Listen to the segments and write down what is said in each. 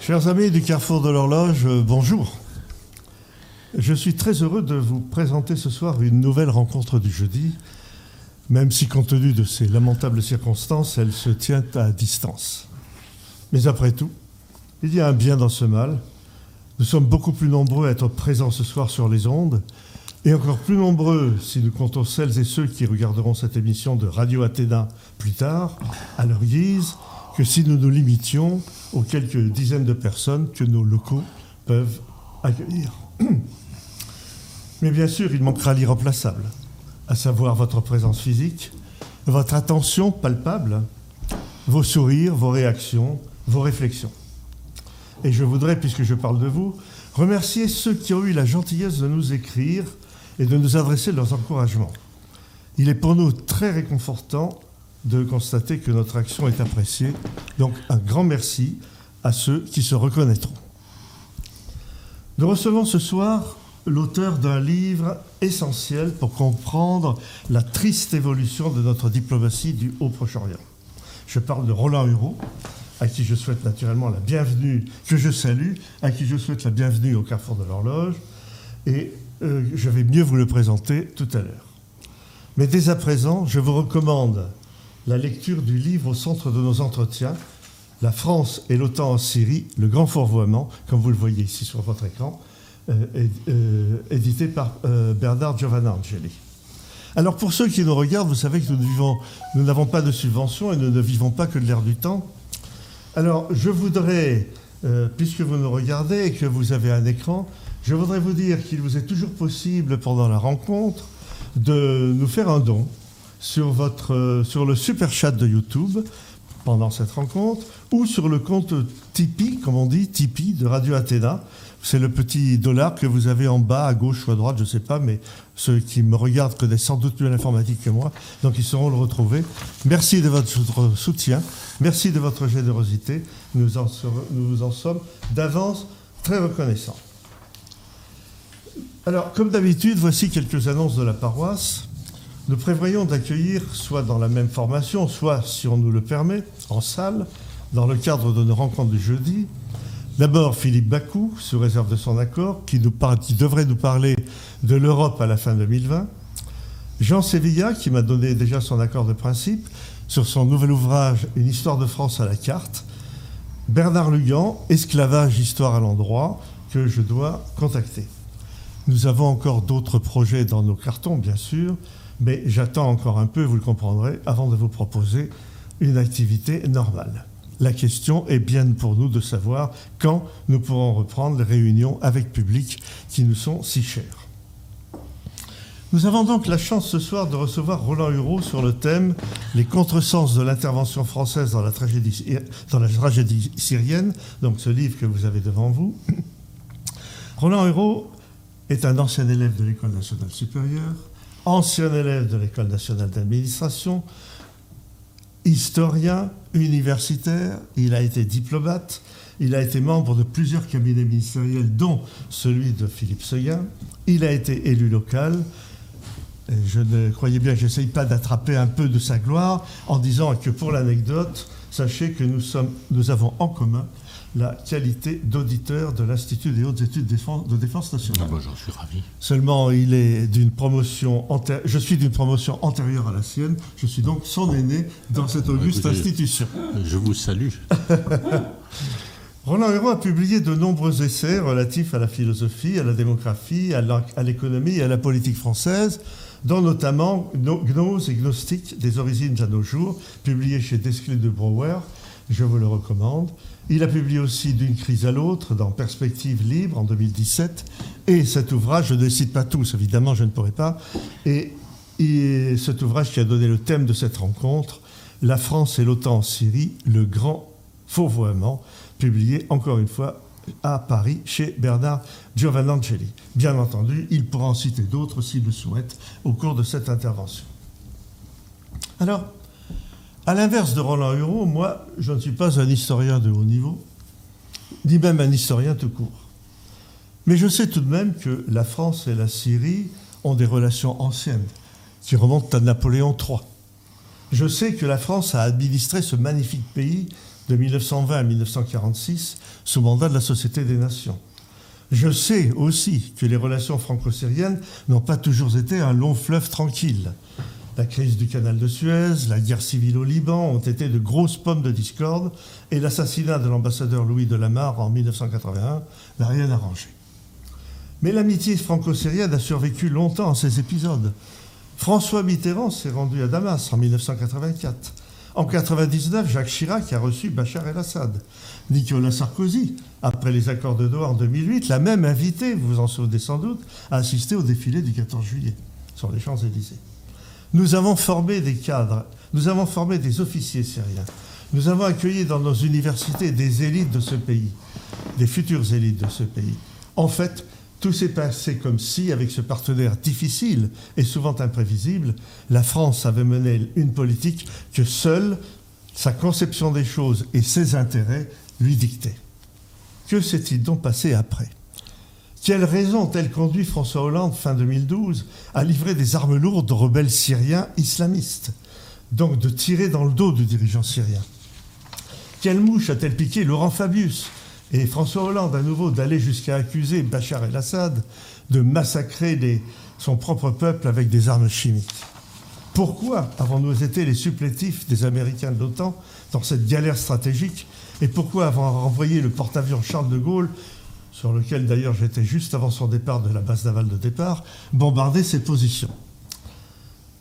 Chers amis du Carrefour de l'Horloge, euh, bonjour. Je suis très heureux de vous présenter ce soir une nouvelle rencontre du jeudi, même si compte tenu de ces lamentables circonstances, elle se tient à distance. Mais après tout, il y a un bien dans ce mal. Nous sommes beaucoup plus nombreux à être présents ce soir sur les ondes, et encore plus nombreux si nous comptons celles et ceux qui regarderont cette émission de Radio Athéna plus tard, à leur guise, que si nous nous limitions aux quelques dizaines de personnes que nos locaux peuvent accueillir. Mais bien sûr, il manquera l'irremplaçable, à savoir votre présence physique, votre attention palpable, vos sourires, vos réactions, vos réflexions. Et je voudrais, puisque je parle de vous, remercier ceux qui ont eu la gentillesse de nous écrire et de nous adresser leurs encouragements. Il est pour nous très réconfortant de constater que notre action est appréciée. Donc un grand merci à ceux qui se reconnaîtront. Nous recevons ce soir l'auteur d'un livre essentiel pour comprendre la triste évolution de notre diplomatie du Haut-Proche-Orient. Je parle de Roland Hureau, à qui je souhaite naturellement la bienvenue, que je salue, à qui je souhaite la bienvenue au Carrefour de l'Horloge. Et euh, je vais mieux vous le présenter tout à l'heure. Mais dès à présent, je vous recommande la lecture du livre au centre de nos entretiens, La France et l'OTAN en Syrie, le grand fourvoiement, comme vous le voyez ici sur votre écran, euh, euh, édité par Bernard Giovannangeli. Alors pour ceux qui nous regardent, vous savez que nous n'avons pas de subvention et nous ne vivons pas que de l'air du temps. Alors je voudrais, puisque vous nous regardez et que vous avez un écran, je voudrais vous dire qu'il vous est toujours possible pendant la rencontre de nous faire un don sur, votre, sur le super chat de YouTube pendant cette rencontre ou sur le compte Tipeee, comme on dit, Tipeee de Radio Athéna. C'est le petit dollar que vous avez en bas, à gauche ou à droite, je ne sais pas, mais ceux qui me regardent connaissent sans doute mieux l'informatique que moi, donc ils sauront le retrouver. Merci de votre soutien, merci de votre générosité. Nous en, en sommes d'avance très reconnaissants. Alors, comme d'habitude, voici quelques annonces de la paroisse. Nous prévoyons d'accueillir, soit dans la même formation, soit, si on nous le permet, en salle, dans le cadre de nos rencontres du jeudi, d'abord Philippe Bakou, sous réserve de son accord, qui, nous qui devrait nous parler de l'Europe à la fin 2020, Jean Sevilla, qui m'a donné déjà son accord de principe sur son nouvel ouvrage Une histoire de France à la carte, Bernard Lugan, Esclavage, histoire à l'endroit, que je dois contacter. Nous avons encore d'autres projets dans nos cartons, bien sûr, mais j'attends encore un peu, vous le comprendrez, avant de vous proposer une activité normale. La question est bien pour nous de savoir quand nous pourrons reprendre les réunions avec public qui nous sont si chères. Nous avons donc la chance ce soir de recevoir Roland Hureau sur le thème Les contresens de l'intervention française dans la, tragédie, dans la tragédie syrienne, donc ce livre que vous avez devant vous. Roland Hureau est un ancien élève de l'École nationale supérieure, ancien élève de l'École nationale d'administration, historien, universitaire, il a été diplomate, il a été membre de plusieurs cabinets ministériels, dont celui de Philippe Seguin, il a été élu local. je ne croyais bien que j'essaye pas d'attraper un peu de sa gloire en disant que pour l'anecdote, sachez que nous, nous avons en commun la qualité d'auditeur de l'Institut des hautes études de défense nationale. Ah bah, J'en suis ravi. Seulement, il est d'une promotion je suis d'une promotion antérieure à la sienne. Je suis donc son aîné dans cette bah, auguste institution. Je vous salue. Roland Hérault a publié de nombreux essais relatifs à la philosophie, à la démographie, à l'économie et à la politique française, dont notamment Gnose et Gnostique des origines à nos jours, publié chez Desclés de Brouwer. Je vous le recommande. Il a publié aussi D'une crise à l'autre dans Perspective libre en 2017. Et cet ouvrage, je ne cite pas tous, évidemment, je ne pourrais pas. Et, cet ouvrage qui a donné le thème de cette rencontre, La France et l'OTAN en Syrie, le grand fourvoiement, publié encore une fois à Paris chez Bernard Giovannangeli. Bien entendu, il pourra en citer d'autres s'il le souhaite au cours de cette intervention. Alors, à l'inverse de Roland Hureau, moi, je ne suis pas un historien de haut niveau, ni même un historien tout court. Mais je sais tout de même que la France et la Syrie ont des relations anciennes, qui remontent à Napoléon III. Je sais que la France a administré ce magnifique pays de 1920 à 1946 sous mandat de la Société des Nations. Je sais aussi que les relations franco-syriennes n'ont pas toujours été un long fleuve tranquille. La crise du canal de Suez, la guerre civile au Liban ont été de grosses pommes de discorde et l'assassinat de l'ambassadeur Louis de Lamar en 1981 n'a rien arrangé. Mais l'amitié franco-syrienne a survécu longtemps à ces épisodes. François Mitterrand s'est rendu à Damas en 1984. En 1999, Jacques Chirac a reçu Bachar el-Assad. Nicolas Sarkozy, après les accords de Doha en 2008, l'a même invité, vous vous en souvenez sans doute, à assister au défilé du 14 juillet sur les Champs-Élysées. Nous avons formé des cadres, nous avons formé des officiers syriens, nous avons accueilli dans nos universités des élites de ce pays, des futures élites de ce pays. En fait, tout s'est passé comme si, avec ce partenaire difficile et souvent imprévisible, la France avait mené une politique que seule sa conception des choses et ses intérêts lui dictaient. Que s'est-il donc passé après? Quelle raison ont-elles conduit François Hollande, fin 2012, à livrer des armes lourdes aux rebelles syriens islamistes Donc de tirer dans le dos du dirigeant syrien? Quelle mouche a-t-elle piqué Laurent Fabius et François Hollande, à nouveau, d'aller jusqu'à accuser Bachar el-Assad de massacrer son propre peuple avec des armes chimiques? Pourquoi avons-nous été les supplétifs des Américains de l'OTAN dans cette galère stratégique? Et pourquoi avons-nous renvoyé le porte-avions Charles de Gaulle, sur lequel d'ailleurs j'étais juste avant son départ de la base navale de départ, bombarder ses positions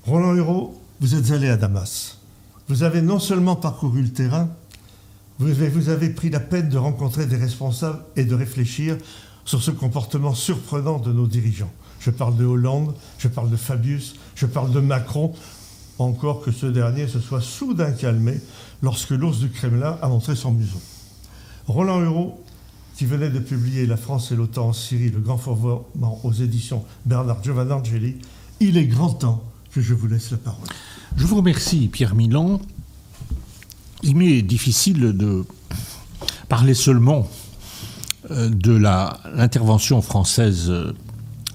Roland Hureau, vous êtes allé à Damas. Vous avez non seulement parcouru le terrain, vous avez, pris la peine de rencontrer des responsables et de réfléchir sur ce comportement surprenant de nos dirigeants. Je parle de Hollande, je parle de Fabius, je parle de Macron, encore que ce dernier se soit soudain calmé lorsque l'ours du Kremlin a montré son museau. Roland Hureau, qui venait de publier La France et l'OTAN en Syrie, le grand format aux éditions Bernard Giovannangeli, il est grand temps que je vous laisse la parole. Je vous remercie, Pierre Milan il m'est difficile de parler seulement euh, de l'intervention française euh,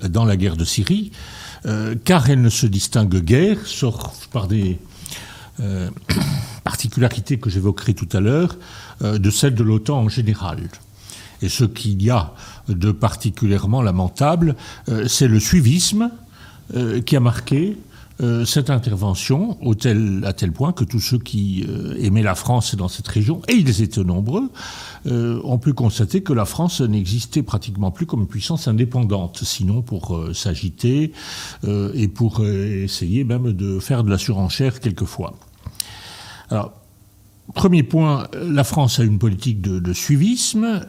dans la guerre de Syrie, euh, car elle ne se distingue guère, sauf par des particularités que j'évoquerai tout à l'heure, de celle de l'OTAN en général. Et ce qu'il y a de particulièrement lamentable, c'est le suivisme qui a marqué euh, cette intervention à tel point que tous ceux qui euh, aimaient la France dans cette région, et ils étaient nombreux, euh, ont pu constater que la France n'existait pratiquement plus comme puissance indépendante, sinon pour s'agiter et pour essayer même de faire de la surenchère quelquefois. Alors, Premier point, la France a une politique de, suivisme.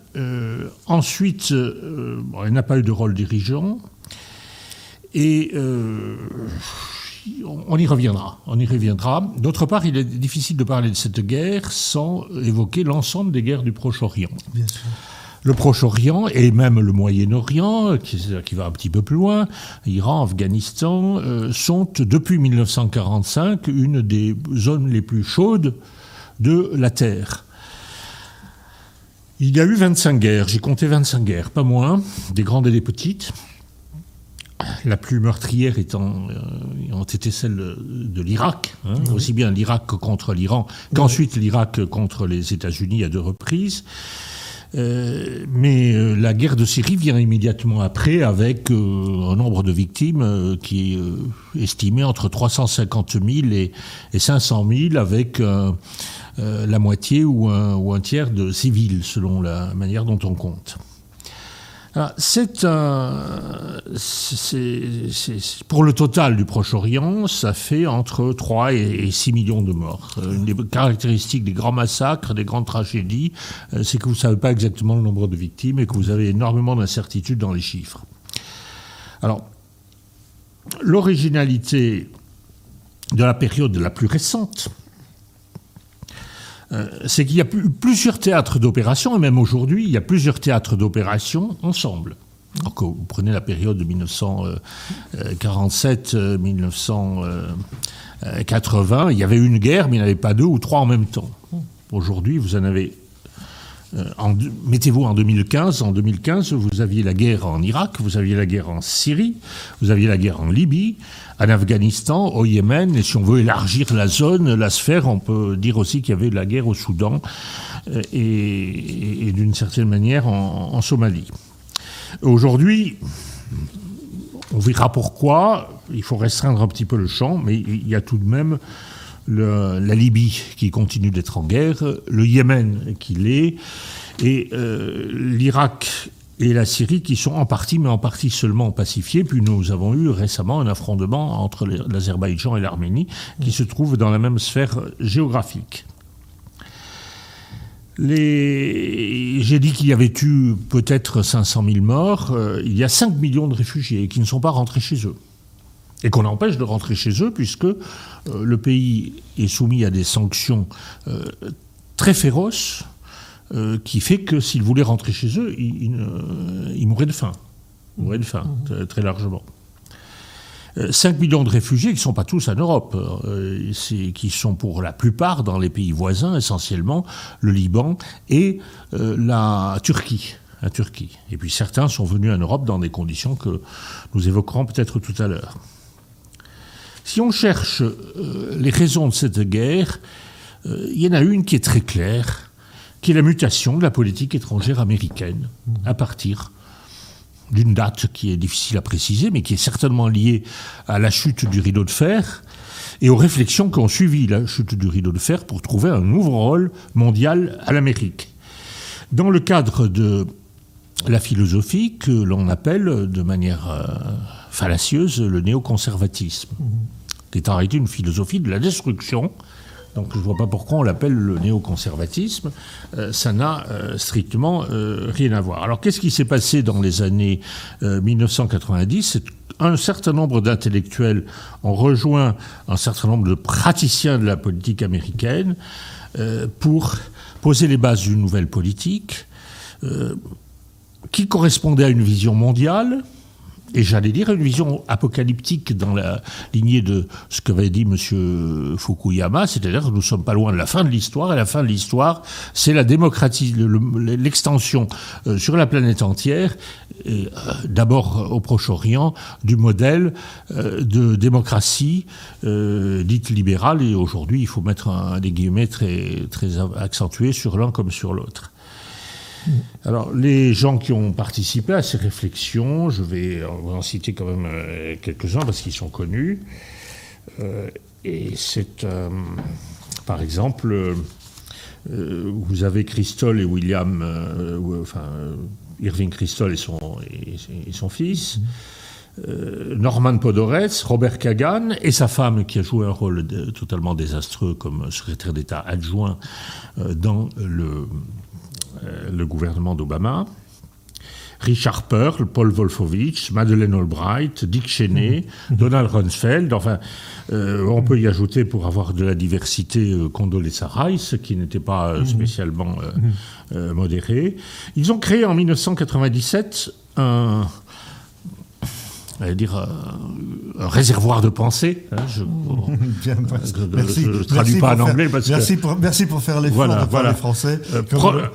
ensuite, elle n'a pas eu de rôle dirigeant. Et on y reviendra. On y reviendra. D'autre part, il est difficile de parler de cette guerre sans évoquer l'ensemble des guerres du Proche-Orient. Le Proche-Orient et même le Moyen-Orient, qui, va un petit peu plus loin, Iran, Afghanistan, euh, sont depuis 1945 une des zones les plus chaudes de la Terre. Il y a eu 25 guerres, j'ai compté 25 guerres, pas moins, des grandes et des petites la plus meurtrière étant euh, ont été celle de l'Irak, hein, aussi bien l'Irak contre l'Iran qu'ensuite l'Irak contre les États-Unis à deux reprises. Euh, mais euh, la guerre de Syrie vient immédiatement après avec un nombre de victimes qui est estimé entre 350 000 et, 500 000 avec la moitié ou un tiers de civils selon la manière dont on compte. C'est un, pour le total du Proche-Orient, ça fait entre 3 et 6 millions de morts. Euh, une des caractéristiques des grands massacres, des grandes tragédies, euh, c'est que vous ne savez pas exactement le nombre de victimes et que vous avez énormément d'incertitudes dans les chiffres. Alors, l'originalité de la période la plus récente, euh, c'est qu'il y a plusieurs théâtres d'opération, et même aujourd'hui, il y a plusieurs théâtres d'opération ensemble. Donc, vous prenez la période de 1947-1980, il y avait une guerre, mais il n'y en avait pas deux ou trois en même temps. Aujourd'hui, vous en avez mettez-vous en 2015. En 2015, vous aviez la guerre en Irak, vous aviez la guerre en Syrie, vous aviez la guerre en Libye, en Afghanistan, au Yémen, et si on veut élargir la zone, la sphère, on peut dire aussi qu'il y avait la guerre au Soudan et, d'une certaine manière en Somalie. Aujourd'hui, on verra pourquoi. Il faut restreindre un petit peu le champ, mais il y a tout de même la Libye qui continue d'être en guerre, le Yémen qui l'est, et euh, l'Irak et la Syrie qui sont en partie, mais en partie seulement pacifiés. Puis nous avons eu récemment un affrontement entre l'Azerbaïdjan et l'Arménie qui se trouvent dans la même sphère géographique. J'ai dit qu'il y avait eu peut-être 500 000 morts. Euh, il y a 5 millions de réfugiés qui ne sont pas rentrés chez eux. Et qu'on empêche de rentrer chez eux puisque euh, le pays est soumis à des sanctions euh, très féroces qui fait que s'ils voulaient rentrer chez eux, ils, mourraient de faim. Ils mourraient de faim, mmh. très largement. 5 millions de réfugiés qui ne sont pas tous en Europe, euh, qui sont pour la plupart dans les pays voisins, essentiellement le Liban et euh, la Turquie. La Turquie. Et puis certains sont venus en Europe dans des conditions que nous évoquerons peut-être tout à l'heure. Si on cherche euh, les raisons de cette guerre, il y en a une qui est très claire, qui est la mutation de la politique étrangère américaine à partir d'une date qui est difficile à préciser, mais qui est certainement liée à la chute du rideau de fer et aux réflexions qui ont suivi la chute du rideau de fer pour trouver un nouveau rôle mondial à l'Amérique. Dans le cadre de la philosophie que l'on appelle de manière euh, fallacieuse le néoconservatisme, qui est en réalité une philosophie de la destruction donc je ne vois pas pourquoi on l'appelle le néoconservatisme. Euh, ça n'a euh, strictement euh, rien à voir. Alors qu'est-ce qui s'est passé dans les années 1990 un certain nombre d'intellectuels ont rejoint un certain nombre de praticiens de la politique américaine pour poser les bases d'une nouvelle politique qui correspondait à une vision mondiale, et j'allais dire une vision apocalyptique dans la lignée de ce qu'avait dit M. Fukuyama, c'est-à-dire que nous ne sommes pas loin de la fin de l'histoire, et la fin de l'histoire, c'est la démocratie, l'extension euh, sur la planète entière, euh, d'abord au Proche-Orient, du modèle euh, de démocratie dite libérale, et aujourd'hui il faut mettre un, des guillemets très, très accentués sur l'un comme sur l'autre. Alors, les gens qui ont participé à ces réflexions, je vais en citer quand même euh, quelques-uns parce qu'ils sont connus. Euh, et c'est, euh, par exemple, vous avez Christol et William, enfin, Irving Christol et son, et, son fils. Norman Podorez, Robert Kagan et sa femme qui a joué un rôle totalement désastreux comme secrétaire d'État adjoint dans le, le gouvernement d'Obama. Richard Pearl, Paul Wolfowitz, Madeleine Albright, Dick Cheney, mhm. Donald Rumsfeld. Enfin, euh, on peut y ajouter, pour avoir de la diversité, euh, Condoleezza Rice, qui n'était pas euh, mhm. spécialement mhm. modéré. Ils ont créé en 1997 un, dire, euh, un réservoir de pensée. Hein, je ne traduis pas en anglais parce merci Pour, merci pour faire l'effort voilà, de parler français. Euh,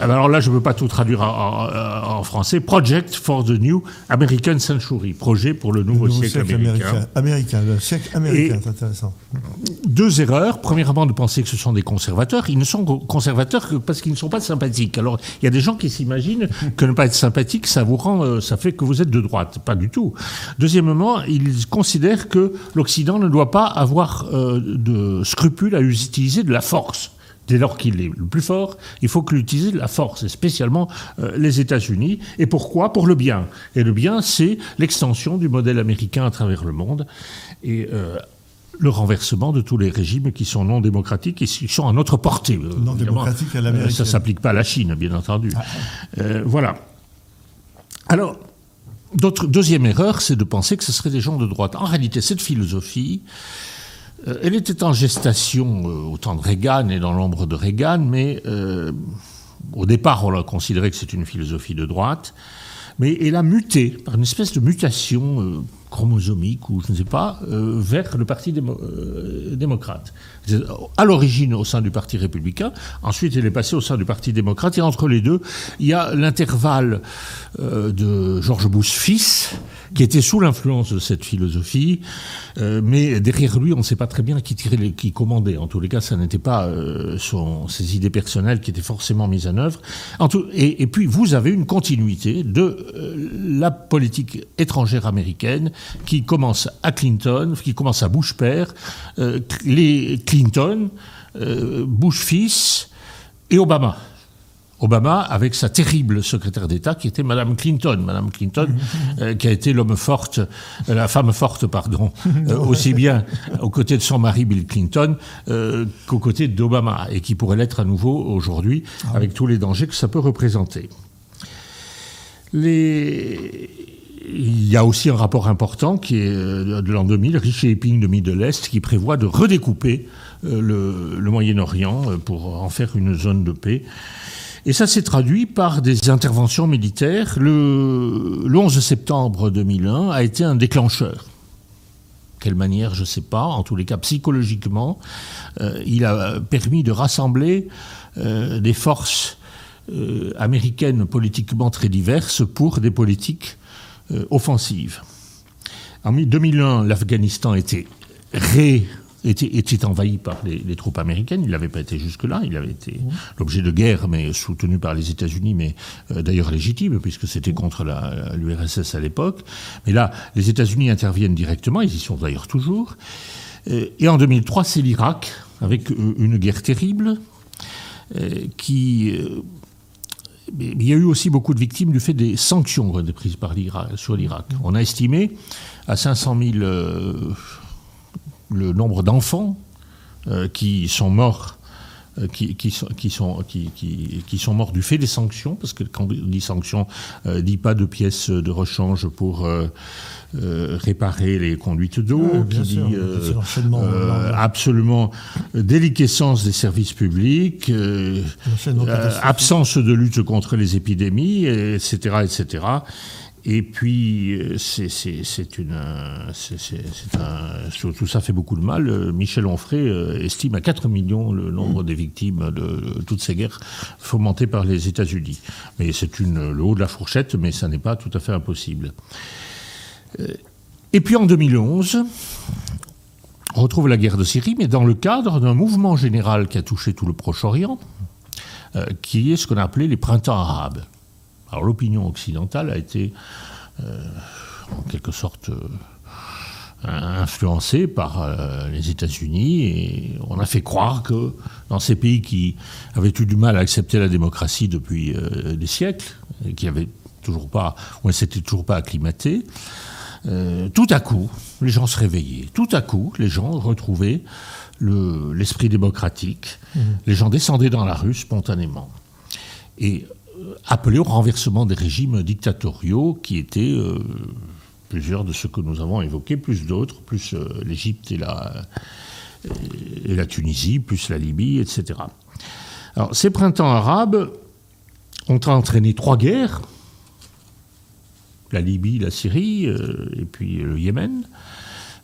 alors là, je ne veux pas tout traduire en, français. Project for the New American Century. Projet pour le nouveau, siècle, américain. américain. le siècle américain, c'est intéressant. Deux erreurs. Premièrement, de penser que ce sont des conservateurs. Ils ne sont conservateurs que parce qu'ils ne sont pas sympathiques. Alors, il y a des gens qui s'imaginent que ne pas être sympathique, ça vous rend, euh, ça fait que vous êtes de droite. Pas du tout. Deuxièmement, ils considèrent que l'Occident ne doit pas avoir euh, de scrupules à utiliser de la force. Dès lors qu'il est le plus fort, il faut qu'il utilise de la force, et spécialement euh, les États-Unis. Et pourquoi? Pour le bien. Et le bien, c'est l'extension du modèle américain à travers le monde. Et euh, le renversement de tous les régimes qui sont non démocratiques et qui sont à notre portée. Non démocratiques à l'Amérique. Ça ne s'applique pas à la Chine, bien entendu. Ah. voilà. Alors, deuxième erreur, c'est de penser que ce seraient des gens de droite. En réalité, cette philosophie, euh, elle était en gestation euh, au temps de Reagan et dans l'ombre de Reagan, mais euh, au départ, on a considéré que c'est une philosophie de droite, mais elle a muté par une espèce de mutation chromosomique ou je ne sais pas, vers le Parti démocrate. À l'origine au sein du Parti républicain, ensuite il est passé au sein du Parti démocrate, et entre les deux, il y a l'intervalle de George Bush fils, qui était sous l'influence de cette philosophie, euh, mais derrière lui, on ne sait pas très bien qui tirait, qui commandait. En tous les cas, ça n'était pas euh, ses idées personnelles qui étaient forcément mises en œuvre. En tout, et, puis, vous avez une continuité de euh, la politique étrangère américaine qui commence à Clinton, qui commence à Bush père, les Clinton, Bush fils et Obama. Obama avec sa terrible secrétaire d'État qui était Madame Clinton, Madame Clinton euh, qui a été l'homme forte, euh, la femme forte pardon, euh, aussi bien aux côtés de son mari Bill Clinton qu'aux côtés d'Obama et qui pourrait l'être à nouveau aujourd'hui ah avec tous les dangers que ça peut représenter. Les... Il y a aussi un rapport important qui est de l'an 2000, Rich Epping de l'Est, qui prévoit de redécouper le, le Moyen-Orient pour en faire une zone de paix. Et ça s'est traduit par des interventions militaires. Le, 11 septembre 2001 a été un déclencheur. Quelle manière, je ne sais pas. En tous les cas, psychologiquement, euh, il a permis de rassembler euh, des forces euh, américaines politiquement très diverses pour des politiques offensives. En 2001, l'Afghanistan était ré était, envahi par les, troupes américaines. Il n'avait pas été jusque-là. Il avait été l'objet de guerre, mais soutenu par les États-Unis, mais euh, d'ailleurs légitime, puisque c'était contre l'URSS à l'époque. Mais là, les États-Unis interviennent directement. Ils y sont d'ailleurs toujours. Euh, et en 2003, c'est l'Irak, avec euh, une guerre terrible, qui il y a eu aussi beaucoup de victimes du fait des sanctions prises par sur l'Irak. On a estimé à 500 000 le nombre d'enfants euh, qui sont morts euh, qui, qui, sont, qui, sont, qui, qui, sont morts du fait des sanctions, parce que quand on dit sanctions, euh, dit pas de pièces de rechange pour euh, réparer les conduites d'eau, qui dit absolument déliquescence des services publics, absence de lutte contre les épidémies, etc., etc. Et puis, euh, c'est une, tout ça fait beaucoup de mal. Euh, Michel Onfray euh, estime à 4 millions le nombre des victimes de toutes ces guerres fomentées par les États-Unis. Mais c'est le haut de la fourchette, mais ça n'est pas tout à fait impossible. Et puis en 2011, on retrouve la guerre de Syrie, mais dans le cadre d'un mouvement général qui a touché tout le Proche-Orient, qui est ce qu'on a appelé les printemps arabes. Alors l'opinion occidentale a été euh, en quelque sorte euh, influencée par euh, les États-Unis et on a fait croire que dans ces pays qui avaient eu du mal à accepter la démocratie depuis des siècles et qui avaient toujours pas, ou ne s'étaient toujours pas acclimatés, tout à coup, les gens se réveillaient. Tout à coup, les gens retrouvaient l'esprit démocratique. Mmh. Les gens descendaient dans la rue spontanément. Et appelé au renversement des régimes dictatoriaux qui étaient euh, plusieurs de ceux que nous avons évoqués, plus d'autres, plus euh, l'Égypte et la, et la Tunisie, plus la Libye, etc. Alors, ces printemps arabes ont entraîné trois guerres, la Libye, la Syrie euh, et puis le Yémen,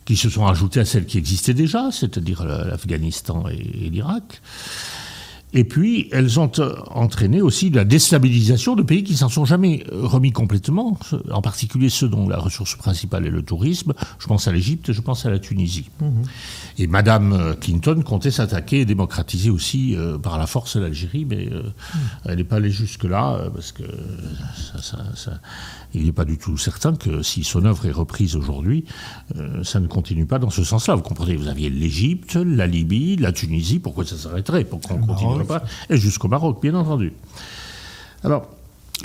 qui se sont ajoutées à celles qui existaient déjà, c'est-à-dire l'Afghanistan et l'Irak. Et puis, elles ont euh, entraîné aussi la déstabilisation de pays qui s'en sont jamais euh, remis complètement, en particulier ceux dont la ressource principale est le tourisme. Je pense à l'Égypte, je pense à la Tunisie. Mhm. Et Madame euh, Clinton comptait s'attaquer et démocratiser aussi par la force l'Algérie, mais mhm. elle n'est pas allée jusque-là, parce que ça, ça, il n'est pas du tout certain que si son œuvre est reprise aujourd'hui, euh, ça ne continue pas dans ce sens-là. Vous comprenez, vous aviez l'Égypte, la Libye, la Tunisie, pourquoi ça s'arrêterait? Pourquoi on ne pas Et jusqu'au Maroc, bien entendu. Alors,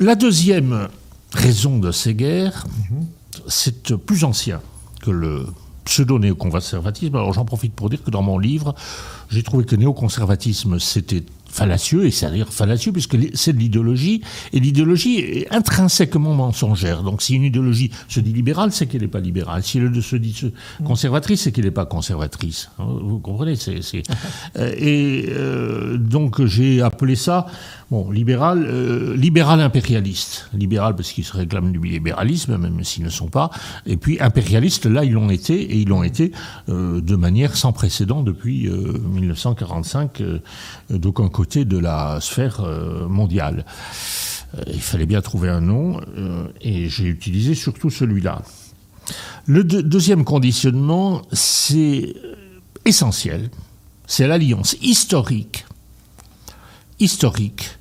la deuxième raison de ces guerres, mhm. c'est plus ancien que le pseudo-néoconservatisme. Alors j'en profite pour dire que dans mon livre, j'ai trouvé que le néoconservatisme, c'était fallacieux, et c'est-à-dire fallacieux puisque c'est de l'idéologie, et l'idéologie est intrinsèquement mensongère. Donc si une idéologie se dit libérale, c'est qu'elle n'est pas libérale. Si elle se dit conservatrice, c'est qu'elle n'est pas conservatrice. Hein, vous comprenez c'est, euh, Et euh, donc j'ai appelé ça, bon, libéral, euh, libéral impérialiste. Libéral parce qu'ils se réclament du libéralisme, même s'ils ne sont pas. Et puis impérialiste, là, ils l'ont été, et ils l'ont été de manière sans précédent depuis 1945, d'aucun côté de la sphère euh, mondiale. Euh, il fallait bien trouver un nom, euh, et j'ai utilisé surtout celui-là. Le deuxième conditionnement, c'est essentiel, c'est l'alliance historique, historique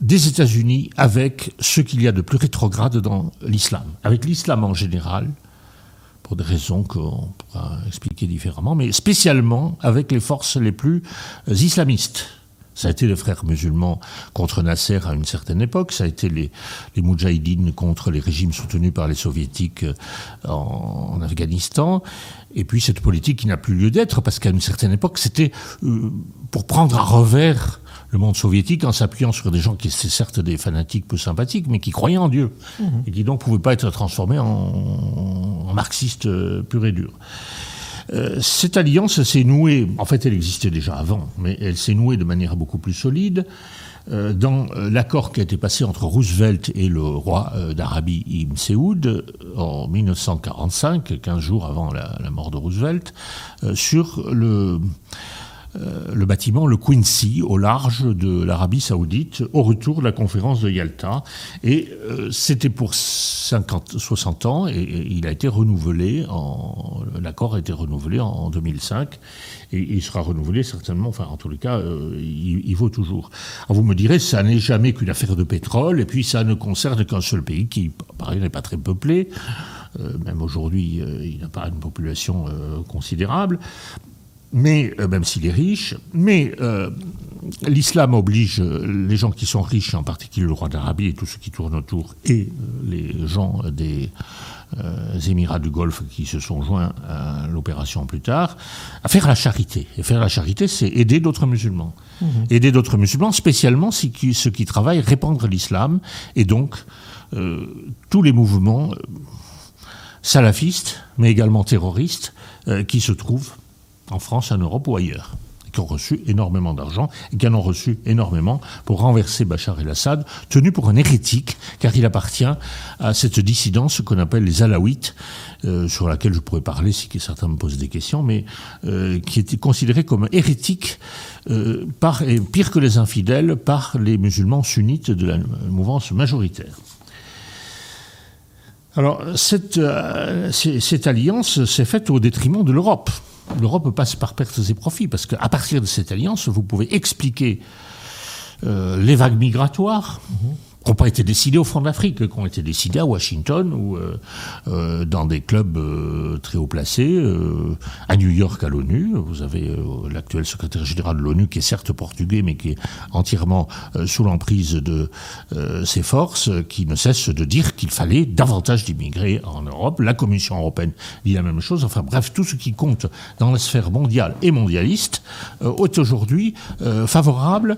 des États-Unis avec ce qu'il y a de plus rétrograde dans l'islam, avec l'islam en général, pour des raisons qu'on pourra expliquer différemment, mais spécialement avec les forces les plus islamistes. Ça a été les frères musulmans contre Nasser à une certaine époque, ça a été les, les contre les régimes soutenus par les soviétiques euh, en, Afghanistan, et puis cette politique qui n'a plus lieu d'être, parce qu'à une certaine époque, c'était euh, pour prendre à revers le monde soviétique en s'appuyant sur des gens qui étaient certes des fanatiques peu sympathiques, mais qui croyaient en Dieu, mmh. et qui donc ne pouvaient pas être transformés en, en marxistes euh, purs et durs. Euh, cette alliance s'est nouée, en fait elle existait déjà avant, mais elle s'est nouée de manière beaucoup plus solide euh, dans l'accord qui a été passé entre Roosevelt et le roi d'Arabie Ibn Saoud en 1945, 15 jours avant la, la mort de Roosevelt, sur le le bâtiment, le Quincy, au large de l'Arabie saoudite, au retour de la conférence de Yalta. Et euh, c'était pour 50, 60 ans, et, il a été renouvelé, l'accord a été renouvelé en, 2005, et, il sera renouvelé certainement, enfin en tous les cas, euh, il, vaut toujours. vous me direz, ça n'est jamais qu'une affaire de pétrole, et puis ça ne concerne qu'un seul pays qui, pareil, n'est pas très peuplé. même aujourd'hui, il n'a pas une population considérable mais euh, même s'il est riche, mais euh, l'islam oblige euh, les gens qui sont riches, en particulier le roi d'Arabie et tous ceux qui tournent autour, et les gens des Émirats du Golfe qui se sont joints à l'opération plus tard, à faire la charité. Et faire la charité, c'est aider d'autres musulmans. Mmh. Aider d'autres musulmans, spécialement ceux qui, ceux qui travaillent répandre l'islam, et donc tous les mouvements salafistes, mais également terroristes, qui se trouvent en France, en Europe ou ailleurs, qui ont reçu énormément d'argent et qui en ont reçu énormément pour renverser Bachar el-Assad, tenu pour un hérétique, car il appartient à cette dissidence qu'on appelle les Alaouites, euh, sur laquelle je pourrais parler si certains me posent des questions, mais euh, qui était considéré comme hérétique euh, et pire que les infidèles, par les musulmans sunnites de la mouvance majoritaire. Alors, cette alliance s'est faite au détriment de l'Europe l'Europe passe par pertes et profits, parce qu'à partir de cette alliance, vous pouvez expliquer euh, les vagues migratoires, mhm qui n'ont pas été décidés au fond de l'Afrique, qui ont été décidés à Washington ou euh, euh, dans des clubs euh, très haut placés, à New York à l'ONU. Vous avez l'actuel secrétaire général de l'ONU qui est certes portugais, mais qui est entièrement sous l'emprise de ses forces, qui ne cesse de dire qu'il fallait davantage d'immigrés en Europe. La Commission européenne dit la même chose. Enfin bref, tout ce qui compte dans la sphère mondiale et mondialiste est aujourd'hui favorable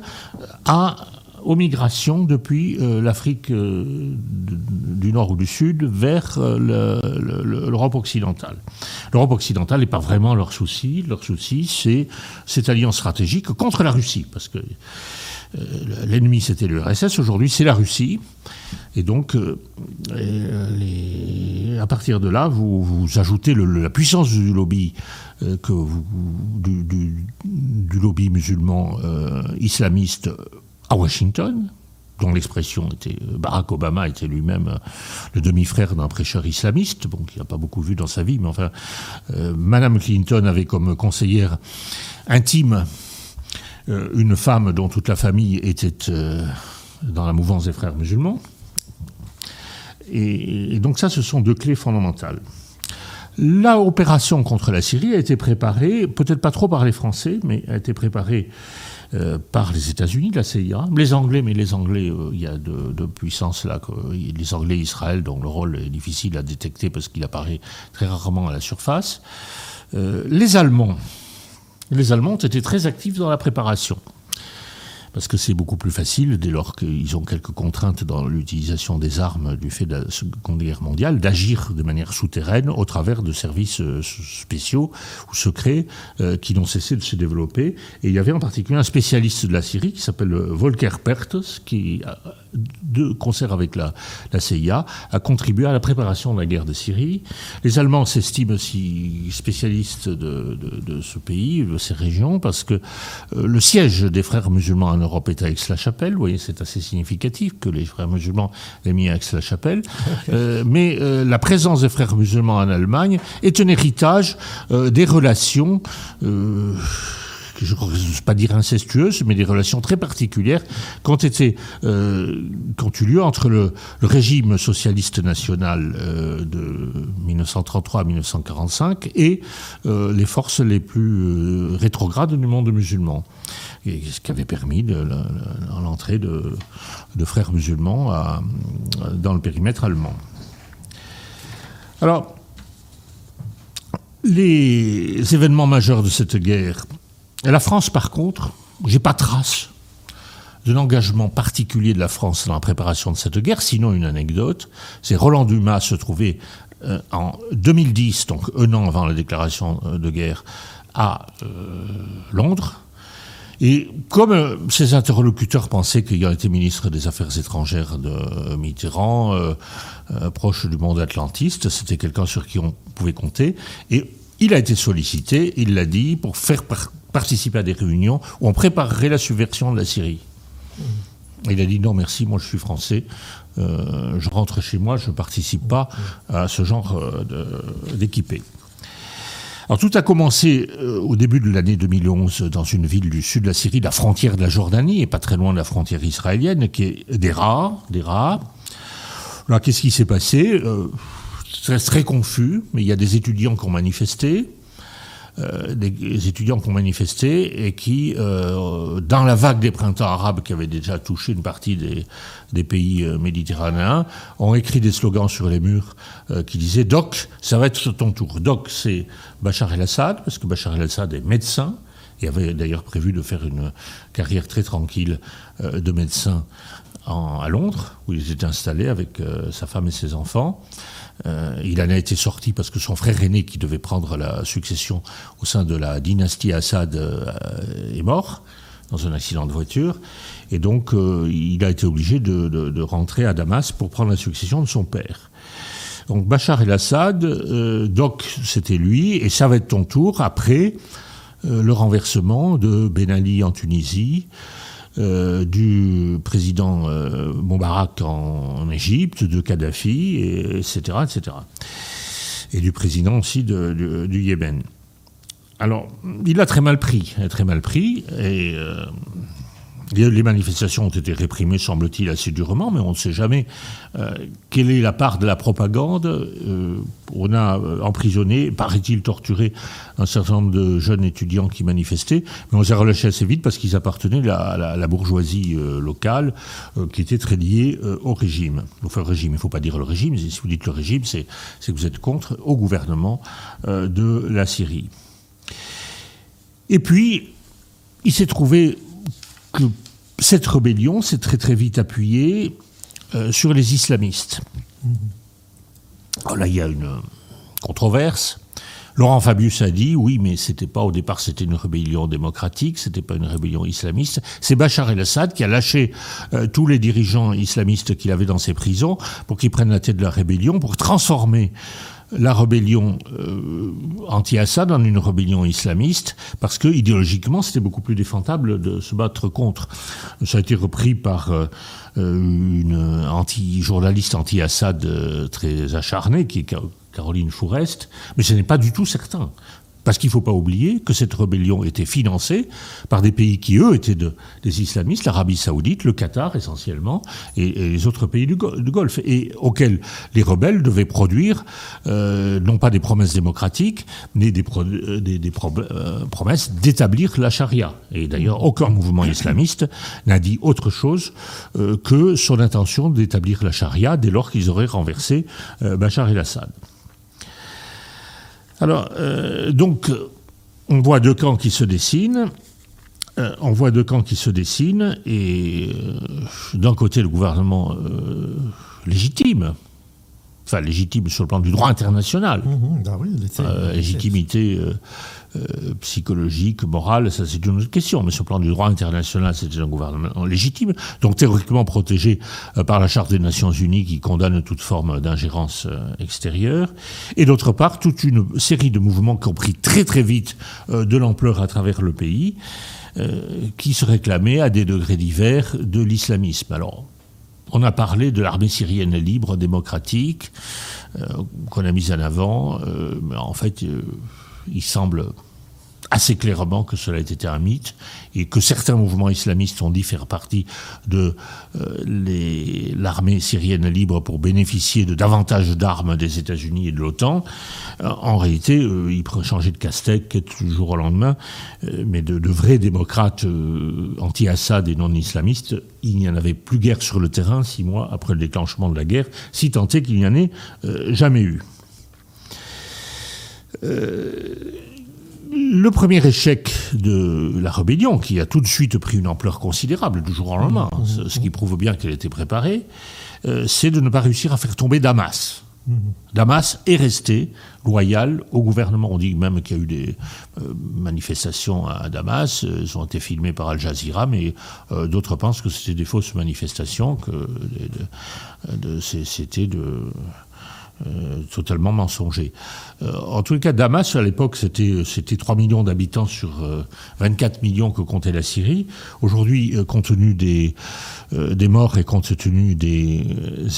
à aux migrations depuis euh, l'Afrique euh, du Nord ou du Sud vers euh, l'Europe occidentale. L'Europe occidentale n'est pas vraiment leur souci. Leur souci, c'est cette alliance stratégique contre la Russie, parce que l'ennemi c'était l'URSS, aujourd'hui c'est la Russie. Et donc, à partir de là, vous, ajoutez la puissance du lobby, du, lobby musulman islamiste à Washington, dont l'expression était euh, Barack Obama était lui-même euh, le demi-frère d'un prêcheur islamiste, bon, n'a pas beaucoup vu dans sa vie, mais enfin, euh, Madame Clinton avait comme conseillère intime une femme dont toute la famille était dans la mouvance des frères musulmans. et, donc ça, ce sont deux clés fondamentales. La opération contre la Syrie a été préparée, peut-être pas trop par les Français, mais a été préparée euh, par les États-Unis, la CIA, les Anglais, mais les Anglais, euh, il y a de, puissance là, les Anglais Israël, dont le rôle est difficile à détecter parce qu'il apparaît très rarement à la surface. Euh, les Allemands, les Allemands ont été très actifs dans la préparation. Parce que c'est beaucoup plus facile, dès lors qu'ils ont quelques contraintes dans l'utilisation des armes du fait de la Seconde Guerre mondiale, d'agir de manière souterraine au travers de services euh, spéciaux ou secrets euh, qui n'ont cessé de se développer. Et il y avait en particulier un spécialiste de la Syrie qui s'appelle Volker Perthes, qui, de concert avec la, la CIA, a contribué à la préparation de la guerre de Syrie. Les Allemands s'estiment aussi spécialistes de, de, ce pays, de ces régions, parce que euh, le siège des frères musulmans en Europe est à Aix-la-Chapelle. Vous voyez, c'est assez significatif que les frères musulmans aient mis à Aix-la-Chapelle. Euh, mais euh, la présence des frères musulmans en Allemagne est un héritage des relations je ne veux pas dire incestueuses, mais des relations très particulières qui ont été, euh, eu lieu entre le, régime socialiste national euh, de 1933 à 1945 et euh, les forces les plus rétrogrades du monde musulman. Et ce qui avait permis l'entrée de, frères musulmans dans le périmètre allemand. Alors, les événements majeurs de cette guerre la France, par contre, j'ai pas trace d'un engagement particulier de la France dans la préparation de cette guerre, sinon une anecdote. C'est Roland Dumas se trouvait euh, en 2010, donc un an avant la déclaration euh, de guerre, à euh, Londres. Et comme ses interlocuteurs pensaient qu'il été ministre des Affaires étrangères de Mitterrand, proche du monde atlantiste, c'était quelqu'un sur qui on pouvait compter. Et il a été sollicité, il l'a dit, pour faire participer à des réunions où on préparerait la subversion de la Syrie. Il a dit non merci, moi je suis français, euh, je rentre chez moi, je ne participe pas à ce genre euh, d'équipé. Alors tout a commencé euh, au début de l'année 2011 dans une ville du sud de la Syrie, la frontière de la Jordanie, et pas très loin de la frontière israélienne, qui est Dera. Dera. Alors qu'est-ce qui s'est passé? C'est très confus, mais il y a des étudiants qui ont manifesté. Euh, des étudiants qui ont manifesté et qui, euh, dans la vague des printemps arabes qui avait déjà touché une partie des, pays euh, méditerranéens, ont écrit des slogans sur les murs qui disaient Doc, ça va être ton tour. Doc, c'est Bachar el-Assad, parce que Bachar el-Assad est médecin. Il avait d'ailleurs prévu de faire une carrière très tranquille de médecin à Londres, où il était installé avec sa femme et ses enfants. Euh, il en a été sorti parce que son frère aîné, qui devait prendre la succession au sein de la dynastie Assad, euh, est mort dans un accident de voiture. Et donc, euh, il a été obligé de, rentrer à Damas pour prendre la succession de son père. Donc, Bachar el-Assad, donc, c'était lui, et ça va être ton tour après le renversement de Ben Ali en Tunisie, euh, du président euh, Moubarak en, Égypte, de Kadhafi, et, etc., etc. Et du président aussi du Yémen. Alors, il a très mal pris, très mal pris, et euh, les manifestations ont été réprimées, semble-t-il, assez durement, mais on ne sait jamais euh, quelle est la part de la propagande. Euh, on a euh, emprisonné, paraît-il torturé, un certain nombre de jeunes étudiants qui manifestaient, mais on les a relâchés assez vite parce qu'ils appartenaient à la, bourgeoisie locale, qui était très liée au régime. Enfin, le régime, il ne faut pas dire le régime, si vous dites le régime, c'est que vous êtes contre au gouvernement de la Syrie. Et puis, il s'est trouvé que cette rébellion s'est très très vite appuyée euh, sur les islamistes. là, il y a une controverse. Laurent Fabius a dit oui, mais c'était pas au départ, c'était une rébellion démocratique, c'était pas une rébellion islamiste. C'est Bachar el-Assad qui a lâché euh, tous les dirigeants islamistes qu'il avait dans ses prisons pour qu'ils prennent la tête de la rébellion, pour transformer la rébellion euh, anti-Assad en une rébellion islamiste, parce que idéologiquement, c'était beaucoup plus défendable de se battre contre. Ça a été repris par euh, euh, une anti journaliste anti-Assad très acharnée, qui est Caroline Fourest, mais ce n'est pas du tout certain. Parce qu'il ne faut pas oublier que cette rébellion était financée par des pays qui, eux, étaient des islamistes, l'Arabie saoudite, le Qatar essentiellement, et, les autres pays du, Golfe, et auxquels les rebelles devaient produire euh, non pas des promesses démocratiques, mais des, euh, euh, promesses d'établir la charia. Et d'ailleurs, aucun mouvement islamiste n'a dit autre chose que son intention d'établir la charia dès lors qu'ils auraient renversé Bachar el-Assad. Alors, euh, donc, on voit deux camps qui se dessinent. euh, on voit deux camps qui se dessinent, et d'un côté le gouvernement légitime, enfin légitime sur le plan du droit international, mmh, bah oui, légitimité euh, psychologique, morale, ça c'est une autre question. Mais sur le plan du droit international, c'était un gouvernement légitime, donc théoriquement protégé euh, par la Charte des Nations Unies qui condamne toute forme d'ingérence euh, extérieure. Et d'autre part, toute une série de mouvements qui ont pris très très vite de l'ampleur à travers le pays, qui se réclamaient à des degrés divers de l'islamisme. Alors, on a parlé de l'armée syrienne libre, démocratique, qu'on a mise en avant, mais en fait, il semble assez clairement que cela été un mythe et que certains mouvements islamistes ont dit faire partie de euh, l'armée syrienne libre pour bénéficier de davantage d'armes des États-Unis et de l'OTAN. Euh, en réalité, euh, ils pourraient changer de casse-tête du jour au lendemain, mais de, de, vrais démocrates anti-Assad et non-islamistes, il n'y en avait plus guère sur le terrain six mois après le déclenchement de la guerre, si tant est qu'il n'y en ait jamais eu. Euh, le premier échec de la rébellion, qui a tout de suite pris une ampleur considérable du jour au lendemain, mmh, mmh, ce, qui prouve bien qu'elle était préparée, euh, c'est de ne pas réussir à faire tomber Damas. Damas est resté loyal au gouvernement. On dit même qu'il y a eu des euh, manifestations à Damas, elles ont été filmées par Al Jazeera, mais d'autres pensent que c'était des fausses manifestations, que c'était de euh, totalement mensonger. Euh, en tous les cas, Damas, à l'époque, c'était, c'était 3 millions d'habitants sur 24 euh, millions que comptait la Syrie. Aujourd'hui, compte tenu des, des morts et compte tenu des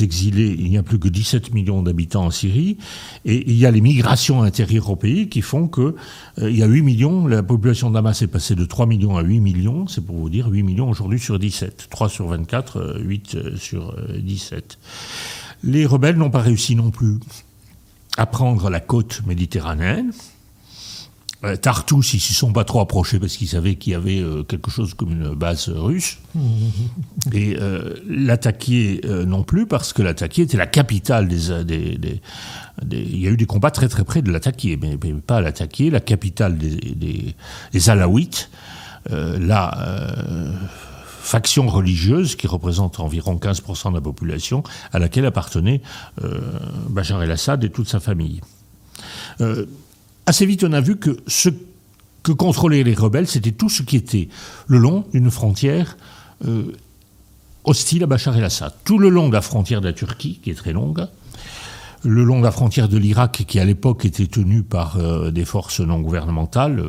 exilés, il n'y a plus que 17 millions d'habitants en Syrie. Et il y a les migrations intérieures au pays qui font que il y a 8 millions, la population de Damas est passée de 3 millions à 8 millions, c'est pour vous dire 8 millions aujourd'hui sur 17. 3 sur 24, 8 sur 17. Les rebelles n'ont pas réussi non plus à prendre la côte méditerranéenne. Euh, Tartous, ils s'y sont pas trop approchés parce qu'ils savaient qu'il y avait euh, quelque chose comme une base russe. Et euh, l'attaquer non plus parce que l'attaquer était la capitale des, des, Il y a eu des combats très très près de l'attaquer, mais, pas l'attaquer, la capitale des, des Alaouites. là faction religieuse qui représente environ 15% de la population, à laquelle appartenait euh, Bachar el-Assad et toute sa famille. Euh, assez vite, on a vu que ce que contrôlaient les rebelles, c'était tout ce qui était le long d'une frontière euh, hostile à Bachar el-Assad. Tout le long de la frontière de la Turquie, qui est très longue, le long de la frontière de l'Irak, qui à l'époque était tenue par des forces non gouvernementales,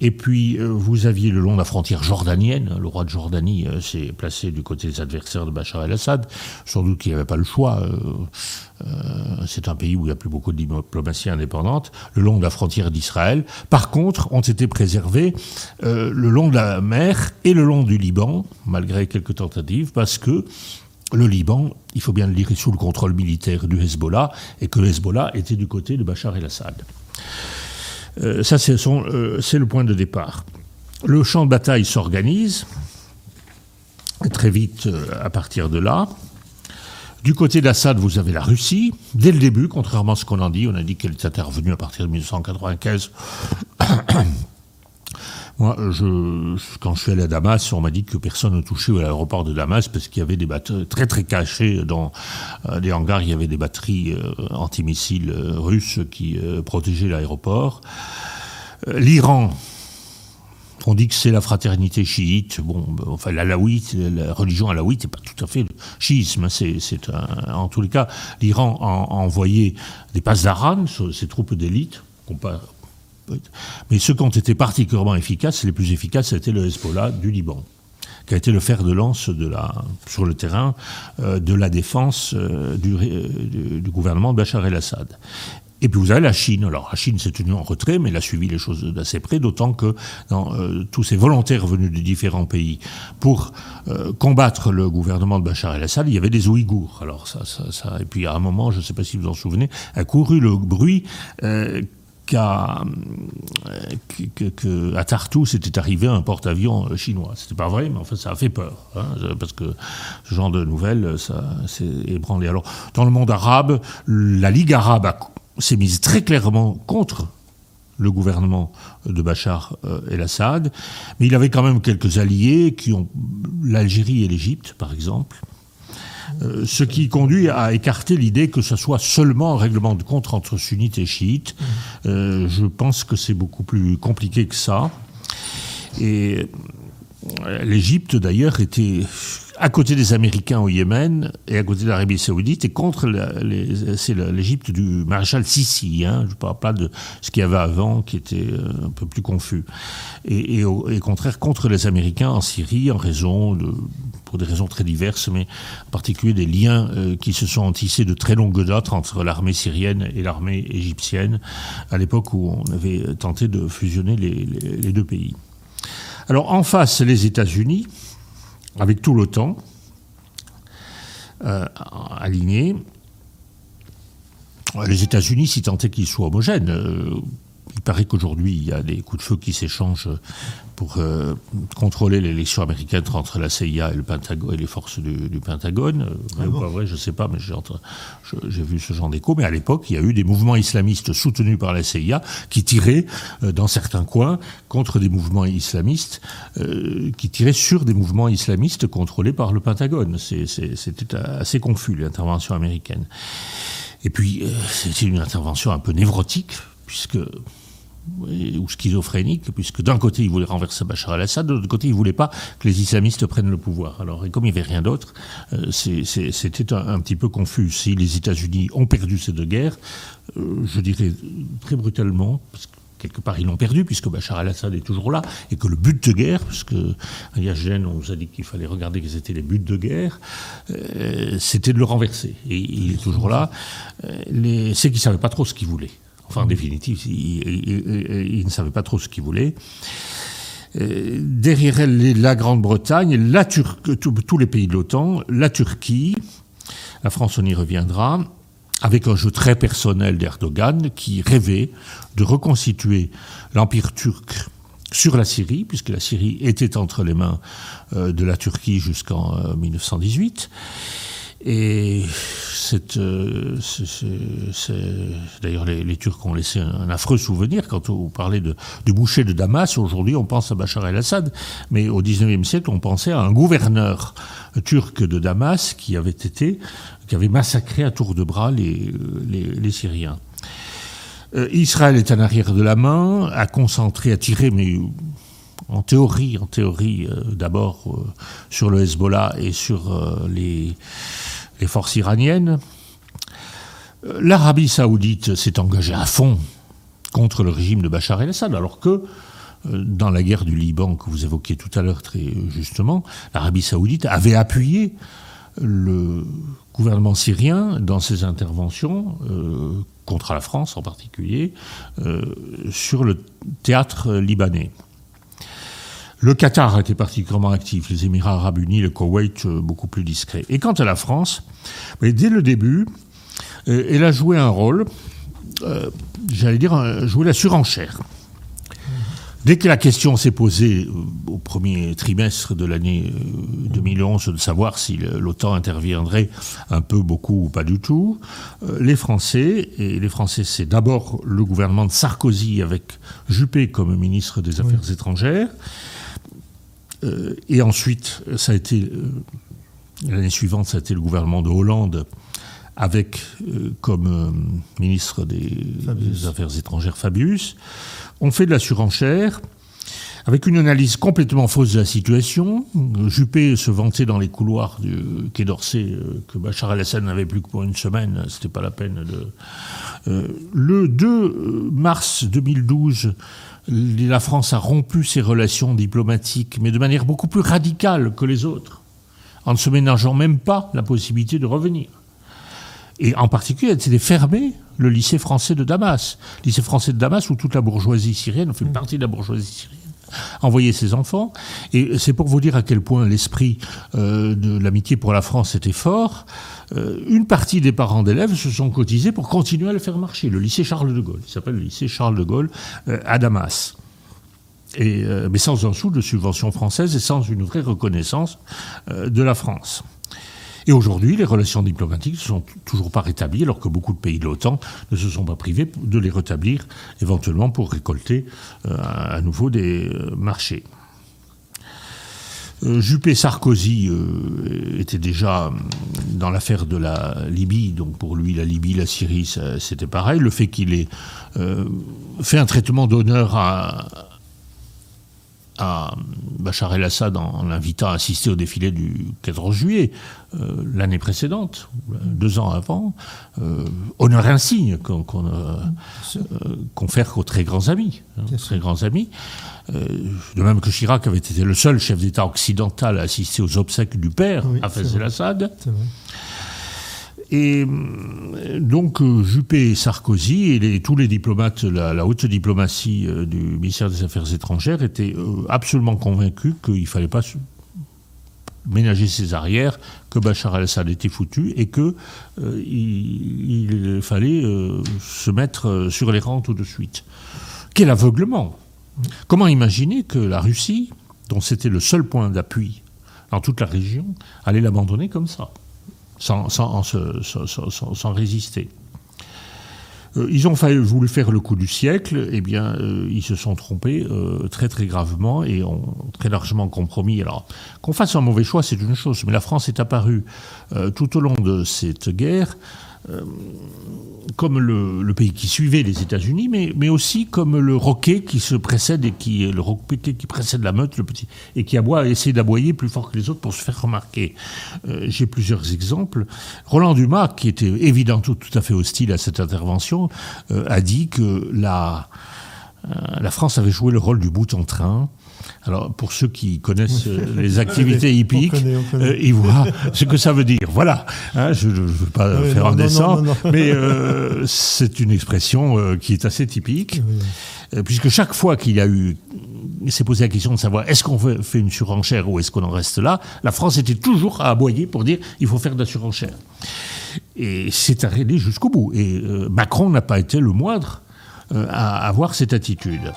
et puis, euh, vous aviez le long de la frontière jordanienne, le roi de Jordanie euh, s'est placé du côté des adversaires de Bachar el-Assad, sans doute qu'il n'y avait pas le choix. Euh, c'est un pays où il n'y a plus beaucoup de diplomatie indépendante, le long de la frontière d'Israël. Par contre, ont été préservés le long de la mer et le long du Liban, malgré quelques tentatives, parce que le Liban, il faut bien le dire, est sous le contrôle militaire du Hezbollah, et que le Hezbollah était du côté de Bachar el-Assad. Euh, ça, euh, c'est le point de départ. Le champ de bataille s'organise très vite euh, à partir de là. Du côté d'Assad, vous avez la Russie. Dès le début, contrairement à ce qu'on en dit, on a dit qu'elle est intervenue à partir de 1995 moi, quand je suis allé à Damas, on m'a dit que personne ne touchait à l'aéroport de Damas parce qu'il y avait des batteries très très cachées dans euh, les hangars. Il y avait des batteries euh, antimissiles euh, russes qui protégeaient l'aéroport. L'Iran, on dit que c'est la fraternité chiite. Bon, ben, enfin, l'alaouite, la religion alaouite n'est pas tout à fait le chiisme. C'est, en tous les cas, l'Iran a, envoyé des pasdaran, ces troupes d'élite, mais ceux qui ont été particulièrement efficaces, les plus efficaces, c'était le Hezbollah du Liban qui a été le fer de lance sur le terrain euh, de la défense euh, du, gouvernement de Bachar el-Assad. Et puis vous avez la Chine. Alors la Chine s'est tenue en retrait, mais elle a suivi les choses d'assez près, d'autant que dans euh, tous ces volontaires venus de différents pays pour combattre le gouvernement de Bachar el-Assad, il y avait des Ouïghours. Alors ça, ça, et puis à un moment, je ne sais pas si vous en souvenez, a couru le bruit qu'à que, Tartou, c'était arrivé un porte-avions chinois. C'était pas vrai, mais enfin, ça a fait peur, hein, parce que ce genre de nouvelles, ça s'est ébranlé. Alors, dans le monde arabe, la Ligue arabe s'est mise très clairement contre le gouvernement de Bachar el-Assad, mais il avait quand même quelques alliés qui ont l'Algérie et l'Égypte, par exemple. Ce qui conduit à écarter l'idée que ce soit seulement un règlement de compte entre sunnites et chiites. je pense que c'est beaucoup plus compliqué que ça. Et l'Égypte, d'ailleurs, était à côté des Américains au Yémen et à côté de l'Arabie Saoudite et contre c'est l'Égypte du maréchal Sisi. Hein, je ne parle pas de ce qu'il y avait avant qui était euh, un peu plus confus. Et, au, contraire contre les Américains en Syrie en raison de pour des raisons très diverses, mais en particulier des liens euh, qui se sont tissés de très longue date entre l'armée syrienne et l'armée égyptienne, à l'époque où on avait tenté de fusionner les deux pays. Alors en face, les États-Unis, avec tout l'OTAN euh, aligné. Les États-Unis, si tant qu'ils soient homogènes, euh, paraît qu'aujourd'hui, il y a des coups de feu qui s'échangent pour euh, contrôler l'élection américaine entre la CIA et, le Pentagone, et les forces du, Pentagone. Euh, ah pas vrai, je ne sais pas, mais j'ai vu ce genre d'écho. Mais à l'époque, il y a eu des mouvements islamistes soutenus par la CIA qui tiraient euh, dans certains coins contre des mouvements islamistes, qui tiraient sur des mouvements islamistes contrôlés par le Pentagone. C'était assez confus, l'intervention américaine. Et puis, c'était une intervention un peu névrotique, puisque ou schizophrénique, puisque d'un côté, il voulait renverser Bachar al-Assad, de l'autre côté, il voulait pas que les islamistes prennent le pouvoir. Alors, et comme il n'y avait rien d'autre, euh, c'était un, petit peu confus. Si les États-Unis ont perdu ces deux guerres, euh, je dirais très brutalement, parce que quelque part ils l'ont perdu, puisque Bachar al-Assad est toujours là, et que le but de guerre, puisque il y a Gênes, on nous a dit qu'il fallait regarder quels étaient les buts de guerre, euh, c'était de le renverser. Et il est toujours là. C'est qu'il ne savait pas trop ce qu'il voulait. Enfin, en définitive, il, ne savait pas trop ce qu'il voulait. Euh, derrière la Grande-Bretagne, tous les pays de l'OTAN, la Turquie, la France, on y reviendra, avec un jeu très personnel d'Erdogan qui rêvait de reconstituer l'empire turc sur la Syrie, puisque la Syrie était entre les mains euh, de la Turquie jusqu'en 1918. Et euh, d'ailleurs, les, Turcs ont laissé un, affreux souvenir quand on parlait de, du boucher de Damas. Aujourd'hui, on pense à Bachar el-Assad, mais au XIXe siècle, on pensait à un gouverneur turc de Damas qui avait été, qui avait massacré à tour de bras les, les, Syriens. Euh, Israël est en arrière de la main, a concentré, a tiré, mais en théorie, en théorie, euh, d'abord sur le Hezbollah et sur les les forces iraniennes. Euh, L'Arabie saoudite s'est engagée à fond contre le régime de Bachar el-Assad, alors que euh, dans la guerre du Liban que vous évoquiez tout à l'heure très justement, l'Arabie saoudite avait appuyé le gouvernement syrien dans ses interventions euh, contre la France en particulier sur le théâtre libanais. Le Qatar était particulièrement actif, les Émirats arabes unis, le Koweït euh, beaucoup plus discret. Et quant à la France, dès le début, euh, elle a joué un rôle, euh, j'allais dire, joué la surenchère. Dès que la question s'est posée au premier trimestre de l'année 2011 de savoir si l'OTAN interviendrait un peu, beaucoup ou pas du tout, les Français, et les Français c'est d'abord le gouvernement de Sarkozy avec Juppé comme ministre des Affaires étrangères, et ensuite, ça a été euh, l'année suivante, ça a été le gouvernement de Hollande avec euh, comme ministre des, Affaires étrangères Fabius. On fait de la surenchère avec une analyse complètement fausse de la situation. Juppé se vantait dans les couloirs du Quai d'Orsay que Bachar el-Assad n'avait plus que pour une semaine, c'était pas la peine de. le 2 mars 2012, la France a rompu ses relations diplomatiques, mais de manière beaucoup plus radicale que les autres, en ne se ménageant même pas la possibilité de revenir. Et en particulier, elle s'était fermée le lycée français de Damas. lycée français de Damas où toute la bourgeoisie syrienne, fait partie de la bourgeoisie syrienne, envoyait ses enfants. Et c'est pour vous dire à quel point l'esprit euh, de l'amitié pour la France était fort. Euh, une partie des parents d'élèves se sont cotisés pour continuer à le faire marcher. Le lycée Charles de Gaulle, il s'appelle le lycée Charles de Gaulle euh, à Damas. Mais sans un sou de subvention française et sans une vraie reconnaissance de la France. Et aujourd'hui, les relations diplomatiques ne sont toujours pas rétablies, alors que beaucoup de pays de l'OTAN ne se sont pas privés de les rétablir, éventuellement pour récolter euh, à nouveau des euh, marchés. Euh, Juppé Sarkozy était déjà dans l'affaire de la Libye, donc pour lui la Libye, la Syrie, c'était pareil. Le fait qu'il ait fait un traitement d'honneur à, à Bachar el-Assad en, l'invitant à assister au défilé du 14 juillet euh, l'année précédente, deux ans avant, euh, honneur insigne qu'on qu euh, confère qu'aux très grands amis, hein, très grands amis. Euh, de même que Chirac avait été le seul chef d'État occidental à assister aux obsèques du père, oui, Hafez el-Assad. Et euh, donc euh, Juppé Sarkozy et tous les diplomates, la, haute diplomatie euh, du ministère des Affaires étrangères étaient absolument convaincus qu'il ne fallait pas ménager ses arrières, que Bachar al-Assad était foutu et qu'il il fallait se mettre sur les rangs tout de suite. Quel aveuglement Comment imaginer que la Russie, dont c'était le seul point d'appui dans toute la région, allait l'abandonner comme ça? Sans, résister. Euh, ils ont voulu faire le coup du siècle, eh bien, euh, ils se sont trompés euh, très très gravement et ont très largement compromis. Alors, qu'on fasse un mauvais choix, c'est une chose, mais la France est apparue tout au long de cette guerre euh, comme le, pays qui suivait les États-Unis, mais, mais, aussi comme le roquet qui se précède et qui le roquet qui précède la meute, le petit, et qui aboie, essaie d'aboyer plus fort que les autres pour se faire remarquer. Euh, J'ai plusieurs exemples. Roland Dumas, qui était évidemment tout, à fait hostile à cette intervention, euh, a dit que la, la France avait joué le rôle du bout en train alors, pour ceux qui connaissent euh, les activités hippiques, on connaît, on connaît. Euh, ils voient ce que ça veut dire. Voilà. Hein, je ne veux pas oui, faire non, un dessin, mais euh, c'est une expression euh, qui est assez typique, oui. Puisque chaque fois qu'il y a eu, s'est posé la question de savoir est-ce qu'on fait une surenchère ou est-ce qu'on en reste là, la France était toujours à aboyer pour dire il faut faire de la surenchère. Et c'est arrêté jusqu'au bout. Et Macron n'a pas été le moindre à avoir cette attitude.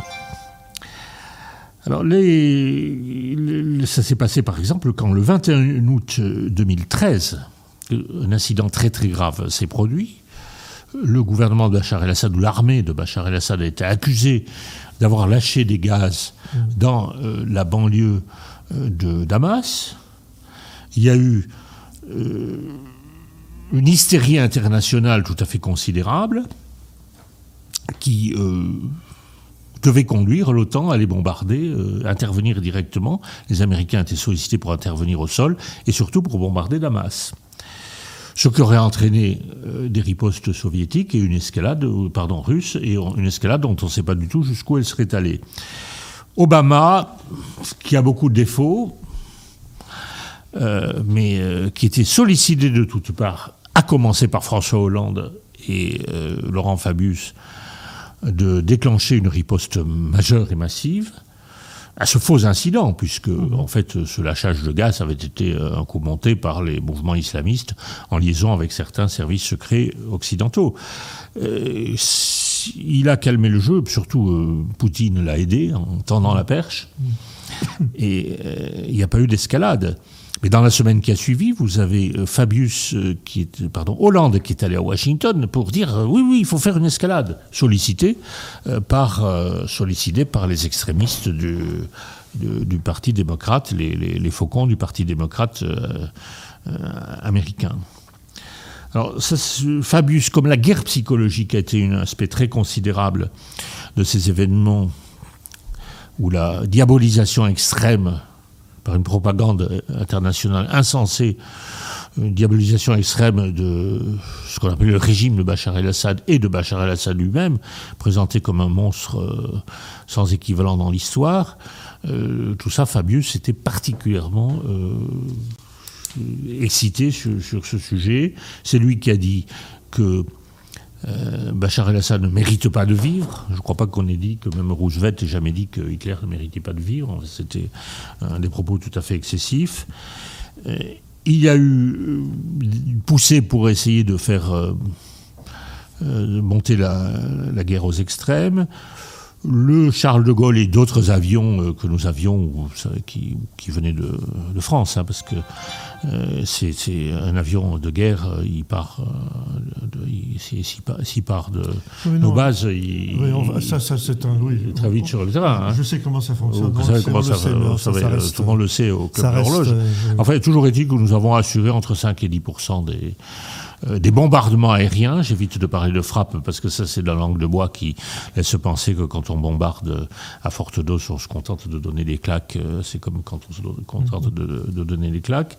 Alors, les, les, ça s'est passé par exemple quand le 21 août 2013, un incident très très grave s'est produit. Le gouvernement de Bachar el-Assad ou l'armée de Bachar el-Assad a été accusé d'avoir lâché des gaz dans euh, la banlieue euh, de Damas. Il y a eu euh, une hystérie internationale tout à fait considérable qui euh, devait conduire l'OTAN à les bombarder, euh, intervenir directement. Les Américains étaient sollicités pour intervenir au sol et surtout pour bombarder Damas. Ce qui aurait entraîné euh, des ripostes soviétiques et une escalade, euh, pardon, russe, et une escalade dont on ne sait pas du tout jusqu'où elle serait allée. Obama, qui a beaucoup de défauts, mais qui était sollicité de toutes parts, à commencer par François Hollande et Laurent Fabius, de déclencher une riposte majeure et massive à ce faux incident, puisque mmh. en fait ce lâchage de gaz avait été euh, monté par les mouvements islamistes en liaison avec certains services secrets occidentaux. Euh, il a calmé le jeu, surtout euh, Poutine l'a aidé en tendant la perche, mmh. et euh, il n'y a pas eu d'escalade. Mais dans la semaine qui a suivi, vous avez euh, Fabius, euh, est, pardon, Hollande, qui est allé à Washington pour dire euh, oui, oui, il faut faire une escalade, sollicité euh, par, euh, par les extrémistes du, du, Parti démocrate, les, les, faucons du Parti démocrate euh, euh, américain. Alors, ça, Fabius, comme la guerre psychologique a été un aspect très considérable de ces événements où la diabolisation extrême par une propagande internationale insensée, une diabolisation extrême de ce qu'on appelle le régime de Bachar el-Assad et de Bachar el-Assad lui-même, présenté comme un monstre euh, sans équivalent dans l'histoire. Euh, tout ça, Fabius était particulièrement euh, excité sur, ce sujet. C'est lui qui a dit que Euh, Bachar el-Assad ne mérite pas de vivre. Je ne crois pas qu'on ait dit que même Roosevelt ait jamais dit que Hitler ne méritait pas de vivre. C'était un des propos tout à fait excessifs. Euh, il y a eu une poussée pour essayer de faire euh, euh, monter la, guerre aux extrêmes. le Charles de Gaulle et d'autres avions euh, que nous avions qui, venaient de, France, hein, parce que euh, c'est un avion de guerre, euh, il part, s'il part de nos bases, il, oui, ça, ça c'est un oui, très vite sur le terrain. Hein. Je sais comment ça fonctionne. Vous savez comment ça, ça, reste, tout le monde le sait au club d'horloge. Enfin, toujours est-il que nous avons assuré entre 5 et 10 des euh, des bombardements aériens. J'évite de parler de frappe parce que ça, c'est la langue de bois qui laisse penser que quand on bombarde à forte dose, on se contente de donner des claques. Euh, c'est comme quand on se contente de, donner des claques.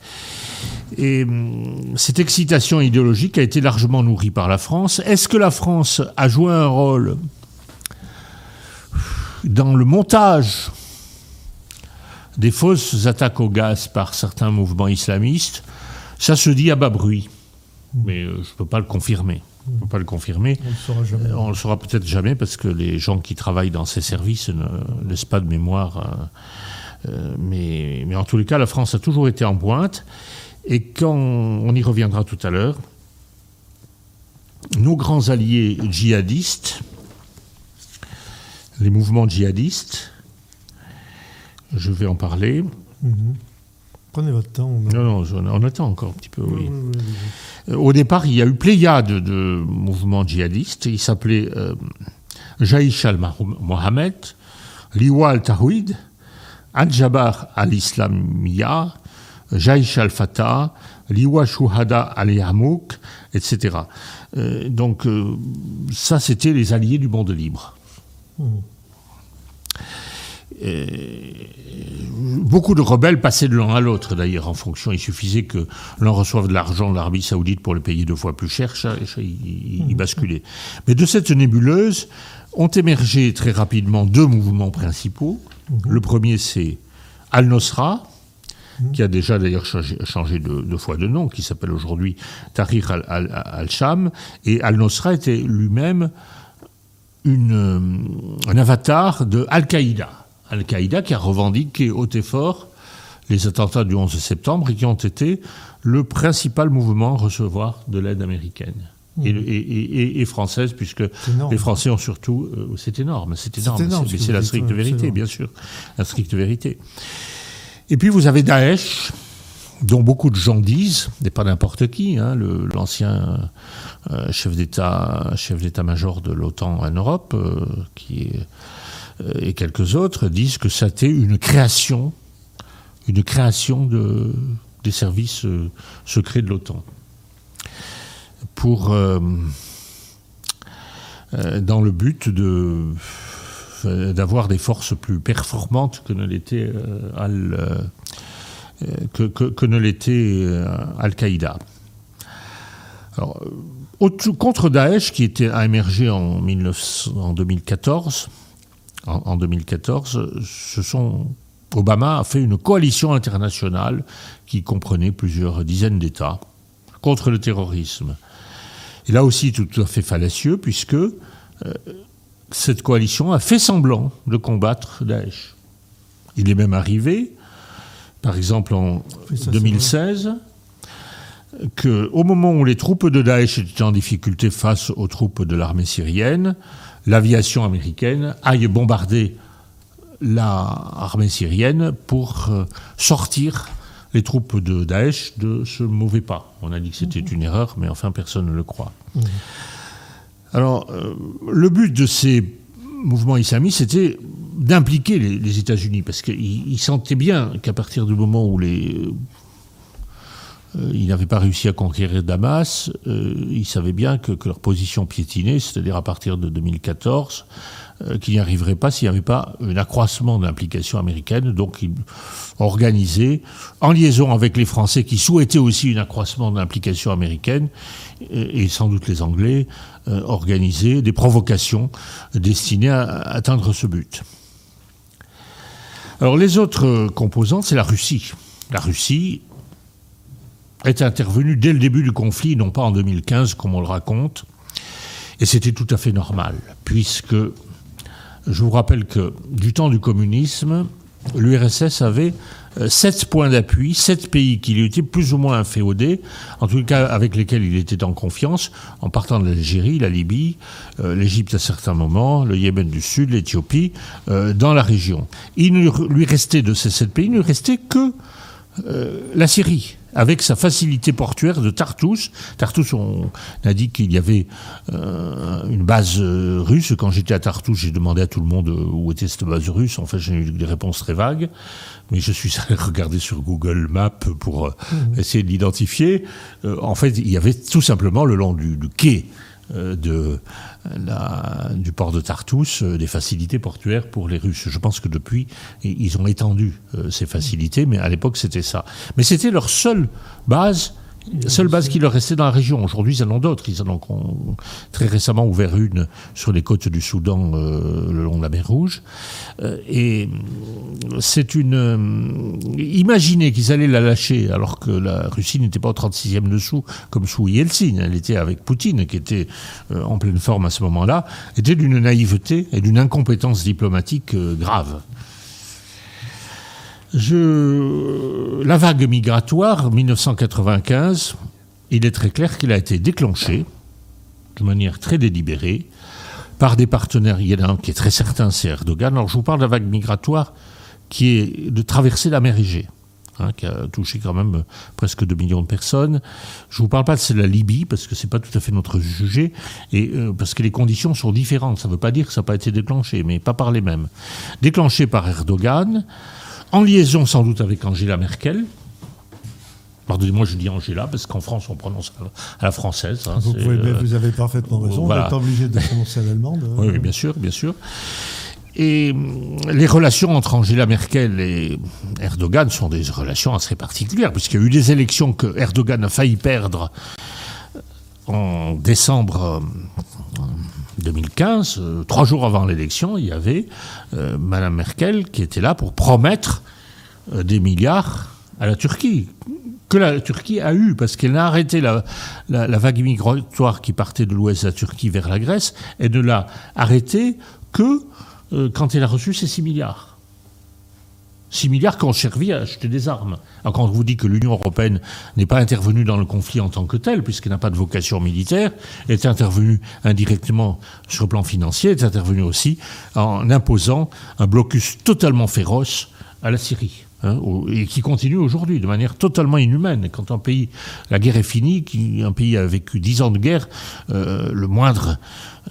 Et hum, cette excitation idéologique a été largement nourrie par la France. Est-ce que la France a joué un rôle dans le montage des fausses attaques au gaz par certains mouvements islamistes, ça se dit à bas bruit mais euh, je ne peux pas le confirmer. On ne peut pas le confirmer. On le saura euh, le saura peut-être jamais parce que les gens qui travaillent dans ces services ne laissent pas de mémoire. Euh, mais, mais, en tous les cas, la France a toujours été en pointe. Et quand on y reviendra tout à l'heure, nos grands alliés djihadistes, les mouvements djihadistes, je vais en parler. Mhm. Prenez votre temps. Non, non, on attend encore un petit peu, oui. Euh, au départ, il y a eu pléiade de mouvements djihadistes. Il s'appelait euh, Jaïch al-Mohamed, Liwa al-Tawhid, Al-Jabar al-Islamiyya, Jaïch al-Fatah, Liwa Shuhada al-Yarmouk, etc. Euh, donc, ça, c'était les alliés du monde libre. Mmh beaucoup de rebelles passaient de l'un à l'autre, d'ailleurs, en fonction. Il suffisait que l'un reçoive de l'argent de l'Arabie saoudite pour le payer deux fois plus cher, ça, il, mhm. basculait. Mais de cette nébuleuse ont émergé très rapidement deux mouvements principaux. Mhm. Le premier, c'est Al-Nosra, mhm. qui a déjà d'ailleurs changé, deux, fois de nom, qui s'appelle aujourd'hui Tahrir al-Sham. et Al-Nosra était lui-même un avatar de Al-Qaïda. Al-Qaïda qui a revendiqué haut et fort les attentats du 11 septembre et qui ont été le principal mouvement à recevoir de l'aide américaine. Mmh. Et, française, puisque les Français ont surtout... Euh, c'est énorme, c'est énorme, c'est la stricte vérité, bien sûr, la stricte vérité. Et puis vous avez Daesh, dont beaucoup de gens disent, n'est pas n'importe qui, hein, l'ancien euh, chef d'État, chef d'état-major de l'OTAN en Europe, euh, qui est et quelques autres disent que c'était une création, une création de, des services euh, secrets de l'OTAN. Pour, euh, dans le but de, d'avoir des forces plus performantes que ne l'était Al, que, que, ne l'était Al-Qaïda. contre Daesh, qui était, a émergé en, 19, en 2014, en, 2014, ce sont Obama a fait une coalition internationale qui comprenait plusieurs dizaines d'États contre le terrorisme. Et là aussi, tout à fait fallacieux, puisque euh, cette coalition a fait semblant de combattre Daesh. Il est même arrivé, par exemple en 2016, qu'au moment où les troupes de Daesh étaient en difficulté face aux troupes de l'armée syrienne, l'aviation américaine aille bombarder l'armée syrienne pour euh, sortir les troupes de Daesh de ce mauvais pas. On a dit que c'était une erreur, mais enfin personne ne le croit. Mmh. Alors, euh, le but de ces mouvements islamistes, c'était d'impliquer les, États-Unis, parce qu'ils sentaient bien qu'à partir du moment où les ils n'avaient pas réussi à conquérir Damas. Euh, ils savaient bien que, leur position piétinait, c'est-à-dire à partir de 2014, euh, qu'ils n'y arriveraient pas s'il n'y avait pas un accroissement de l'implication américaine. Donc ils organisaient, en liaison avec les Français qui souhaitaient aussi un accroissement de l'implication américaine, et, sans doute les Anglais, organisaient des provocations destinées à atteindre ce but. Alors les autres composants, c'est la Russie. La Russie est intervenu dès le début du conflit, non pas en 2015 comme on le raconte, et c'était tout à fait normal, puisque je vous rappelle que du temps du communisme, l'URSS avait euh, sept points d'appui, sept pays qui lui étaient plus ou moins inféodés, en tout cas avec lesquels il était en confiance, en partant de l'Algérie, la Libye, euh, l'Égypte à certains moments, le Yémen du Sud, l'Éthiopie, euh, dans la région. Il ne lui restait de ces sept pays, il ne lui restait que la Syrie avec sa facilité portuaire de Tartous. Tartous, on a dit qu'il y avait une base russe. Quand j'étais à Tartous, j'ai demandé à tout le monde où était cette base russe. En fait, j'ai eu des réponses très vagues mais je suis allé regarder sur Google Maps pour euh, mmh. essayer de l'identifier. Euh, en fait, il y avait tout simplement le long du, quai euh, de, du port de Tartous des facilités portuaires pour les Russes. Je pense que depuis, ils ont étendu ces facilités, mais à l'époque, c'était ça. Mais c'était leur seule base la seule base qui leur restait dans la région. Aujourd'hui, ils en ont d'autres. Ils en ont très récemment ouvert une sur les côtes du Soudan, euh, le long de la mer Rouge. Euh, et c'est une. Euh, imaginez qu'ils allaient la lâcher alors que la Russie n'était pas au 36e dessous comme sous Yeltsin. Elle était avec Poutine, qui était en pleine forme à ce moment-là, était d'une naïveté et d'une incompétence diplomatique grave. La vague migratoire, 1995, il est très clair qu'il a été déclenché de manière très délibérée par des partenaires. Il y en a un qui est très certain, c'est Erdogan. Alors je vous parle de la vague migratoire qui est de traverser la mer Égée. Hein, qui a touché quand même presque 2 millions de personnes. Je ne vous parle pas de la Libye, parce que ce n'est pas tout à fait notre sujet, et euh, parce que les conditions sont différentes. Ça ne veut pas dire que ça n'a pas été déclenché, mais pas par les mêmes. Déclenché par Erdogan, en liaison sans doute avec Angela Merkel. Pardonnez-moi, je dis Angela, parce qu'en France, on prononce à la française. Hein, vous, euh, vous, avez parfaitement raison. Vous êtes obligé de prononcer à l'allemande. Oui, oui, bien sûr, bien sûr. Et hum, les relations entre Angela Merkel et Erdogan sont des relations assez particulières, puisqu'il y a eu des élections que Erdogan a failli perdre en décembre 2015, euh, trois jours avant l'élection, il y avait euh, Madame Merkel qui était là pour promettre euh, des milliards à la Turquie, que la Turquie a eu, parce qu'elle a arrêté la, vague migratoire qui partait de l'ouest de la Turquie vers la Grèce, et ne l'a arrêté que quand elle a reçu ces 6 milliards. 6 milliards qui ont servi à acheter des armes. Alors quand on vous dit que l'Union européenne n'est pas intervenue dans le conflit en tant que telle, puisqu'elle n'a pas de vocation militaire, elle est intervenue indirectement sur le plan financier, elle est intervenue aussi en imposant un blocus totalement féroce à la Syrie. Hein, et qui continue aujourd'hui de manière totalement inhumaine. Quand un pays, la guerre est finie, un pays a vécu dix ans de guerre, euh, le moindre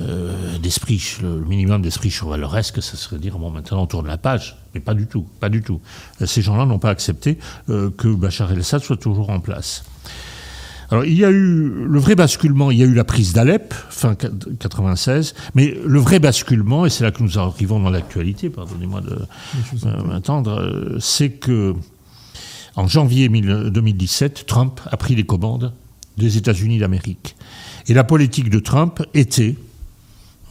euh, d'esprit, le minimum d'esprit chevaleresque, ça serait dire bon maintenant on tourne la page, mais pas du tout, pas du tout. Ces gens-là n'ont pas accepté euh, que Bachar el-Assad soit toujours en place. Alors, il y a eu le vrai basculement, il y a eu la prise d'Alep, fin 96, mais le vrai basculement, et c'est là que nous arrivons dans l'actualité, pardonnez-moi de m'attendre, euh, c'est que en janvier 2017, Trump a pris les commandes des États-Unis d'Amérique. Et la politique de Trump était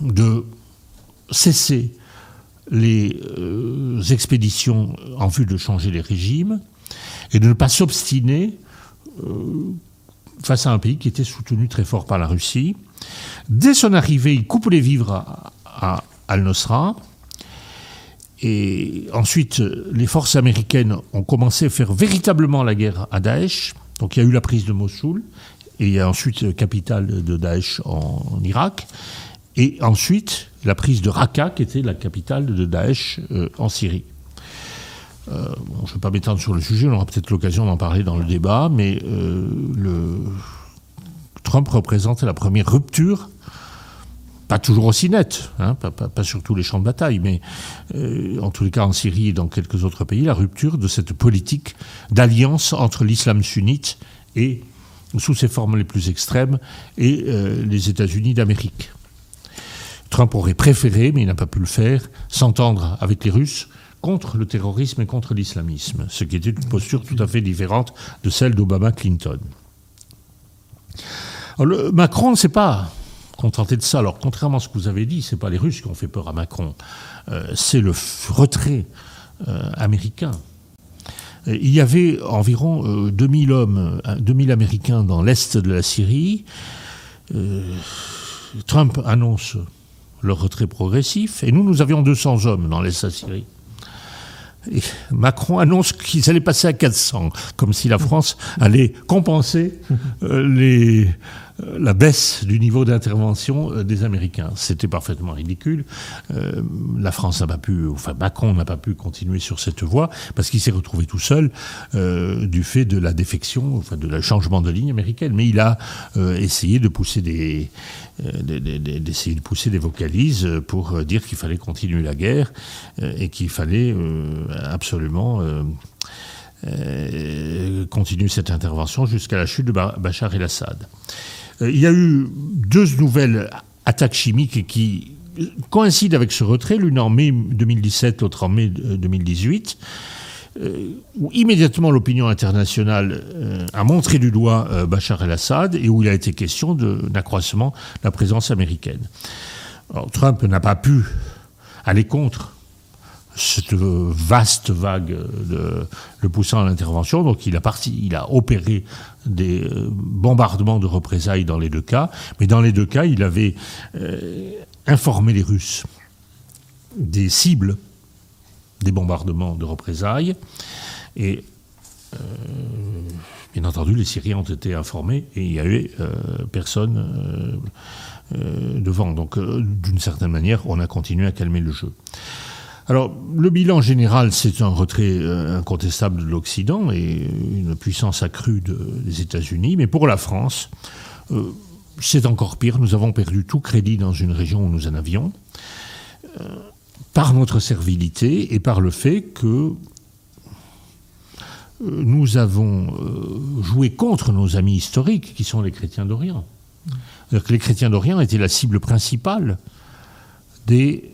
de cesser les euh, expéditions en vue de changer les régimes et de ne pas s'obstiner euh, face à un pays qui était soutenu très fort par la Russie. Dès son arrivée, il coupe les vivres à, Al-Nosra. Et ensuite, les forces américaines ont commencé à faire véritablement la guerre à Daesh. Donc il y a eu la prise de Mossoul, et il y a ensuite la capitale de Daesh en, Irak, et ensuite la prise de Raqqa, qui était la capitale de Daesh euh, en Syrie. Euh, je ne vais pas m'étendre sur le sujet, on aura peut-être l'occasion d'en parler dans le débat, mais euh. Trump représente la première rupture, pas toujours aussi nette, hein, pas, sur tous les champs de bataille, mais euh, en tous les cas en Syrie et dans quelques autres pays, la rupture de cette politique d'alliance entre l'islam sunnite et, sous ses formes les plus extrêmes, et les États-Unis d'Amérique. Trump aurait préféré, mais il n'a pas pu le faire, s'entendre avec les Russes contre le terrorisme et contre l'islamisme, ce qui était une posture tout à fait différente de celle d'Obama-Clinton. Macron ne s'est pas contenté de ça. Alors, contrairement à ce que vous avez dit, ce n'est pas les Russes qui ont fait peur à Macron, euh, c'est le retrait euh, américain. Il y avait environ 2000 euh, hommes, 2000 Américains dans l'est de la Syrie. Trump annonce leur retrait progressif, et nous, nous avions 200 hommes dans l'est de la Syrie. Macron annonce qu'ils allaient passer à 400, comme si la France allait compenser euh, euh, la baisse du niveau d'intervention euh, des Américains. C'était parfaitement ridicule. la France n'a pas pu, enfin Macron n'a pas pu continuer sur cette voie parce qu'il s'est retrouvé tout seul du fait de la défection, enfin de changement de ligne américaine. Mais il a essayé de pousser des, d'essayer de pousser des vocalises pour dire qu'il fallait continuer la guerre et qu'il fallait absolument continuer cette intervention jusqu'à la chute de Bachar el-Assad. il y a eu deux nouvelles attaques chimiques qui coïncident avec ce retrait, l'une en mai 2017, l'autre en mai 2018. Euh, où immédiatement l'opinion internationale euh, a montré du doigt euh, Bachar el-Assad et où il a été question d'un accroissement de la présence américaine. Trump n'a pas pu aller contre cette vaste vague de, le poussant à l'intervention. Donc il a, parti, il a opéré des bombardements de représailles dans les deux cas. Mais dans les deux cas, il avait informé les Russes des cibles des bombardements de représailles. Et euh, bien entendu, les Syriens ont été informés et il n'y a eu euh, personne euh, devant. Donc, d'une certaine manière, on a continué à calmer le jeu. Alors, le bilan général, c'est un retrait incontestable de l'Occident et une puissance accrue des États-Unis. Mais pour la France, c'est encore pire. Nous avons perdu tout crédit dans une région où nous en avions par notre servilité et par le fait que euh, nous avons euh, joué contre nos amis historiques, qui sont les chrétiens d'Orient. Que les chrétiens d'Orient étaient la cible principale des,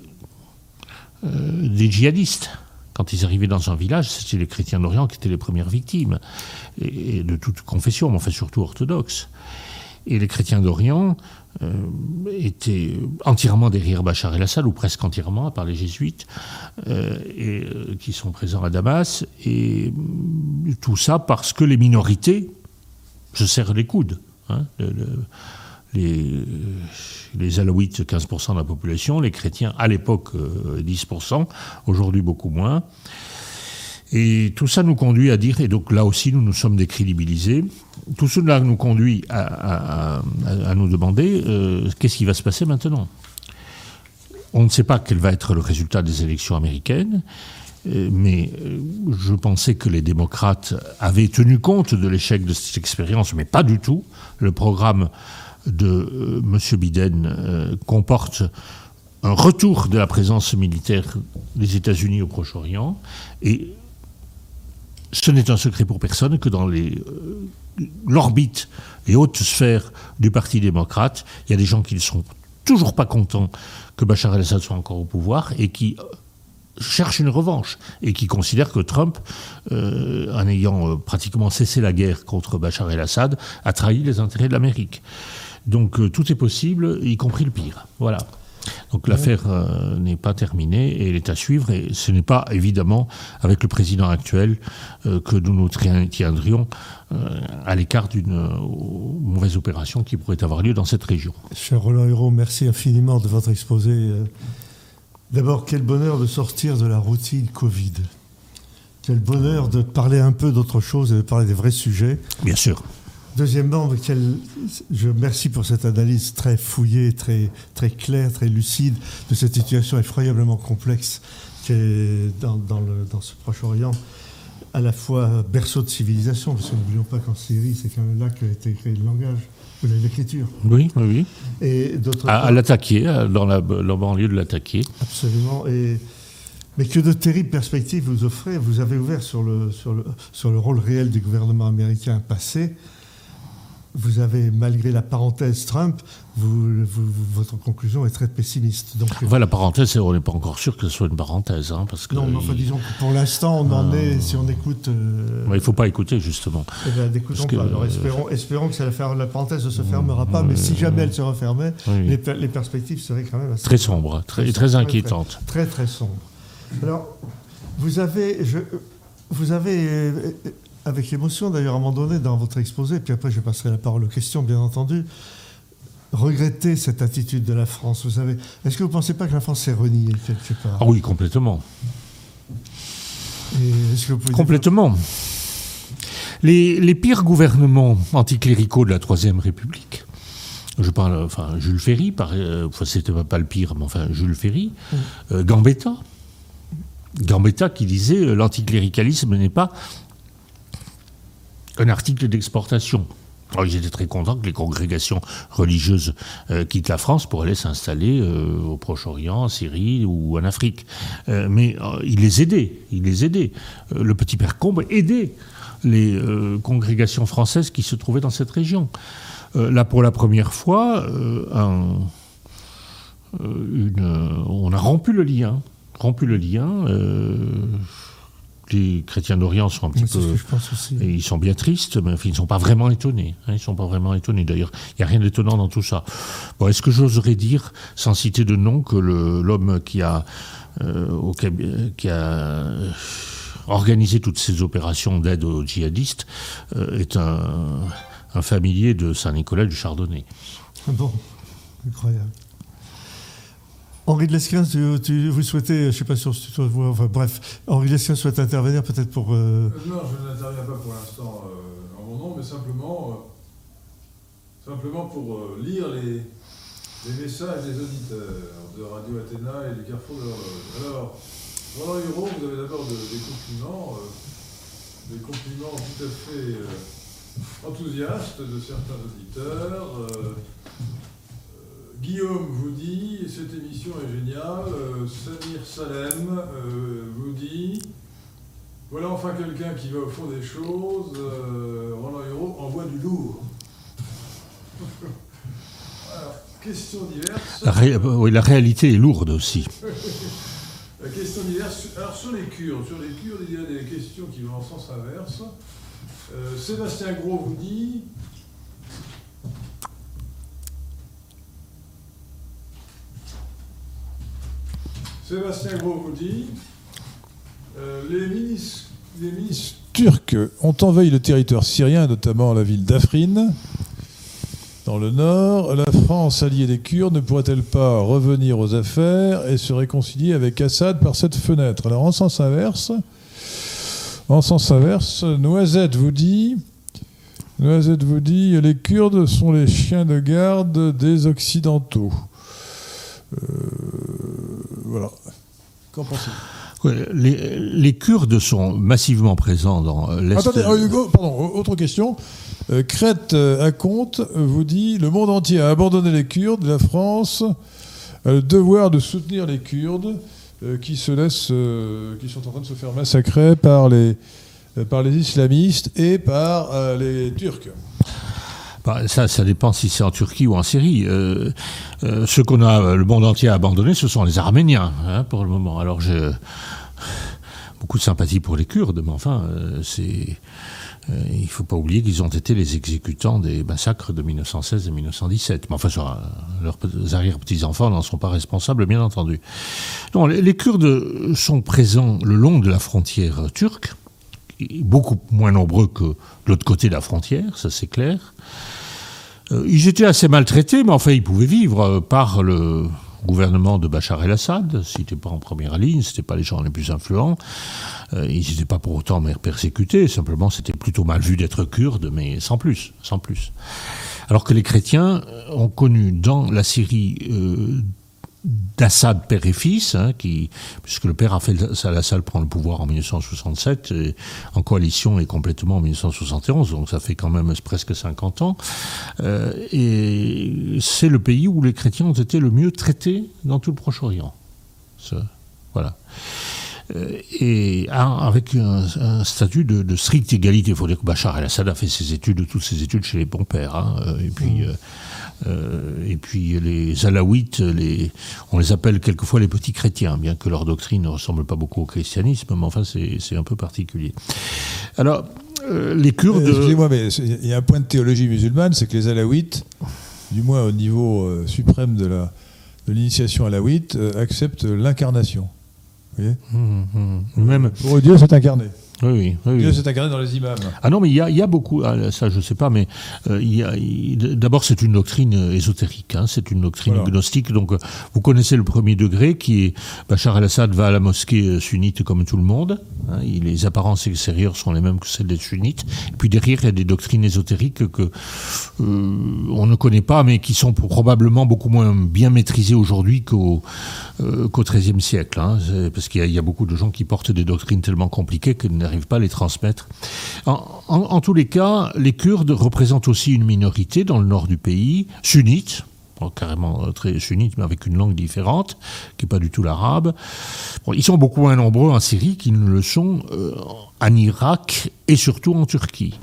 euh, des djihadistes. Quand ils arrivaient dans un village, c'était les chrétiens d'Orient qui étaient les premières victimes, et, de toute confession, mais enfin surtout orthodoxes. Et les chrétiens d'Orient euh, étaient entièrement derrière Bachar el-Assad, ou presque entièrement, à part les jésuites, euh, euh, qui sont présents à Damas. Et tout ça parce que les minorités se serrent les coudes. Hein, les, les Alaouites, 15% de la population, les chrétiens, à l'époque, 10%, aujourd'hui beaucoup moins. Et tout ça nous conduit à dire, et donc là aussi nous nous sommes décrédibilisés, tout cela nous conduit à, nous demander euh, qu'est-ce qui va se passer maintenant? On ne sait pas quel va être le résultat des élections américaines, euh, mais euh, je pensais que les démocrates avaient tenu compte de l'échec de cette expérience, mais pas du tout. Le programme de M. Biden comporte un retour de la présence militaire des États-Unis au Proche-Orient et ce n'est un secret pour personne que dans euh, l'orbite, les hautes sphères du Parti démocrate, il y a des gens qui ne sont toujours pas contents que Bachar el-Assad soit encore au pouvoir et qui euh, cherchent une revanche et qui considèrent que Trump, euh, en ayant pratiquement cessé la guerre contre Bachar el-Assad, a trahi les intérêts de l'Amérique. Donc tout est possible, y compris le pire. Voilà. Donc l'affaire euh, n'est pas terminée et elle est à suivre. Et ce n'est pas évidemment avec le président actuel euh, que nous nous tiendrions euh, à l'écart d'une mauvaise opération qui pourrait avoir lieu dans cette région. Cher Roland Hérault, merci infiniment de votre exposé. D'abord, quel bonheur de sortir de la routine Covid. Quel bonheur de parler un peu d'autre chose et de parler des vrais sujets. Bien sûr. Deuxièmement, je remercie pour cette analyse très fouillée, très, très claire, très lucide de cette situation effroyablement complexe qui est dans, dans, ce Proche-Orient, à la fois berceau de civilisation, parce que n'oublions pas qu'en Syrie, c'est quand même là qu'a été créé le langage, l'écriture. Oui, oui, oui. Et à, à l'attaquer, dans la, banlieue de l'attaquer. Absolument. Et, mais que de terribles perspectives vous offrez. Vous avez ouvert sur le, sur le, sur le rôle réel du gouvernement américain passé vous avez, malgré la parenthèse Trump, votre conclusion est très pessimiste. Donc, enfin, la parenthèse, on n'est pas encore sûr que ce soit une parenthèse. Hein, parce que non, mais enfin, disons que pour l'instant, on en est, si on écoute... Euh, il ne faut pas écouter, justement. Eh bien, n'écoutons pas. Alors, espérons, espérons que la, la parenthèse ne se fermera pas, mais si jamais elle se refermait, les, perspectives seraient quand même assez... Très sombres, très, très, inquiétantes. Très, très, sombres. Alors, vous avez... Je, vous avez euh, avec émotion d'ailleurs à un moment donné dans votre exposé, puis après je passerai la parole aux questions bien entendu, regretter cette attitude de la France. Vous savez, est-ce que vous ne pensez pas que la France s'est reniée quelque part? Ah oui, complètement. Complètement. Les, pires gouvernements anticléricaux de la Troisième République, je parle, enfin, Jules Ferry, par, euh, c'était pas le pire, mais enfin, Jules Ferry, euh, Gambetta, Gambetta qui disait euh, l'anticléricalisme n'est pas un article d'exportation. Alors, ils étaient très contents que les congrégations religieuses quittent la France pour aller s'installer au Proche-Orient, en Syrie ou en Afrique. mais il les aidait, il les aidait. le petit père Combe aidait les euh, congrégations françaises qui se trouvaient dans cette région. Euh, là, pour la première fois, euh, on a rompu le lien. Rompu le lien. Les chrétiens d'Orient sont un petit peu. Et ils sont bien tristes, mais ils ne sont pas vraiment étonnés. Hein, ils ne sont pas vraiment étonnés. D'ailleurs, il n'y a rien d'étonnant dans tout ça. Bon, Est-ce que j'oserais dire, sans citer de nom, que l'homme qui a, qui a organiser toutes ces opérations d'aide aux djihadistes euh, est un, familier de Saint-Nicolas du Chardonnay? Ah bon, incroyable. Henri de Lesquin, tu, vous souhaitez, je ne sais pas si tu dois enfin bref, Henri de Lesquin souhaite intervenir peut-être pour... Euh, euh, non, je n'interviens pas pour l'instant en mon nom, mais simplement, simplement pour lire les, messages des auditeurs de Radio Athéna et du Carrefour de. Alors, Roland Huron, vous avez d'abord des compliments, euh, des compliments tout à fait euh, enthousiastes de certains auditeurs. Euh, Guillaume vous dit, cette émission est géniale. Samir Salem vous dit, voilà enfin quelqu'un qui va au fond des choses. Roland Huron envoie du lourd. Alors, questions diverses. oui, la réalité est lourde aussi. La question diverse. Alors sur les Kurdes, sur les Kurdes, il y a des questions qui vont en sens inverse. Euh, Sébastien Gros vous dit. Sébastien Gros vous dit. Les ministres, les turcs ont envahi le territoire syrien, notamment la ville d'Afrin. Dans le nord, la France alliée des Kurdes ne pourrait-elle pas revenir aux affaires et se réconcilier avec Assad par cette fenêtre? Alors en sens inverse, en sens inverse, Noisette vous dit, Noisette vous dit, les Kurdes sont les chiens de garde des Occidentaux. Euh, voilà. Qu'en pensez-vous les, Kurdes sont massivement présents dans l'Est. Attendez, euh, Hugo, pardon, autre question. Euh, Crète à compte vous dit le monde entier a abandonné les Kurdes, la France a le devoir de soutenir les Kurdes euh, qui se laissent, euh, qui sont en train de se faire massacrer par les, par les islamistes et par les Turcs. Ça, ça dépend si c'est en Turquie ou en Syrie. ce qu'on a, le monde entier a abandonné, ce sont les Arméniens, hein, pour le moment. Alors j'ai beaucoup de sympathie pour les Kurdes, mais enfin, c'est euh, il ne faut pas oublier qu'ils ont été les exécutants des massacres de 1916 et 1917. Mais enfin, leurs arrière-petits-enfants n'en sont pas responsables, bien entendu. Non, les Kurdes sont présents le long de la frontière turque, beaucoup moins nombreux que de l'autre côté de la frontière, ça c'est clair. Euh, ils étaient assez maltraités, mais enfin, ils pouvaient vivre euh, par le, gouvernement de Bachar el-Assad, n'était pas en première ligne, ce pas les gens les plus influents. Euh, ils n'étaient pas pour autant persécutés, simplement c'était plutôt mal vu d'être kurde, mais sans plus. Alors que les chrétiens ont connu dans la Syrie d'Assad père et fils, hein, qui, puisque le père a fait Al-Assad prend le pouvoir en 1967, en coalition et complètement en 1971, donc ça fait quand même presque 50 ans. Euh, et c'est le pays où les chrétiens ont été le mieux traités dans tout le Proche-Orient. Voilà. Euh, et avec un, statut de, stricte égalité. Il faut dire que Bachar el-Assad a fait ses études, toutes ses études chez les bons pères. Hein, euh, et puis. Mmh. Euh, et puis les Alaouites, les, on les appelle quelquefois les petits chrétiens, bien que leur doctrine ne ressemble pas beaucoup au christianisme, mais enfin c'est un peu particulier. Alors, les Kurdes... Excusez-moi, mais il y a un point de théologie musulmane, c'est que les Alaouites, du moins au niveau suprême de l'initiation alaouite, acceptent l'incarnation. Mmh, mmh. Même, Pour Dieu, c'est incarné. Oui, oui, oui, Dieu s'est incarné dans les imams. Ah non, mais il y a, il y a beaucoup, ah, ça je sais pas, mais euh, d'abord c'est une doctrine euh, ésotérique, hein, c'est une doctrine Voilà. gnostique, donc euh, vous connaissez le premier degré qui est Bachar el-Assad va à la mosquée sunnite comme tout le monde, hein, les apparences extérieures sont les mêmes que celles des sunnites, et puis derrière il y a des doctrines ésotériques que euh, on ne connaît pas, mais qui sont probablement beaucoup moins bien maîtrisées aujourd'hui qu'au euh, XIIIe siècle, hein, parce qu'il y, a- il y a beaucoup de gens qui portent des doctrines tellement compliquées qu'ils n'arrivent pas à les transmettre. En, tous les cas, les Kurdes représentent aussi une minorité dans le nord du pays, sunnite, carrément euh, très sunnite, mais avec une langue différente, qui n'est pas du tout l'arabe. Ils sont beaucoup moins nombreux en Syrie qu'ils ne le sont euh, en Irak et surtout en Turquie.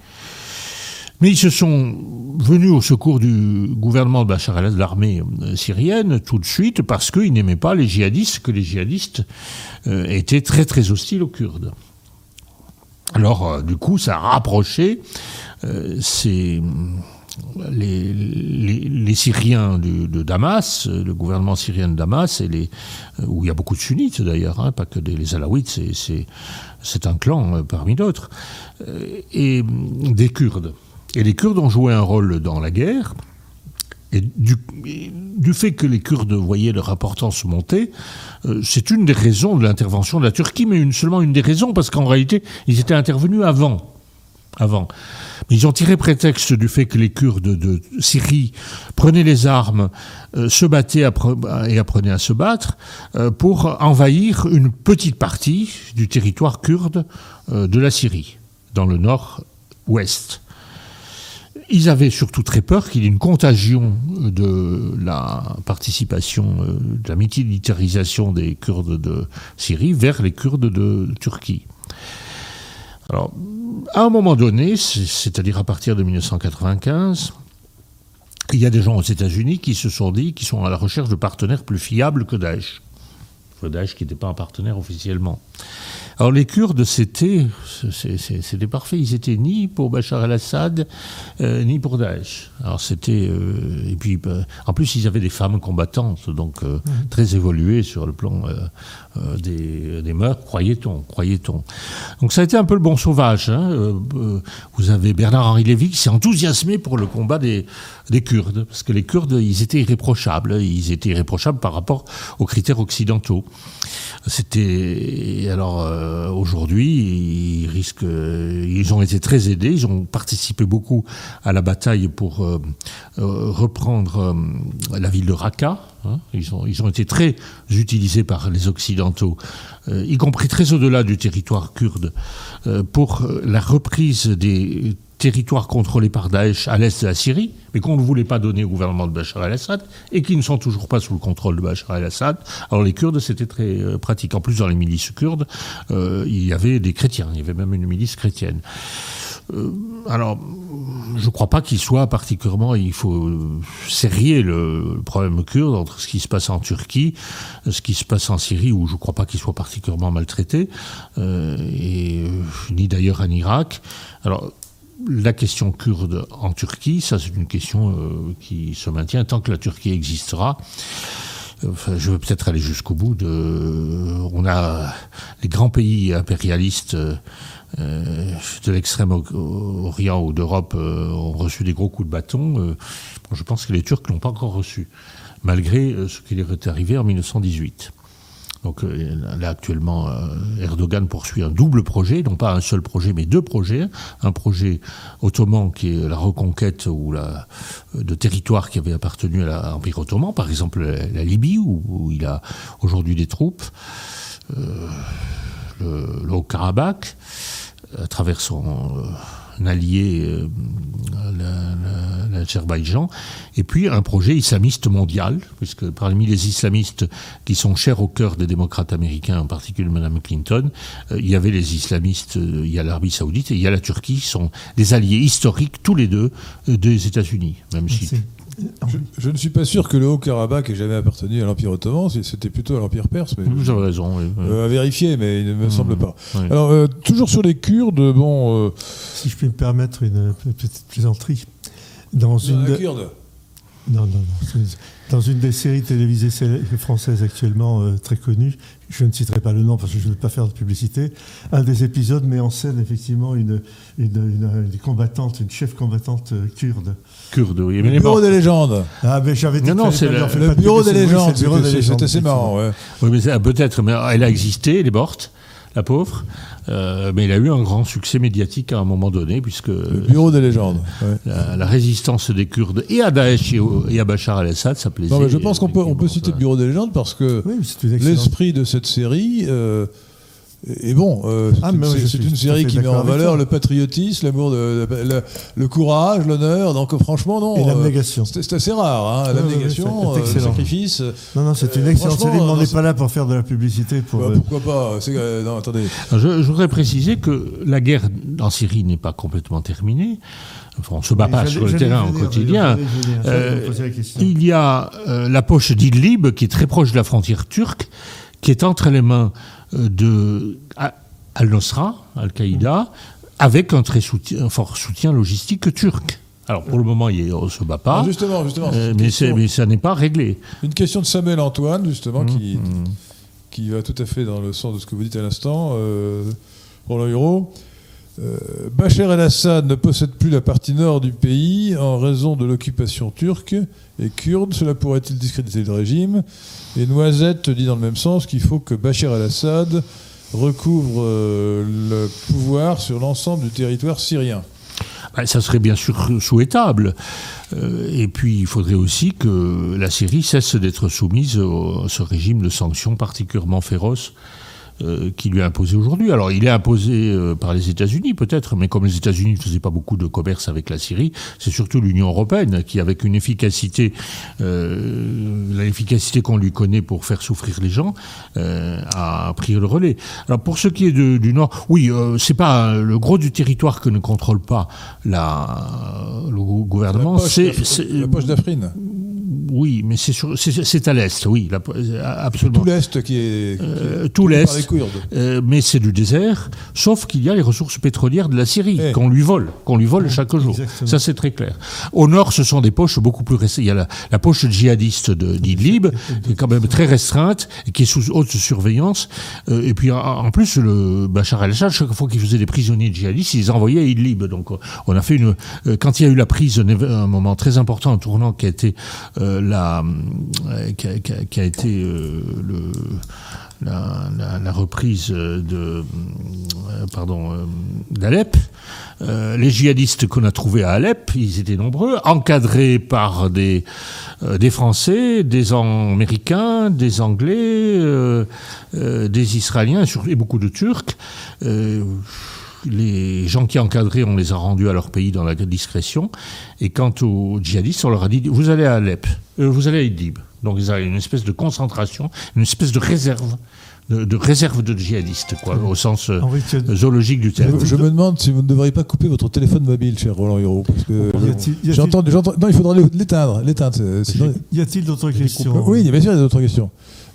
Mais ils se sont venus au secours du gouvernement de Bachar el-Assad, de l'armée euh, syrienne, tout de suite, parce qu'ils n'aimaient pas les djihadistes, que les djihadistes étaient très très hostiles aux Kurdes. Alors, euh, du coup, ça a rapproché euh, ces- les, Syriens de Damas, euh, le gouvernement syrien de Damas, et les, où il y a beaucoup de sunnites d'ailleurs, hein, pas que des, les Alaouites, c'est- un clan parmi d'autres, et des Kurdes. Et les Kurdes ont joué un rôle dans la guerre. Et du, fait que les Kurdes voyaient leur importance monter, euh, c'est une des raisons de l'intervention de la Turquie, mais seulement une des raisons, parce qu'en réalité, ils étaient intervenus avant. Avant. Mais ils ont tiré prétexte du fait que les Kurdes de Syrie prenaient les armes, euh, se battaient et apprenaient à se battre, euh, pour envahir une petite partie du territoire kurde de la Syrie, dans le nord-ouest. Ils avaient surtout très peur qu'il y ait une contagion de la participation, euh, de la militarisation des Kurdes de Syrie vers les Kurdes de Turquie. Alors, à un moment donné, c'est- c'est-à-dire à partir de 1995, il y a des gens aux États-Unis qui se sont dit qu'ils sont à la recherche de partenaires plus fiables que Daesh. Daesh qui n'était pas un partenaire officiellement. Alors les Kurdes, c'était c'était parfait. Ils étaient ni pour Bachar el-Assad, euh, ni pour Daesh. Alors c'était euh, et puis euh, en plus ils avaient des femmes combattantes, donc euh, très évoluées sur le plan des, des mœurs, croyait-on, croyait-on. Donc ça a été un peu le bon sauvage. hein. Euh, euh, vous avez Bernard-Henri Lévy qui s'est enthousiasmé pour le combat des, des Kurdes, parce que les Kurdes, ils étaient irréprochables. Ils étaient irréprochables par rapport aux critères occidentaux. C'était alors euh, aujourd'hui, ils risquent, euh, ils ont été très aidés, ils ont participé beaucoup à la bataille pour euh, euh, reprendre euh, la ville de Raqqa. Hein. Ils ont, ils ont été très utilisés par les occidentaux, euh, y compris très au-delà du territoire kurde, euh, pour euh, la reprise des territoires contrôlés par Daesh à l'est de la Syrie, mais qu'on ne voulait pas donner au gouvernement de Bachar el-Assad, et qui ne sont toujours pas sous le contrôle de Bachar el-Assad. Alors les Kurdes, c'était très pratique. En plus, dans les milices kurdes, il y avait des chrétiens, il y avait même une milice chrétienne. Euh, alors, je ne crois pas qu'il soit particulièrement. Il faut euh, serrer le, problème kurde entre ce qui se passe en Turquie, ce qui se passe en Syrie, où je ne crois pas qu'il soit particulièrement maltraité, euh, ni d'ailleurs en Irak. Alors, la question kurde en Turquie, ça c'est une question qui se maintient tant que la Turquie existera. Je veux peut-être aller jusqu'au bout. De, on a les grands pays impérialistes de l'extrême-orient ou d'Europe euh, ont reçu des gros coups de bâton. Euh, je pense que les Turcs l'ont pas encore reçu, malgré euh, ce qui leur est arrivé en 1918. Donc euh, là actuellement, euh, Erdogan poursuit un double projet, non pas un seul projet, mais deux projets. Un projet ottoman qui est la reconquête ou la, euh, de territoires qui avaient appartenu à l'Empire ottoman, par exemple la, Libye où, il a aujourd'hui des troupes, euh, le, Haut-Karabakh, à travers son euh, allié, euh, la- la- l'Azerbaïdjan, et puis un projet islamiste mondial, puisque parmi les islamistes qui sont chers au cœur des démocrates américains, en particulier Mme Clinton, euh, il y avait les islamistes, il y a l'Arabie saoudite et il y a la Turquie, qui sont des alliés historiques, tous les deux, des États-Unis, même si... Je, je ne suis pas sûr que le Haut-Karabakh ait jamais appartenu à l'Empire ottoman, c'était plutôt à l'Empire perse, mais Vous avez raison. oui, oui. euh, à vérifier, mais il ne me semble pas. oui. Alors, euh, toujours sur les Kurdes, bon, euh, Si je puis me permettre une petite plaisanterie. Dans une, un de- Kurde. Non, non, non. Dans une des séries télévisées françaises actuellement euh, très connues, je ne citerai pas le nom parce que je ne veux pas faire de publicité, un des épisodes met en scène effectivement une, une, une- une combattante, une chef combattante euh, kurde. Kurde, oui. Mais Le elle est bureau des légendes. Ah, mais j'avais dit Non, non, c'est le- bureau des légendes, c'est le bureau des c'est légendes, c'est assez marrant. ouais. Oui, mais peut-être, mais elle a existé, elle est morte, la pauvre. Euh, mais elle a eu un grand succès médiatique à un moment donné, puisque Le bureau des légendes. ouais. la, la résistance des Kurdes et à Daesh et, au- et à Bachar al-Assad, ça plaisait. Non, mais je pense qu'on peut, on peut citer le bureau des légendes parce que Oui, mais c'est une excellente. l'esprit de cette série euh, est bon. euh, Ah, c'est- oui, une série qui met en valeur le patriotisme, l'amour, de, le courage, l'honneur. Donc franchement, non. Et euh, l'abnégation. c'est c'est assez rare, hein, l'abnégation, c'est euh, le excellent. sacrifice. Non, non, c'est une excellente série, mais on n'est pas là pour faire de la publicité. Pour, Bah, euh, pourquoi pas c'est, euh, Non, attendez. Je, je voudrais préciser que la guerre en Syrie n'est pas complètement terminée. Enfin, on se bat pas sur le terrain au quotidien. Euh. Il y a euh, la poche d'Idlib, qui est très proche de la frontière turque, qui est entre les mains de Al-Nosra, Al-Qaïda, avec un très soutien- fort soutien logistique turc. Alors pour le moment, il- on ne se bat pas, Ah, justement, justement. euh, mais, ça n'est pas réglé. Une question de Samuel Antoine, justement, qui, Mmh. qui va tout à fait dans le sens de ce que vous dites à l'instant, euh, Roland Hureau. Euh, Bachar el-Assad ne possède plus la partie nord du pays en raison de l'occupation turque et kurde. Cela pourrait-il discréditer le régime? Et Noisette dit dans le même sens qu'il faut que Bachar el-Assad recouvre euh, le pouvoir sur l'ensemble du territoire syrien. Ben, ça serait bien sûr souhaitable. Euh, et puis, il faudrait aussi que la Syrie cesse d'être soumise à ce régime de sanctions particulièrement féroce euh, qui lui est imposé aujourd'hui. Alors, il est imposé euh, par les États-Unis, peut-être, mais comme les États-Unis ne faisaient pas beaucoup de commerce avec la Syrie, c'est surtout l'Union européenne qui, avec une efficacité, euh, l'efficacité qu'on lui connaît pour faire souffrir les gens, a pris le relais. Alors, pour ce qui est de- du Nord, oui, c'est pas le gros du territoire que ne contrôle pas la, le gou- gouvernement. C'est- la poche d'Afrine. Oui, mais c'est, sur- c'est, c'est à l'est, oui, la- absolument. Tout l'Est qui est, qui est Euh, tout l'Est. par les Kurdes. Euh, mais c'est du désert, sauf qu'il y a les ressources pétrolières de la Syrie Eh. qu'on lui vole, qu'on lui vole chaque jour. exactement. Ça c'est très clair. Au nord, ce sont des poches beaucoup plus restreintes. Il y a la, la poche djihadiste de- d'Idlib, qui est quand même très restreinte et qui est sous haute surveillance. Euh, et puis en, plus, le Bachar el-Assad, chaque fois qu'il faisait des prisonniers djihadistes, il les envoyait à Idlib. Donc euh, on a fait une. euh, quand il y a eu la prise, un, moment très important, un tournant qui a été euh, la, euh, qui a, été euh, la, reprise de euh, pardon d'Alep. Les djihadistes qu'on a trouvés à Alep, ils étaient nombreux, encadrés par des des Français, des Américains, des Anglais, des Israéliens et beaucoup de Turcs. Les gens qui encadraient, on les a rendus à leur pays dans la discrétion. Et quant aux djihadistes, on leur a dit vous allez à Alep, euh, vous allez à Idlib. Donc ils avaient une espèce de concentration, une espèce de réserve, de, de réserve de djihadistes, quoi, au sens euh, Henri, tu as- zoologique du terme. Je, je me demande si vous ne devriez pas couper votre téléphone mobile, cher Roland Hiro, parce que j'entends, j'entends- non, il faudra l'éteindre, l'éteindre. sinon- Y a-t-il d'autres questions oui, bien sûr, il y a d'autres questions.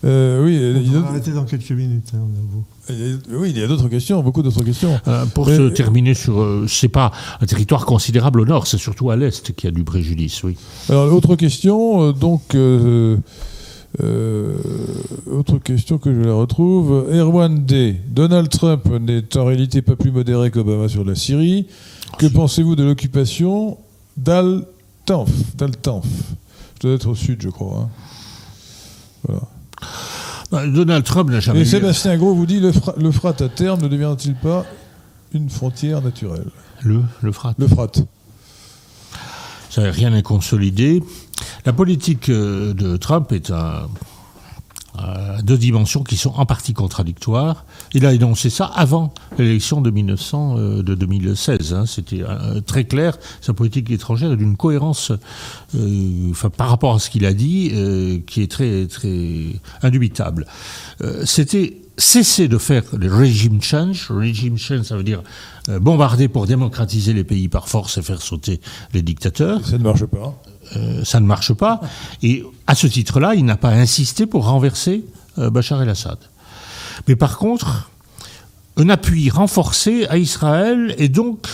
Euh, oui, On il y a va d'autres- arrêter dans quelques minutes. hein, oui, il y a d'autres questions, beaucoup d'autres questions. Euh, pour Mais- se terminer sur, euh, c'est pas un territoire considérable au nord, c'est surtout à l'est qu'il y a du préjudice, oui. Alors, autre question, euh, donc, euh, euh, autre question que je la retrouve. Erwan D. Donald Trump n'est en réalité pas plus modéré qu'Obama sur la Syrie. Que pensez-vous de l'occupation d'Al-Tanf. Ça doit être au sud, je crois. hein. Euh, Donald Trump n'a jamais Et Sébastien Gros vous dit l'Euphrate l'Euphrate à terme ne deviendra-t-il pas une frontière naturelle? Le, le frat. L'Euphrate. Ça, rien n'est consolidé. La politique euh, de Trump est un, à deux dimensions qui sont en partie contradictoires. Il a énoncé ça avant l'élection de 1900, euh, 2016. hein. C'était euh, très clair. Sa politique étrangère est d'une cohérence, euh, par rapport à ce qu'il a dit, euh, qui est très, très indubitable. Euh, C'était cesser de faire le régime change. Régime change, ça veut dire euh, bombarder pour démocratiser les pays par force et faire sauter les dictateurs. Ça ne marche pas. Euh, ça ne marche pas. Et à ce titre-là, il n'a pas insisté pour renverser euh, Bachar el-Assad. Mais par contre, un appui renforcé à Israël et donc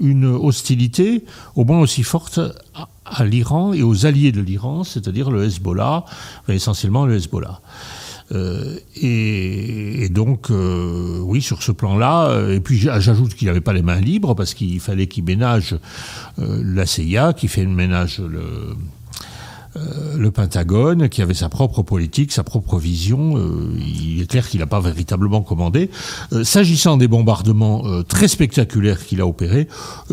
une hostilité au moins aussi forte à- à l'Iran et aux alliés de l'Iran, c'est-à-dire le Hezbollah, essentiellement le Hezbollah. Euh, et, donc, euh, oui, sur ce plan-là, euh, et puis j'ajoute qu'il n'avait pas les mains libres parce qu'il fallait qu'il ménage la CIA, qui fait ménage le, le Pentagone, qui avait sa propre politique, sa propre vision. il est clair qu'il n'a pas véritablement commandé. S'agissant des bombardements très spectaculaires qu'il a opérés,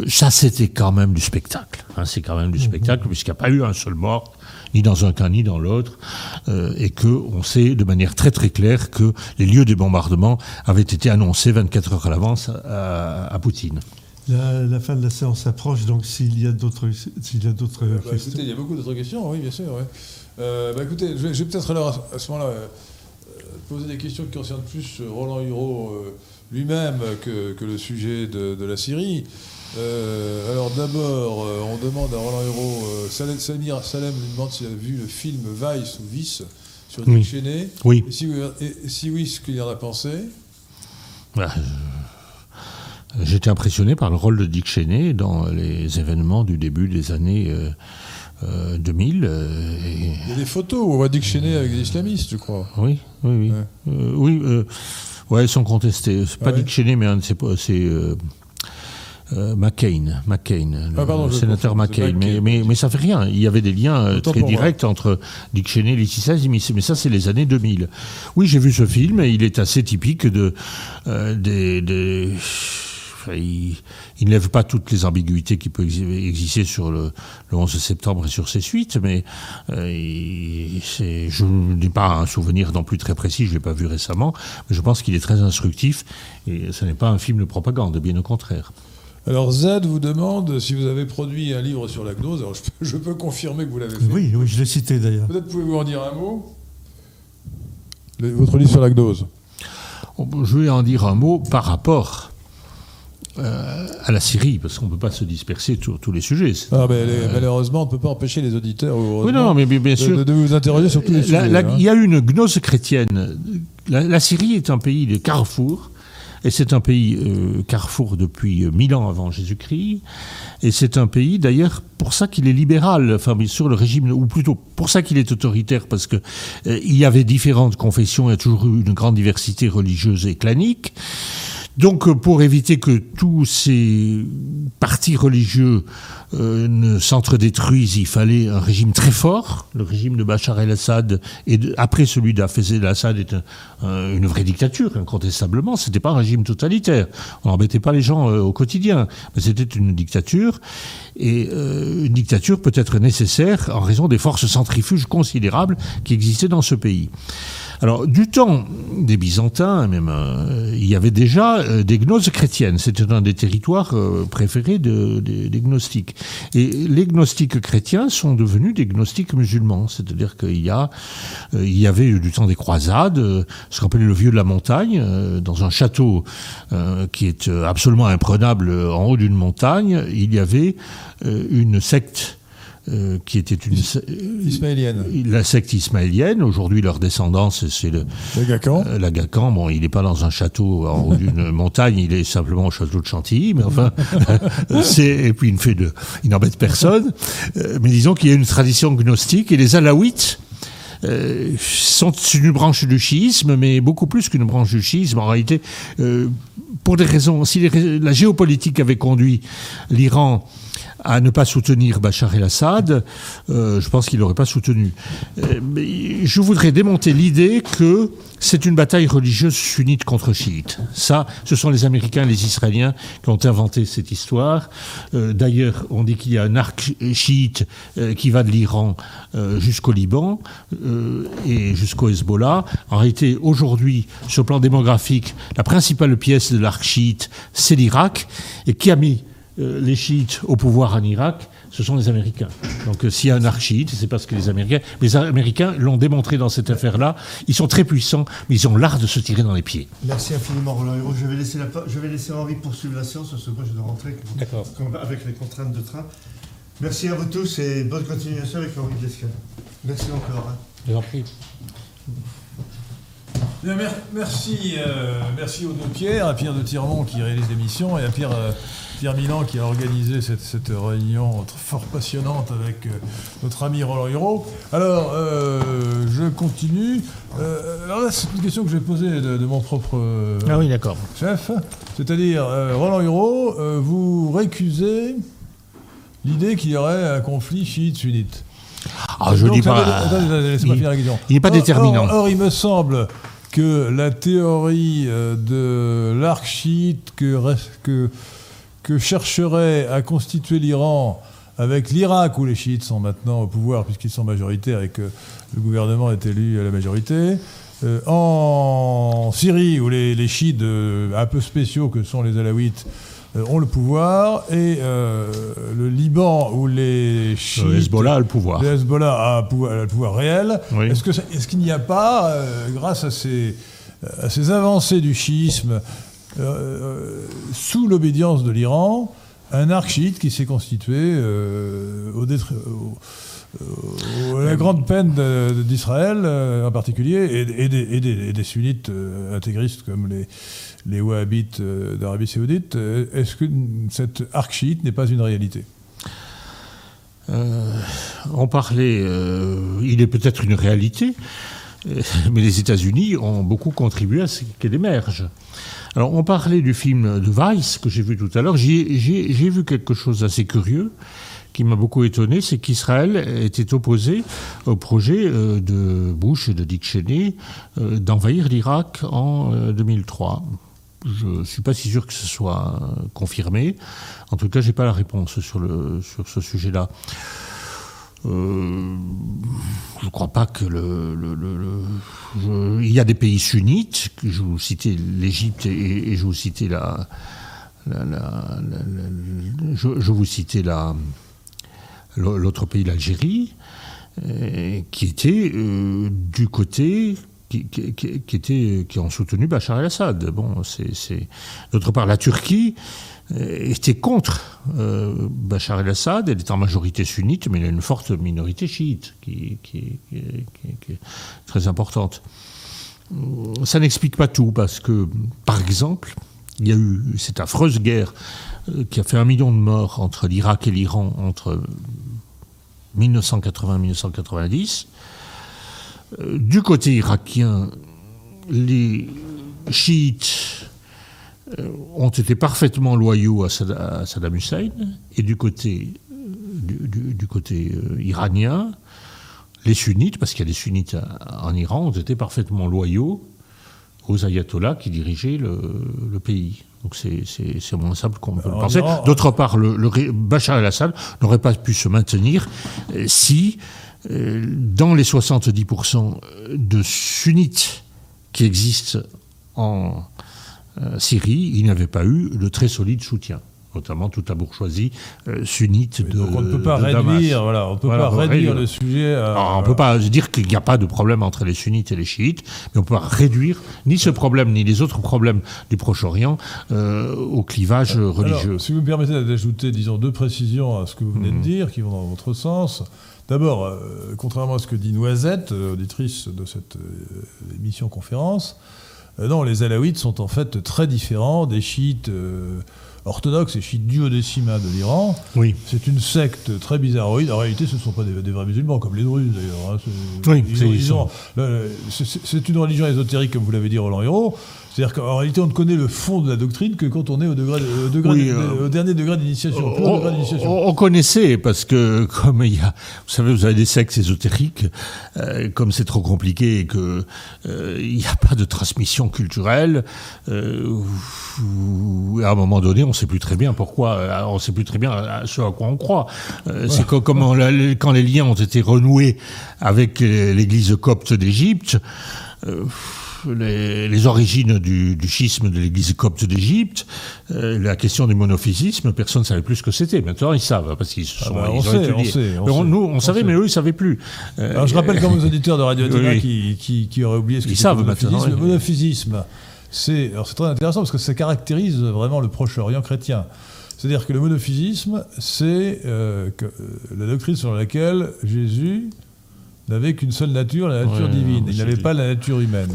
ça c'était quand même du spectacle. Hein, c'est quand même du spectacle, puisqu'il n'y a pas eu un seul mort ni dans un cas ni dans l'autre, euh, et que on sait de manière très très claire que les lieux des bombardements avaient été annoncés 24 heures à l'avance à, Poutine. La, fin de la séance approche, donc s'il y a d'autres s'il y a d'autres bah, questions. Écoutez, il y a beaucoup d'autres questions, oui, bien sûr. Euh, bah, écoutez, je vais, peut-être alors à, ce moment-là euh, poser des questions qui concernent plus Roland Huro lui-même que, que, le sujet de, de la Syrie. Euh, alors d'abord, euh, on demande à Roland Hérault, euh, Salem, Salem lui demande s'il a vu le film Vice ou Vice sur Dick Cheney. Oui. Et si, oui, ce qu'il en a pensé bah, J'étais impressionné par le rôle de Dick Cheney dans les événements du début des années 2000. Il y a des photos où on voit Dick Cheney avec des islamistes, je crois. Oui, oui, oui. oui, ouais, sont contestés. C'est pas ah Dick Cheney, mais un de ses... Euh, McCain, McCain, le ah, sénateur McCain. Mais, mais, mais, ça fait rien. Il y avait des liens euh, très directs entre Dick Cheney et l'ISIS, mais ça, c'est les années 2000. Oui, j'ai vu ce film et il est assez typique de. Euh, des, des il, il, ne lève pas toutes les ambiguïtés qui peuvent exister sur le, le 11 septembre et sur ses suites, mais euh, je n'ai pas un souvenir non plus très précis, je ne l'ai pas vu récemment, mais je pense qu'il est très instructif et ce n'est pas un film de propagande, bien au contraire. Alors Z vous demande si vous avez produit un livre sur la gnose. Alors je peux, confirmer que vous l'avez fait. Oui, oui, je l'ai cité d'ailleurs. Peut-être pouvez-vous en dire un mot? Votre livre sur la gnose. Oh, je vais en dire un mot par rapport euh, à la Syrie, parce qu'on ne peut pas se disperser sur tous les sujets. Ah, mais euh, malheureusement, on ne peut pas empêcher les auditeurs oui, non, mais bien sûr, de, vous interroger sur tous les sujets. Hein. Il y a une gnose chrétienne. la, Syrie est un pays de carrefour et c'est un pays euh, carrefour depuis euh, mille ans avant Jésus-Christ. Et c'est un pays, d'ailleurs, pour ça qu'il est libéral, enfin sûr le régime, ou plutôt pour ça qu'il est autoritaire, parce que euh, il y avait différentes confessions, il y a toujours eu une grande diversité religieuse et clanique. Donc, euh, pour éviter que tous ces partis religieux euh, ne s'entredétruisent, il fallait un régime très fort. Le régime de Bachar el-Assad, et après celui d'Afez el-Assad, est une vraie dictature, incontestablement. C'était pas un régime totalitaire. On n'embêtait pas les gens euh, au quotidien, mais c'était une dictature. Et une dictature peut être nécessaire en raison des forces centrifuges considérables qui existaient dans ce pays. Alors, du temps des Byzantins, même, euh, il y avait déjà euh, des gnoses chrétiennes. C'était un des territoires euh, préférés des gnostiques. Et les gnostiques chrétiens sont devenus des gnostiques musulmans. C'est-à-dire qu'il y, a, il y avait du temps des croisades, ce qu'on appelait le vieux de la montagne, dans un château qui est absolument imprenable en haut d'une montagne, il y avait une secte euh, qui était une euh, ismaélienne. La secte ismaélienne. Aujourd'hui, leur descendance, c'est le l'Agacan. Euh, L'Agacan. Bon, il n'est pas dans un château en haut d'une montagne, il est simplement au château de Chantilly. Mais enfin, c'est et puis il ne fait de, il n'embête personne. mais disons qu'il y a une tradition gnostique et les Alaouites. sont une branche du chiisme, mais beaucoup plus qu'une branche du chiisme. En réalité, pour des raisons, si la géopolitique avait conduit l'Iran à ne pas soutenir Bachar el-Assad, euh, je pense qu'il n'aurait pas soutenu. Euh, mais je voudrais démonter l'idée que c'est une bataille religieuse sunnite contre chiite. Ça, ce sont les Américains et les Israéliens qui ont inventé cette histoire. Euh, d'ailleurs, on dit qu'il y a un arc chiite qui va de l'Iran jusqu'au Liban et jusqu'au Hezbollah. En réalité, aujourd'hui, sur le plan démographique, la principale pièce de l'arc chiite, c'est l'Irak. Et qui a mis les chiites au pouvoir en Irak, ce sont les Américains. Donc euh, s'il y a un archiite, c'est parce que les Américains, les Américains l'ont démontré dans cette affaire-là. Ils sont très puissants, mais ils ont l'art de se tirer dans les pieds. Merci infiniment Roland Hérault. Je vais laisser, je vais laisser Henri poursuivre la séance, parce que moi je dois rentrer avec les contraintes de train. Merci à vous tous et bonne continuation avec Henri Descal. Merci encore. Hein. Je vous en prie. Merci, euh, merci aux deux Pierre, à Pierre de Tirmont qui réalise l'émission et à Pierre, euh, Pierre Milan qui a organisé cette, cette réunion fort passionnante avec euh, notre ami Roland Hiro. Alors, euh, je continue. Alors là, c'est une question que je vais poser de, de mon propre Ah oui, d'accord. chef. C'est-à-dire, Roland Hiro, vous récusez l'idée qu'il y aurait un conflit chiite-sunnite. Ah, je Donc, dis pas. attendez, attendez, il- n'est pas Or- déterminant. Or, or, il me semble que la théorie euh, de l'arc chiite que, que, que chercherait à constituer l'Iran avec l'Irak où les chiites sont maintenant au pouvoir puisqu'ils sont majoritaires et que le gouvernement est élu à la majorité, euh, en Syrie où les, les chiites euh, un peu spéciaux que sont les alaouites ont le pouvoir et euh, le Liban où les chiites Le Hezbollah a le pouvoir. le Hezbollah a un pouvoir, a le pouvoir réel. Oui. Est-ce qu'il n'y a pas, euh, grâce à ces, à ces avancées du chiisme, euh, euh, sous l'obédience de l'Iran, un arc chiite qui s'est constitué euh, au détr- au- au- à la grande peine d'Israël euh, en particulier et, des, sunnites euh, intégristes comme les, les wahhabites euh, d'Arabie saoudite. Euh, Est-ce que cet arc n'est pas une réalité? Euh, on parlait, euh, il est peut-être une réalité, euh, mais les États-Unis ont beaucoup contribué à ce qu'elle émerge. Alors, on parlait du film de Weiss que j'ai vu tout à l'heure. J'ai vu quelque chose d'assez curieux qui m'a beaucoup étonné, c'est qu'Israël était opposé au projet euh, de Bush et de Dick Cheney euh, d'envahir l'Irak en euh, 2003. Je ne suis pas si sûr que ce soit euh, confirmé. En tout cas, j'ai pas la réponse sur, le, sur ce sujet-là. Euh, je ne crois pas que le. je- il y a des pays sunnites, que je vous citais l'Égypte et, je vous citais la. je, je vous citais la l'autre pays, l'Algérie, euh, qui était euh, du côté qui, qui, qui- qui ont soutenu Bachar el-Assad. Bon, c'est, D'autre part, la Turquie euh, était contre euh, Bachar el-Assad. Elle est en majorité sunnite, mais il y a une forte minorité chiite qui, qui- est très importante. Ça n'explique pas tout, parce que, par exemple, il y a eu cette affreuse guerre qui a fait un million de morts entre l'Irak et l'Iran entre 1980 et 1990. Euh, Du côté irakien, les chiites euh, ont été parfaitement loyaux à Sad- à Saddam Hussein, et du côté, euh, iranien, les sunnites, parce qu'il y a des sunnites en Iran, ont été parfaitement loyaux aux ayatollahs qui dirigeaient le, le pays. Donc c'est- moins simple qu'on peut le En penser. D'autre part, le, Bachar el-Assad n'aurait pas pu se maintenir euh, si, euh, dans les 70% de sunnites qui existent en euh, Syrie, il n'y avait pas eu de très solide soutien, notamment toute la bourgeoisie euh, sunnite de Donc on ne peut pas réduire, voilà, on peut Voilà, pas réduire réduire. le sujet à. Alors, on ne peut pas dire qu'il n'y a pas de problème entre les sunnites et les chiites, mais on peut pas réduire ni ce problème ni les autres problèmes du Proche-Orient euh, au clivage religieux. Si vous me permettez d'ajouter, disons, deux précisions à ce que vous venez Mhm. de dire, qui vont dans votre sens. D'abord, euh, contrairement à ce que dit Noisette, euh, auditrice de cette euh, émission conférence, euh, non, les alaouites sont en fait très différents des chiites orthodoxes et chiites duodécimains de l'Iran. oui. C'est une secte très bizarroïde. En réalité, ce ne sont pas des, des vrais musulmans, comme les Druzes d'ailleurs. hein. C'est- Oui, c'est une religion ésotérique, comme vous l'avez dit, Roland Hérault. C'est-à-dire qu'en réalité, on ne connaît le fond de la doctrine que quand on est au, degré, au, degré- Oui, euh, au dernier degré d'initiation. On, connaissait parce que comme il y a, vous savez, vous avez des sectes ésotériques, euh, comme c'est trop compliqué et que euh, il n'y a pas de transmission culturelle, où- à un moment donné, on ne sait plus très bien pourquoi, on ne sait plus très bien à ce à quoi on croit. C'est co- comme on quand les liens ont été renoués avec l'Église copte d'Égypte. euh, les, les origines du, du schisme de l'Église copte d'Égypte, euh, la question du monophysisme, personne ne savait plus ce que c'était. Maintenant, ils savent, parce qu'ils Ah sont bah, on ont sait, on sait, on nous, on, savait, sait. mais eux, ils ne savaient plus. Euh, Alors je rappelle quand même aux auditeurs de Radio Athéna oui. qui, qui, qui auraient oublié ce que savent le monophysisme. maintenant, Le monophysisme, c'est très intéressant parce que ça caractérise vraiment le Proche-Orient chrétien. C'est-à-dire que le monophysisme, c'est euh, euh, la doctrine sur laquelle Jésus n'avait qu'une seule nature, la nature Ouais, divine. Il n'avait pas la nature humaine.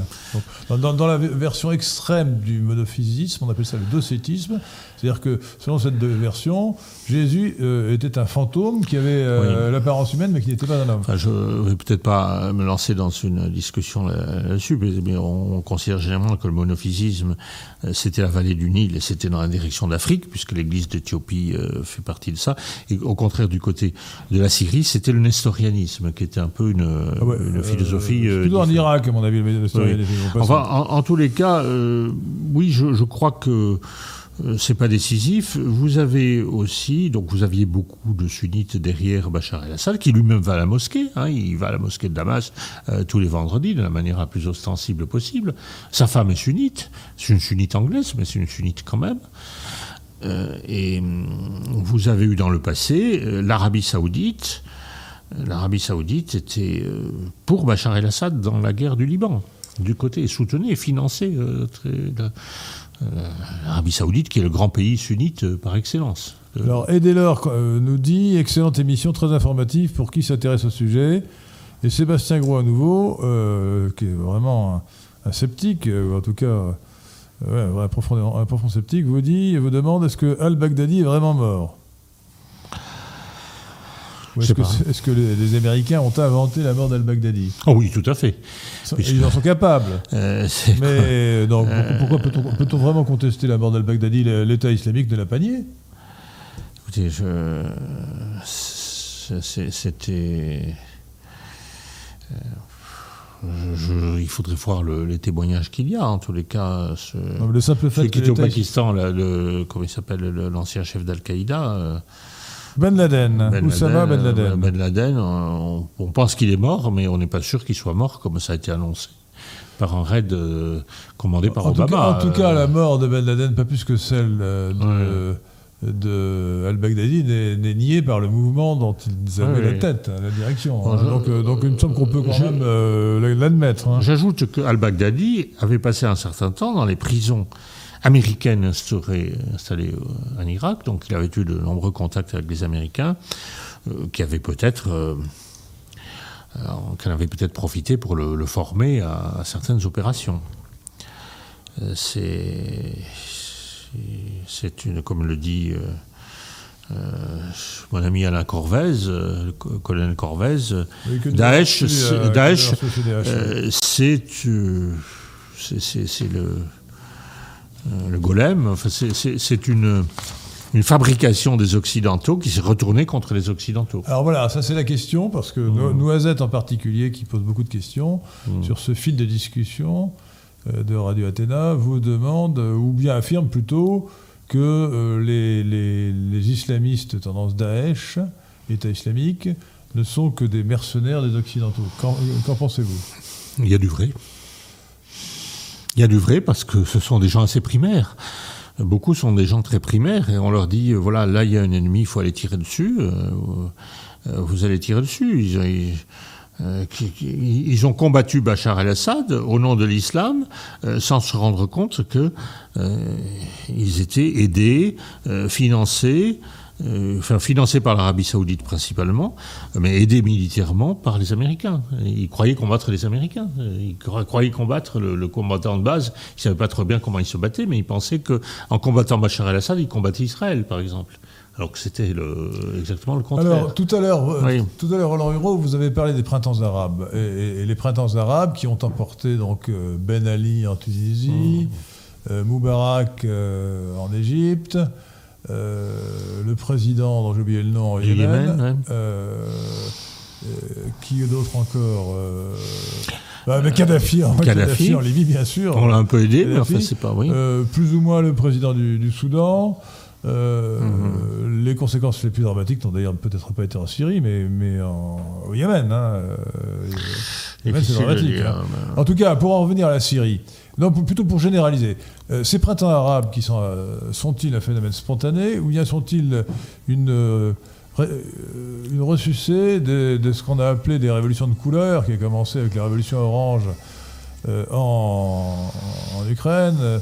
Donc, dans, dans- la version extrême du monophysisme, on appelle ça le docétisme, c'est-à-dire que selon cette version, Jésus euh, était un fantôme qui avait euh, l'apparence humaine mais qui n'était pas un homme. Enfin, je ne vais peut-être pas me lancer dans une discussion là- là-dessus, mais, on, considère généralement que le monophysisme, euh, c'était la vallée du Nil et c'était dans la direction d'Afrique, puisque l'église d'Éthiopie fait partie de ça. Et au contraire, du côté de la Syrie, c'était le nestorianisme, qui était un peu une, Ah ouais, une philosophie. plutôt en. Irak, à mon avis, le Oui. passe- Enfin, en, en tous les cas, oui, je, je crois que c'est pas décisif. Vous avez aussi, donc vous aviez beaucoup de sunnites derrière Bachar el-Assad, qui lui-même va à la mosquée. hein, il va à la mosquée de Damas euh, tous les vendredis, de la manière la plus ostensible possible. Sa femme est sunnite. C'est une sunnite anglaise, mais c'est une sunnite quand même. Euh, et hum, vous avez eu dans le passé euh, l'Arabie saoudite. L'Arabie saoudite était euh, pour Bachar el-Assad dans la guerre du Liban, du côté soutenait et finançait euh, très- euh, l'Arabie saoudite, qui est le grand pays sunnite euh, par excellence. Euh, Alors, euh, nous dit excellente émission, très informative pour qui s'intéresse au sujet. Et Sébastien Gros, à nouveau, euh, qui est vraiment un, sceptique, euh, ou en tout cas euh, un, profond, sceptique, vous dit, vous demande est-ce que Al-Baghdadi est vraiment mort? Est-ce que, les, les Américains ont inventé la mort d'Al-Baghdadi Oh oui, tout à fait. Ils en sont capables. Euh, Mais euh, non, pourquoi peut-on peut-on vraiment contester la mort d'Al-Baghdadi? L'État islamique ne l'a pas nié. Écoutez, je, c'était. euh, je- je- il faudrait voir le- les témoignages qu'il y a, en tous les cas. Ce, Non, mais le simple fait celui qui était au Pakistan, là, le, comment il s'appelle, le- l'ancien chef d'Al-Qaïda. euh, Ben Laden, Ben Oussama Ben Laden, Laden? euh, Ben Laden, on, on pense qu'il est mort, mais on n'est pas sûr qu'il soit mort, comme ça a été annoncé par un raid euh, commandé par en, tout Obama. cas, en tout cas, Euh, la mort de Ben Laden, pas plus que celle euh, de, de Al-Baghdadi, n'est niée par le mouvement dont ils avaient la tête, hein, la direction. Bon, hein. je- donc, euh, donc, il me semble qu'on peut quand je- même euh, l'admettre. hein. J'ajoute que al-Baghdadi avait passé un certain temps dans les prisons américaines instaurées, installées euh, en Irak, donc il avait eu de nombreux contacts avec les Américains, euh, qui avaient peut-être, euh, avaient peut-être profité pour le, le former à, à certaines opérations. C'est, une, comme le dit euh, euh, mon ami Alain Corvez, euh, le co- colonel Corvez, Oui, Daesh, c'est- Daesh, le, le golem. Enfin, c'est- une, une fabrication des Occidentaux qui s'est retournée contre les Occidentaux. Alors voilà, ça c'est la question, parce que No- Noisette en particulier, qui pose beaucoup de questions sur ce fil de discussion euh, de Radio Athéna, vous demande, euh, ou bien affirme plutôt, que euh, les, les- les islamistes tendance Daesh, État islamique, ne sont que des mercenaires des Occidentaux. Qu'en euh, qu'en pensez-vous? Il y a du vrai. Il y a du vrai parce que ce sont des gens assez primaires. Beaucoup sont des gens très primaires et on leur dit voilà, là il y a un ennemi, il faut aller tirer dessus. euh, euh, vous allez tirer dessus. Euh, ils ont combattu Bachar el-Assad au nom de l'islam sans se rendre compte que euh, ils étaient aidés, financés, enfin financés par l'Arabie Saoudite principalement, mais aidés militairement par les Américains. Ils croyaient combattre les Américains. Ils cro- croyaient combattre le, le combattant de base. Ils savaient pas trop bien comment ils se battaient, mais ils pensaient que en combattant Bachar el-Assad, ils combattaient Israël, par exemple. Alors que c'était exactement le contraire. Alors, tout à l'heure, euh, Oui. tout à l'heure, Roland Hureau, vous avez parlé des printemps arabes. Et, et- et les printemps arabes qui ont emporté donc, euh, Ben Ali en Tunisie, euh, Moubarak euh, en Égypte, euh, le président, dont j'ai oublié le nom, Du Yémen. Yémen, ouais. euh, euh, qui d'autre encore euh, bah, mais Kadhafi, en- Kadhafi. Kadhafi en Libye, bien sûr. On l'a un peu aidé, mais Kadhafi, enfin c'est pas oui. Euh, plus ou moins le président du, du Soudan. Euh, Mhm. Les conséquences les plus dramatiques n'ont d'ailleurs peut-être pas été en Syrie, mais, mais en, au Yémen. Hein. Euh, Yémen, c'est dramatique. dire, hein. mais- En tout cas, pour en revenir à la Syrie, non, plutôt pour généraliser, euh, ces printemps arabes qui sont, euh, sont-ils un phénomène spontané ou bien sont-ils une, euh, euh, une ressucée de, ce qu'on a appelé des révolutions de couleur, qui a commencé avec la révolution orange en, Ukraine,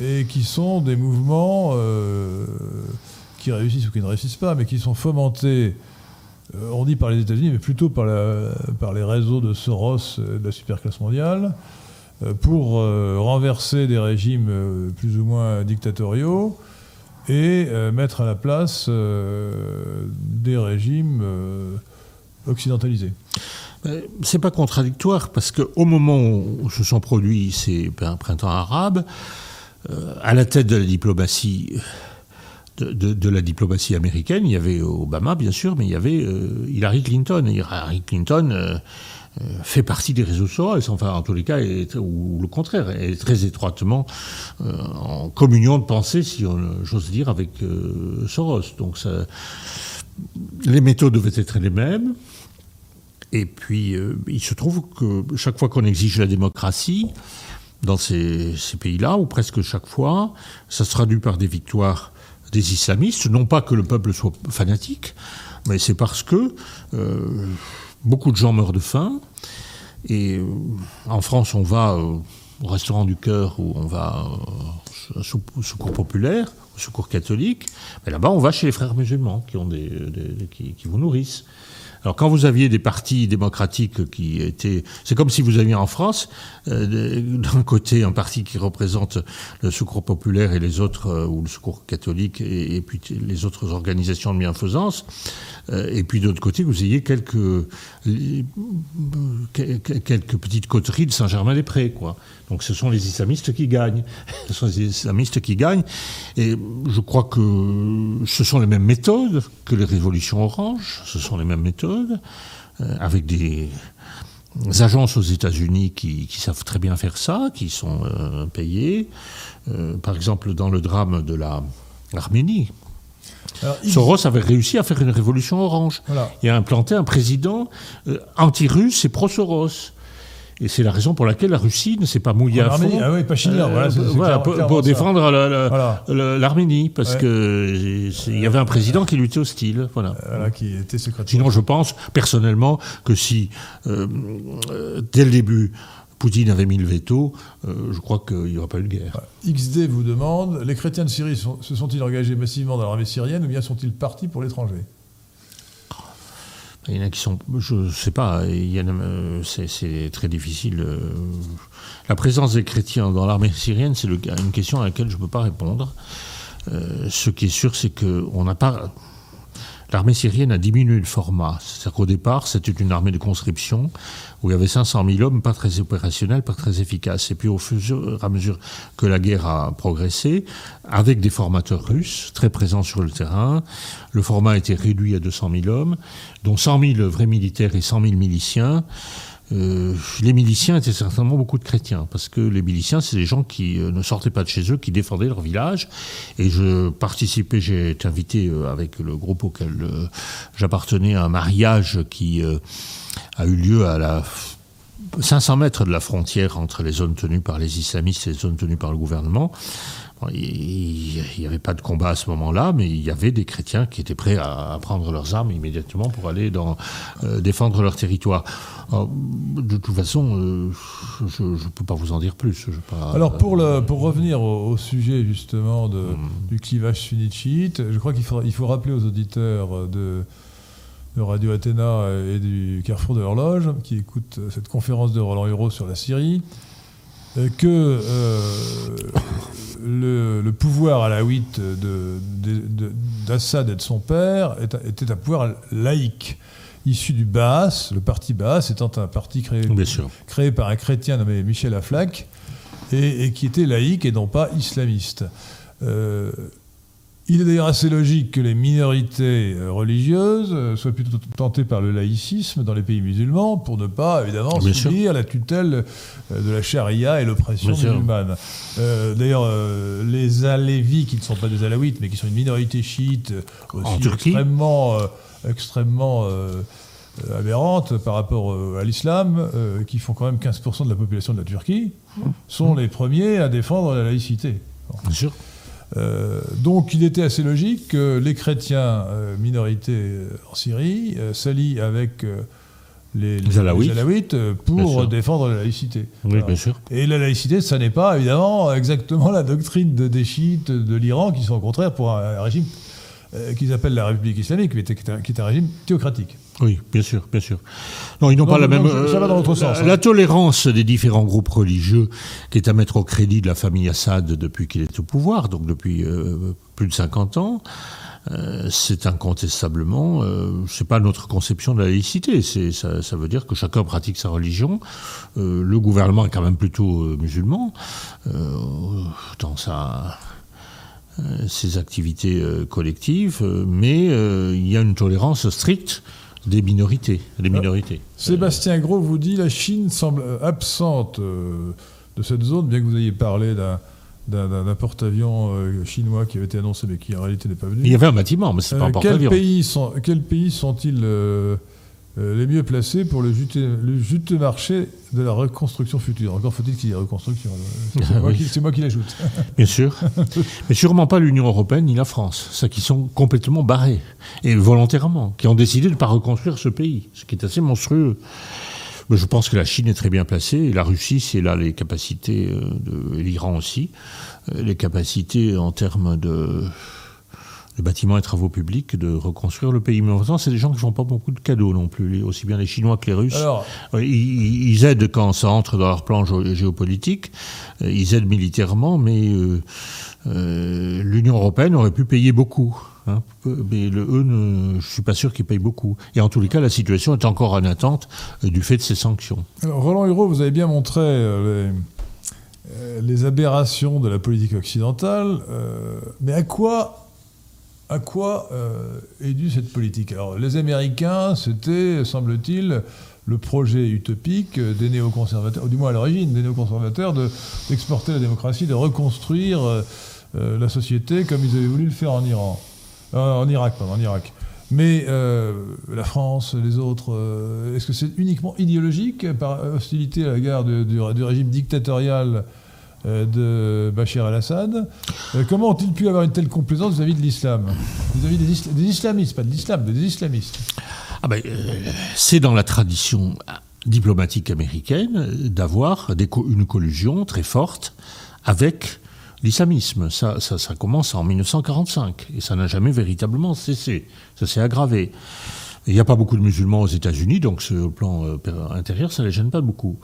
et qui sont des mouvements qui réussissent ou qui ne réussissent pas, mais qui sont fomentés on dit par les États-Unis, mais plutôt par, par, les réseaux de Soros de la superclasse mondiale, pour renverser des régimes plus ou moins dictatoriaux et mettre à la place des régimes occidentalisés. C'est pas contradictoire parce qu'au moment où se sont produits ces printemps arabes, à la tête de la diplomatie américaine. Il y avait Obama, bien sûr, mais il y avait euh, Hillary Clinton. Hillary Clinton euh, euh, fait partie des réseaux sociaux, enfin, en tous les cas, ou le contraire, est très étroitement en communion de pensée, si j'ose dire, avec Soros. Donc, les méthodes devaient être les mêmes. Et puis, il se trouve que chaque fois qu'on exige la démocratie, dans ces, ces pays-là, ou presque chaque fois, ça se traduit par des victoires des islamistes, non pas que le peuple soit fanatique, mais c'est parce que euh, beaucoup de gens meurent de faim. Et euh, en France, on va au restaurant du cœur où on va au secours populaire, au secours catholique. Mais là-bas, on va chez les frères musulmans qui, vous nourrissent. Alors quand vous aviez des partis démocratiques qui étaient... C'est comme si vous aviez en France, euh, d'un côté, un parti qui représente le secours populaire et les autres, euh, ou le secours catholique, et, puis les autres organisations de bienfaisance, euh, et puis d'autre côté, vous ayez quelques, quelques petites coteries de Saint-Germain-des-Prés, quoi. Donc ce sont les islamistes qui gagnent. Les islamistes qui gagnent. Et je crois que ce sont les mêmes méthodes que les révolutions oranges. Ce sont les mêmes méthodes, euh, avec des agences aux États-Unis qui, savent très bien faire ça, qui sont euh, payées. Euh, par exemple, dans le drame de Soros avait réussi à faire une révolution orange et à implanter un président anti-russe et pro-Soros. Et c'est la raison pour laquelle la Russie ne s'est pas mouillée à fond. Ah oui, pas euh, voilà, pour, défendre l'Arménie, parce qu'il y avait un président qui lui était hostile. Voilà. qui était secrétaire. Sinon, je pense personnellement que si, euh, dès le début, Poutine avait mis le veto, euh, je crois qu'il n'y aura pas eu de guerre. XD vous demande les chrétiens de Syrie se sont-ils engagés massivement dans l'armée syrienne ou bien sont-ils partis pour l'étranger? Il y en a qui sont, je ne sais pas, euh, c'est très difficile. Euh. La présence des chrétiens dans l'armée syrienne, c'est une question à laquelle je ne peux pas répondre. Euh, ce qui est sûr, c'est qu'on n'a pas L'armée syrienne a diminué le format. C'est-à-dire qu'au départ, c'était une armée de conscription où il y avait 500 000 hommes, pas très opérationnels, pas très efficaces. Et puis au fur et à mesure que la guerre a progressé, avec des formateurs russes très présents sur le terrain, le format a été réduit à 200 000 hommes, dont 100 000 vrais militaires et 100 000 miliciens. Euh, les miliciens étaient certainement beaucoup de chrétiens, parce que les miliciens, c'est des gens qui euh, ne sortaient pas de chez eux, qui défendaient leur village. Et je participais, j'ai été invité euh, avec le groupe auquel j'appartenais à un mariage qui a eu lieu à la 500 mètres de la frontière entre les zones tenues par les islamistes et les zones tenues par le gouvernement. Il n'y avait pas de combat à ce moment-là, mais il y avait des chrétiens qui étaient prêts à, prendre leurs armes immédiatement pour aller dans, défendre leur territoire de toute façon, euh, je ne peux pas vous en dire plus. Alors, pour, le, pour revenir au, sujet justement de, hmm. du clivage sunnite je crois qu'il faut, il faut rappeler aux auditeurs de, de Radio Athéna et du Carrefour de l'Horloge, qui écoutent cette conférence de Roland Huros sur la Syrie, euh, que euh, le, le, pouvoir à la d'Assad et de son père était un pouvoir laïque issu du Baas, le parti Baas étant un parti créé, créé par un chrétien nommé Michel Aflac, et, qui était laïque et non pas islamiste. Euh, il est d'ailleurs assez logique que les minorités euh, religieuses euh, soient plutôt tentées par le laïcisme dans les pays musulmans pour ne pas, évidemment, subir la tutelle de la charia et l'oppression musulmane. d'ailleurs, les Alévis, qui ne sont pas des Alaouites, mais qui sont une minorité chiite aussi extrêmement extrêmement euh, aberrantes par rapport euh, à l'islam, euh, qui font quand même 15% de la population de la Turquie, sont les premiers à défendre la laïcité. Bien sûr. Donc il était assez logique que les chrétiens, minorités en Syrie, s'allient avec les, alaouites. pour défendre la laïcité. Oui, bien sûr. Et la laïcité, ça n'est pas évidemment exactement la doctrine des chiites de l'Iran qui sont au contraire pour un régime euh, qu'ils appellent la République islamique, qui est, un, qui est un régime théocratique. Oui, bien sûr, bien sûr. Non, ils n'ont Non, pas la non, même. ça- ça va dans l'autre euh, sens, La, hein. la tolérance des différents groupes religieux, qui est à mettre au crédit de la famille Assad depuis qu'il est au pouvoir, donc depuis euh, plus de 50 ans, euh, c'est incontestablement, euh, c'est pas notre conception de la laïcité. C'est ça, ça veut dire que chacun pratique sa religion. Euh, le gouvernement est quand même plutôt musulman dans sa euh, ses activités euh, collectives, euh, mais il y a une tolérance stricte des minorités. Des minorités. Sébastien Gros vous dit la Chine semble absente de cette zone, bien que vous ayez parlé d'un porte-avions chinois qui avait été annoncé mais qui en réalité n'est pas venu. Il y avait un bâtiment, mais c'est pas un porte-avions. quels pays sont-ils euh, les mieux placés pour le juteux, le juteux marché de la reconstruction future Encore faut-il qu'il y ait reconstruction. C'est moi, oui. qui- c'est moi qui l'ajoute. Bien sûr. mais sûrement pas l'Union européenne ni la France. Ça qui sont complètement barrés. Et volontairement. Qui ont décidé de ne pas reconstruire ce pays. Ce qui est assez monstrueux. Mais je pense que la Chine est très bien placée. Et la Russie, c'est là les capacités, euh, de, et l'Iran aussi, euh, les capacités en termes de, de bâtiments et travaux publics de reconstruire le pays. Mais en même temps, c'est des gens qui ne font pas beaucoup de cadeaux non plus. Aussi bien les Chinois que les Russes. Alors, Ouais, Ils, ils aident quand ça entre dans leur plan gé- géopolitique, euh, ils aident militairement, mais euh, euh, l'Union européenne aurait pu payer beaucoup. hein. mais le, eux, ne, je suis pas sûr qu'ils payent beaucoup. Et en tous les cas, la situation est encore en attente euh, du fait de ces sanctions. alors, Roland Hureau, vous avez bien montré euh, les, euh, les aberrations de la politique occidentale, euh, mais à quoi, à quoi euh, est due cette politique? Alors, les Américains, c'était, semble-t-il, le projet utopique des néoconservateurs, ou du moins à l'origine des néoconservateurs, de- d'exporter la démocratie, de reconstruire euh, euh, la société comme ils avaient voulu le faire en Iran. En Irak, pardon, en Irak. Mais la France, les autres, est-ce que c'est uniquement idéologique par hostilité à l'égard du, du- régime dictatorial de Bachar el-Assad Euh, Comment ont-ils pu avoir une telle complaisance vis-à-vis de l'islam Vis-à-vis des, isla- des islamistes, pas de l'islam, des islamistes. Ah ben, euh, c'est dans la tradition diplomatique américaine euh, d'avoir une collusion très forte avec l'islamisme. Ça, ça, ça commence en 1945 et ça n'a jamais véritablement cessé. Ça s'est aggravé. Il n'y a pas beaucoup de musulmans aux États-Unis, donc sur le plan euh, intérieur, ça ne les gêne pas beaucoup.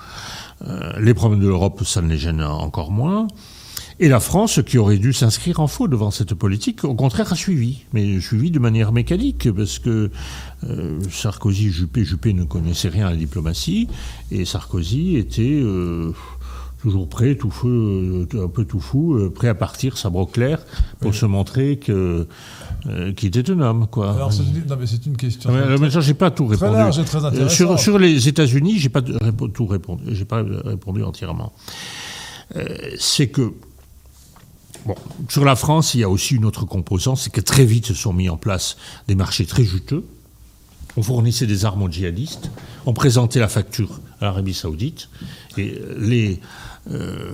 Euh, les problèmes de l'Europe, ça ne les gêne encore moins. Et la France, qui aurait dû s'inscrire en faux devant cette politique, au contraire a suivi, mais suivi de manière mécanique, parce que euh, Sarkozy, Juppé, Juppé ne connaissait rien à la diplomatie, et Sarkozy était euh, toujours prêt, tout feu, euh, un peu tout fou, euh, prêt à partir, sabre clair, pour se montrer que euh, qu'il était un homme, quoi. Alors, c'est une, question. Ah, mais, mais ça, j'ai pas tout Très répondu. large et très Euh, intéressante. sur, sur les États-Unis, j'ai pas tout répondu. J'ai pas répondu entièrement. Euh, c'est que bon, sur la France, il y a aussi une autre composante, c'est que très vite se sont mis en place des marchés très juteux. On fournissait des armes aux djihadistes, on présentait la facture à l'Arabie Saoudite, et les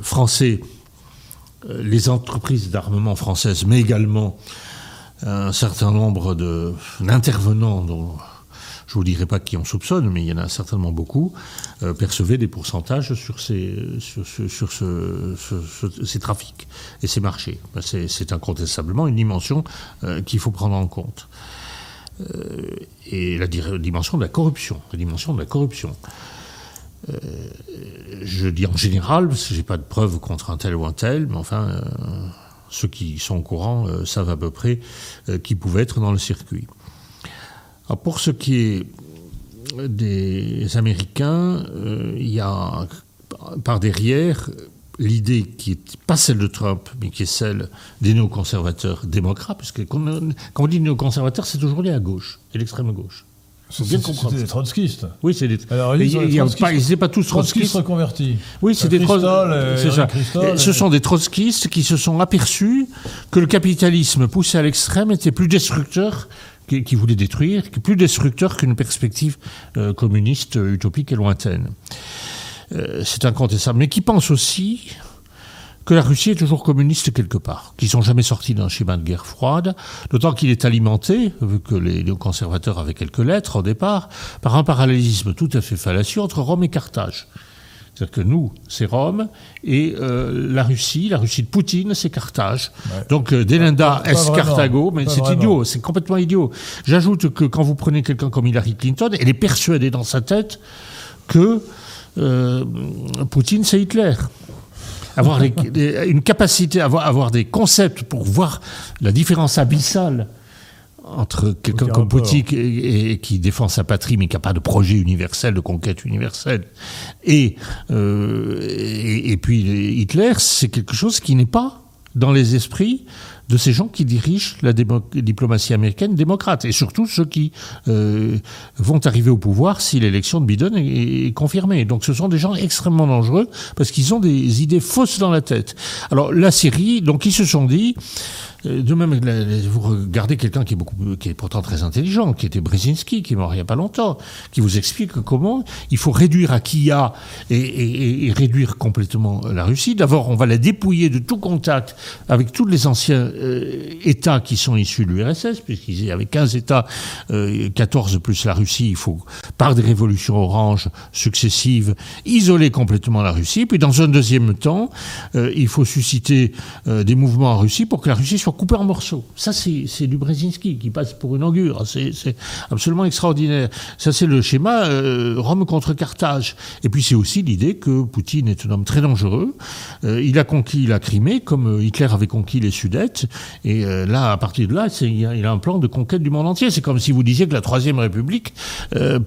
Français, euh, les entreprises d'armement françaises, mais également un certain nombre d'intervenants dont je ne vous dirai pas qui on soupçonne, mais il y en a certainement beaucoup, euh, percevaient des pourcentages sur ces, trafics et ces marchés. Ben, C'est incontestablement une dimension euh, qu'il faut prendre en compte. Euh, et la di- dimension de la corruption. La dimension de la corruption. Euh, je dis en général, parce que je n'ai pas de preuves contre un tel ou un tel, mais enfin, euh, ceux qui sont au courant euh, savent à peu près qui pouvait être dans le circuit. Pour ce qui est des Américains, il y a par derrière l'idée qui n'est pas celle de Trump, mais qui est celle des néoconservateurs démocrates, parce quand on, dit néoconservateurs, c'est toujours les à gauche et l'extrême gauche. C'est bien comprendre des trotskistes. Oui, c'est des. Alors, ils des trotskistes. pas, n'étaient pas tous Trotskistes trotskistes. reconvertis. Oui, c'est des trotskistes. euh, C'est Henri ça. Et Ce sont des trotskistes qui se sont aperçus que le capitalisme poussé à l'extrême était plus destructeur, qui, qui voulait détruire, qui plus destructeur qu'une perspective euh, communiste euh, utopique et lointaine. Euh, c'est incontestable. Mais qui pensent aussi que la Russie est toujours communiste quelque part, qu'ils sont jamais sortis d'un schéma de guerre froide, d'autant qu'il est alimenté, vu que les néoconservateurs avaient quelques lettres au départ, par un parallélisme tout à fait fallacieux entre Rome et Carthage C'est-à-dire que nous, c'est Rome, et euh, la Russie, la Russie de Poutine, c'est Carthage. Ouais. Donc euh, Delenda est. Carthago, mais c'est idiot, c'est complètement idiot. J'ajoute que quand vous prenez quelqu'un comme Hillary Clinton, elle est persuadée dans sa tête que euh, Poutine, c'est Hitler. Avoir les- les- une capacité, avoir, avoir des concepts pour voir la différence abyssale entre quelqu'un comme. Poutine et, et qui défend sa patrie mais qui n'a pas de projet universel, de conquête universelle, et, euh, et, et puis Hitler, c'est quelque chose qui n'est pas dans les esprits de ces gens qui dirigent la diplomatie américaine démocrate, et surtout ceux qui euh, vont arriver au pouvoir si l'élection de Biden est, confirmée. Donc ce sont des gens extrêmement dangereux parce qu'ils ont des idées fausses dans la tête. Alors la Syrie, donc ils se sont dit, de même, vous regardez quelqu'un qui est beaucoup, qui est pourtant très intelligent, qui était Brzezinski, qui est mort il pas longtemps, qui vous explique comment il faut réduire à qui a et, et- et réduire complètement la Russie. D'abord, on va la dépouiller de tout contact avec tous les anciens euh, États qui sont issus de l'URSS, puisqu'il y avait 15 États, euh, 14 plus la Russie. Il faut, par des révolutions oranges successives, isoler complètement la Russie. Puis, dans un deuxième temps, euh, il faut susciter euh, des mouvements en Russie pour que la Russie soit coupée en morceaux. Ça, c'est du Brzezinski qui passe pour une augure. C'est absolument extraordinaire. Ça, c'est le schéma euh, Rome contre Carthage. Et puis, c'est aussi l'idée que Poutine est un homme très dangereux. Euh, il a conquis la Crimée comme euh, Hitler avait conquis les Sudètes. Et là, à partir de là, il a- un plan de conquête du monde entier. C'est comme si vous disiez que la Troisième République,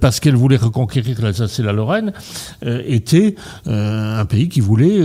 parce qu'elle voulait reconquérir l'Alsace et la Lorraine, était un pays qui voulait,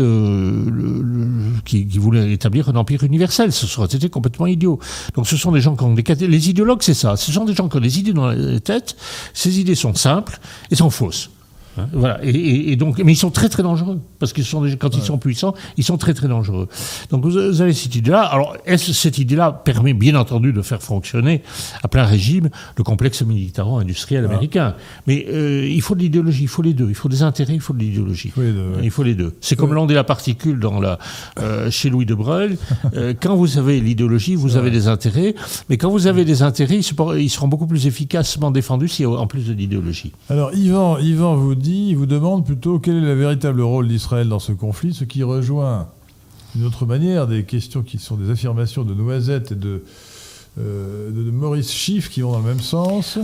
qui voulait établir un empire universel. Ce serait été complètement idiot. Donc ce sont des gens qui ont des Les idéologues, c'est ça. Ce sont des gens qui ont des idées dans la tête. Ces idées sont simples et sont fausses. Hein, voilà. Et, et- et donc, mais ils sont très très dangereux parce qu'ils sont quand ils sont puissants, ils sont très très dangereux. Donc vous avez cette idée-là. Alors, est-ce cette idée-là permet bien entendu de faire fonctionner à plein régime le complexe militaro-industriel américain? Mais euh, il faut de l'idéologie, il faut les deux. Il faut des intérêts, il faut de l'idéologie. ouais. Il faut les deux. C'est comme l'onde et la particule dans la, euh, chez Louis de Broglie. Euh, quand vous avez l'idéologie, vous avez des intérêts. Mais quand vous avez des intérêts, ils, se- ils seront beaucoup plus efficacement défendus a en plus de l'idéologie. Alors Yvan, Yvan vous il vous demande plutôt quel est le véritable rôle d'Israël dans ce conflit, ce qui rejoint d'une autre manière des questions qui sont des affirmations de Noisette et de, euh, de, Maurice Schiff qui vont dans le même sens.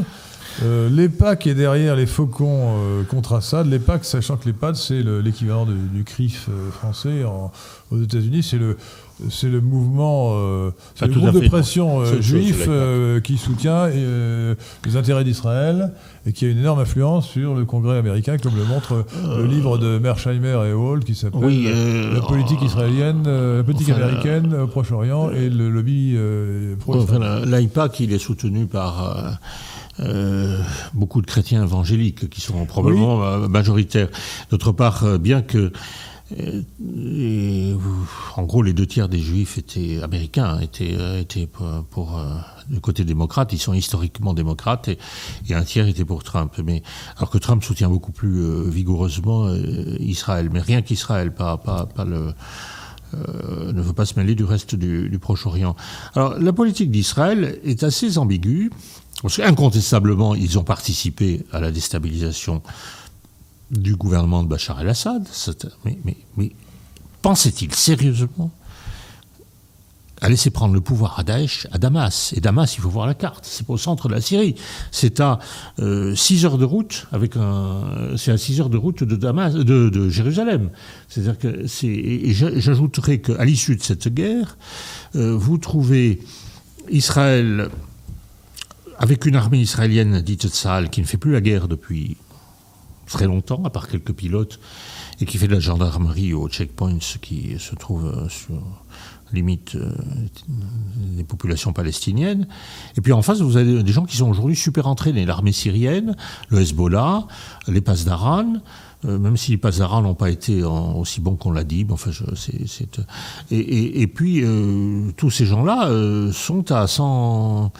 Euh, L'EPAC est derrière les faucons euh, contre Assad. L'EPAC, sachant que l'EPAC, c'est le- l'équivalent du CRIF euh, français aux États-Unis, c'est le, c'est le mouvement, euh, c'est le groupe de pression euh, juif euh, qui soutient les intérêts d'Israël et qui a une énorme influence sur le Congrès américain, comme le montre le livre de Mersheimer et Hall qui s'appelle Oui, La politique israélienne, euh, la politique enfin, américaine au Proche-Orient et le lobby pro Enfin, la- l'AIPAC, il est soutenu par euh, beaucoup de chrétiens évangéliques qui sont probablement majoritaires. D'autre part, bien que et, en gros, les deux tiers des juifs étaient américains, hein, étaient, euh, étaient pour, pour, euh, du côté démocrate. Ils sont historiquement démocrates et, un tiers était pour Trump. Mais alors que Trump soutient beaucoup plus euh, vigoureusement Israël, mais rien qu'Israël, ne veut pas se mêler du reste du, du Proche-Orient. Alors, la politique d'Israël est assez ambiguë, parce qu'incontestablement, ils ont participé à la déstabilisation du gouvernement de Bachar el-Assad. Mais, pensait-il sérieusement à laisser prendre le pouvoir à Daesh, à Damas? Et Damas, il faut voir la carte, c'est au centre de la Syrie. C'est à 6 heures de route, avec un, c'est à 6 heures de route de, Damas, de, Jérusalem. C'est-à-dire que et j'a- j'ajouterai qu'à l'issue de cette guerre, euh, vous trouvez Israël avec une armée israélienne dite Tzahal qui ne fait plus la guerre depuis très longtemps, à part quelques pilotes, et qui fait de la gendarmerie aux checkpoints qui se trouvent euh, sur limite euh, des populations palestiniennes. Et puis en face, vous avez des gens qui sont aujourd'hui super entraînés. L'armée syrienne, le Hezbollah, les Pasdaran, euh, même si les Pasdaran n'ont pas été aussi bons qu'on l'a dit. enfin, c'est, euh, et, puis, euh, tous ces gens-là sont à, 100,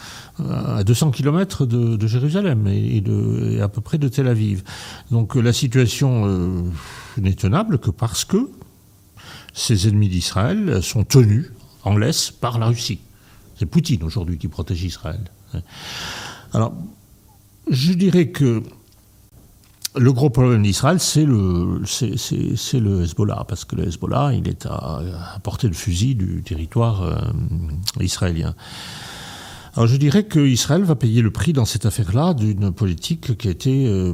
à 200 km de, Jérusalem et, à peu près de Tel Aviv. Donc la situation n'est tenable que parce que ces ennemis d'Israël sont tenus en laisse par la Russie. C'est Poutine aujourd'hui qui protège Israël. Alors, je dirais que le gros problème d'Israël, c'est le, c'est, le Hezbollah, parce que le Hezbollah, il est à, portée de fusil du territoire euh, israélien. Alors je dirais qu'Israël va payer le prix dans cette affaire-là d'une politique qui a été euh,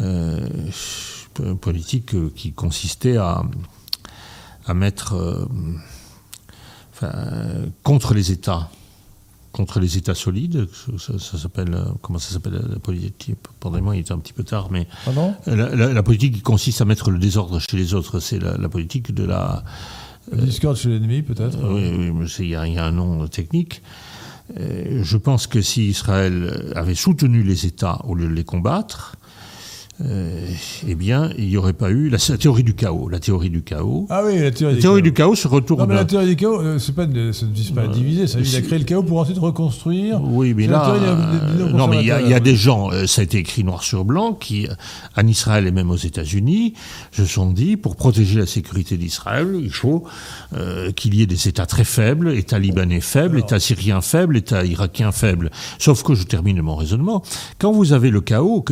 euh, politique qui consistait à, à mettre contre les États contre les États solides. Ça, s'appelle euh, comment ça s'appelle la politique Pardonnez-moi, il était un petit peu tard, mais ah la, politique qui consiste à mettre le désordre chez les autres, c'est la, politique de la le discorde chez l'ennemi, peut-être. oui, oui il y, a un nom technique. Euh, je pense que si Israël avait soutenu les États au lieu de les combattre, euh, eh bien, il n'y aurait pas eu la, théorie du chaos. La théorie du chaos. Ah oui, la théorie, du, chaos. se retourne. Non, mais la théorie du chaos, euh, c'est pas, ça ne vise pas à diviser, ça vise à créer le chaos pour ensuite reconstruire. Oui, mais là, non, mais il y, a des gens, euh, ça a été écrit noir sur blanc, qui, en Israël et même aux États-Unis, se sont dit, pour protéger la sécurité d'Israël, il faut qu'il y ait des États très faibles, État libanais faible, État syrien faible, État irakien faible. Sauf que je termine mon raisonnement. Quand vous avez le chaos,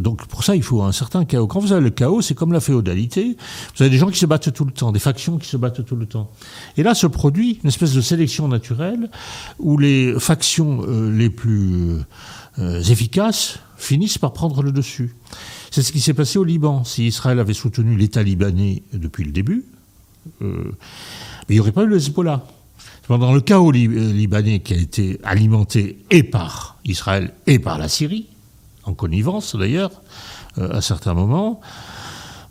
donc pour ça, il faut un certain chaos. Quand vous avez le chaos, c'est comme la féodalité. Vous avez des gens qui se battent tout le temps, des factions qui se battent tout le temps. Et là se produit une espèce de sélection naturelle où les factions euh, les plus euh, efficaces finissent par prendre le dessus. C'est ce qui s'est passé au Liban. Si Israël avait soutenu l'État libanais depuis le début, euh, il n'y aurait pas eu le Hezbollah. Pendant le chaos libanais qui a été alimenté et par Israël et par la Syrie, en connivence d'ailleurs, euh, à certains moments,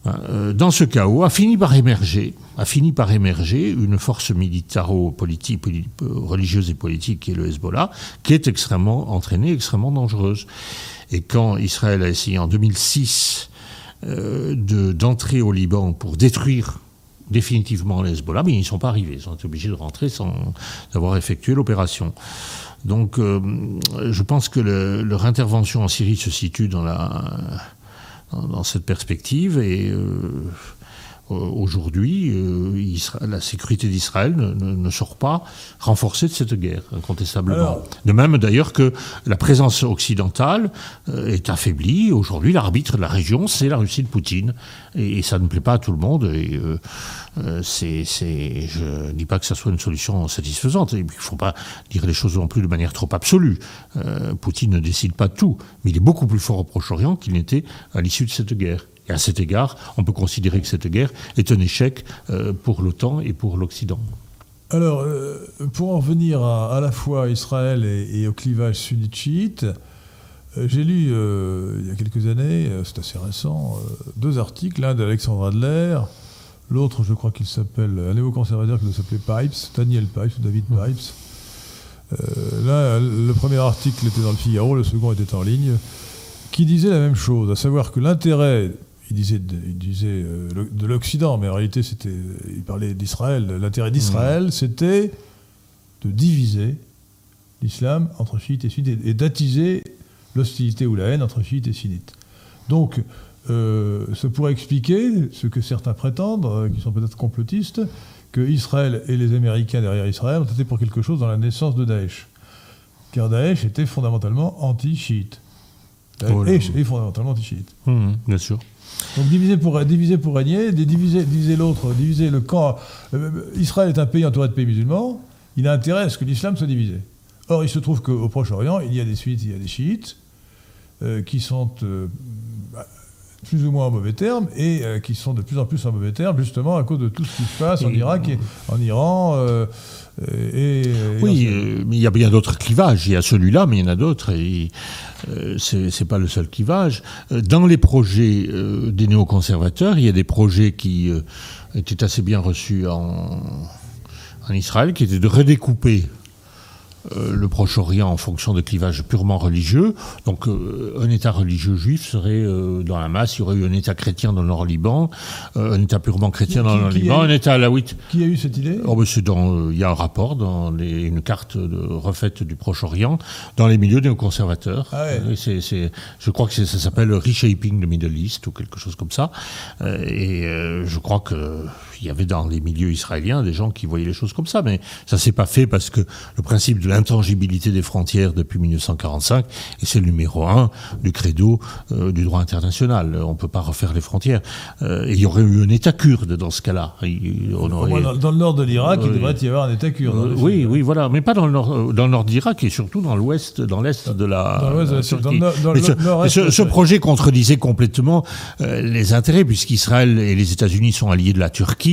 euh, dans ce chaos, a fini par émerger, une force militaro-politique, religieuse et politique qui est le Hezbollah, qui est extrêmement entraînée, extrêmement dangereuse. Et quand Israël a essayé en 2006 euh, d'entrer au Liban pour détruire définitivement le Hezbollah, mais ils n'y sont pas arrivés. Ils ont été obligés de rentrer sans avoir effectué l'opération. Donc, je pense que leur intervention en Syrie se situe dans la dans cette perspective et euh, aujourd'hui, euh, la sécurité d'Israël ne, sort pas renforcée de cette guerre, incontestablement. de même d'ailleurs que la présence occidentale est affaiblie. Aujourd'hui, l'arbitre de la région, c'est la Russie de Poutine. Et, ça ne plaît pas à tout le monde. Et c'est, je ne dis pas que ça soit une solution satisfaisante. Il ne faut pas dire les choses non plus de manière trop absolue. Poutine ne décide pas tout. Mais il est beaucoup plus fort au Proche-Orient qu'il n'était à l'issue de cette guerre. Et à cet égard, on peut considérer que cette guerre est un échec euh, pour l'OTAN et pour l'Occident. Alors, euh, pour en revenir à, la fois à Israël et, au clivage sunnite-chiite, euh, j'ai lu il y a quelques années, c'est assez récent, deux articles, l'un d'Alexandre Adler, l'autre je crois qu'il s'appelle, un néoconservateur qui s'appeler Pipes, Daniel Pipes ou David Pipes. là, le premier article était dans le Figaro, le second était en ligne, qui disait la même chose, à savoir que l'intérêt il disait, de, il disait euh, de l'Occident, mais en réalité, c'était, il parlait d'Israël. L'intérêt d'Israël, c'était de diviser l'islam entre chiites et sunnites et, d'attiser l'hostilité ou la haine entre chiites et sunnites. Donc, euh, ça pourrait expliquer ce que certains prétendent, euh, qui sont peut-être complotistes, que Israël et les Américains derrière Israël ont été pour quelque chose dans la naissance de Daesh. Car Daesh était fondamentalement anti-chiite. Oh Daesh est fondamentalement anti-chiite. Mmh, bien sûr. Donc diviser pour, diviser pour régner, diviser, diviser l'autre, diviser le camp. Euh, Israël est un pays entouré de pays musulmans, il a intérêt à ce que l'islam soit divisé. Or, il se trouve qu'au Proche-Orient, il y a des sunnites, il y a des chiites, euh, qui sont euh, plus ou moins en mauvais termes, et qui sont de plus en plus en mauvais termes, justement à cause de tout ce qui se passe en Irak et en Iran. Et, oui, mais il y a bien d'autres clivages. Il y a celui-là, mais il y en a d'autres. Et euh, ce n'est pas le seul clivage. Euh, dans les projets euh, des néoconservateurs, il y a des projets qui étaient assez bien reçus en, en Israël, qui étaient de redécouper euh, le Proche-Orient en fonction de clivages purement religieux. Donc euh, un État religieux juif serait euh, dans la masse, il y aurait eu un État chrétien dans le Nord-Liban, un État purement chrétien dans le Nord-Liban, un État alawite. Qui a eu cette idée? Oh, ben, dans, Il y a un rapport dans une carte de refaite du Proche-Orient dans les milieux néoconservateurs. Ah je crois que ça s'appelle Reshaping the Middle East ou quelque chose comme ça. et je crois que il y avait dans les milieux israéliens des gens qui voyaient les choses comme ça, mais ça s'est pas fait parce que le principe de l'intangibilité des frontières depuis 1945, et c'est le numéro un du credo euh, du droit international. On peut pas refaire les frontières. Euh, et il y aurait eu un État kurde dans ce cas-là. Aurait- dans, dans le nord de l'Irak, il devrait y avoir un État kurde. euh, oui, oui, voilà, mais pas dans le nord, euh, dans le nord d'Irak et surtout dans l'ouest, dans l'est de la. Dans l'ouest de Turquie. ce, ce- projet contredisait complètement les intérêts, puisqu'Israël et les États-Unis sont alliés de la Turquie.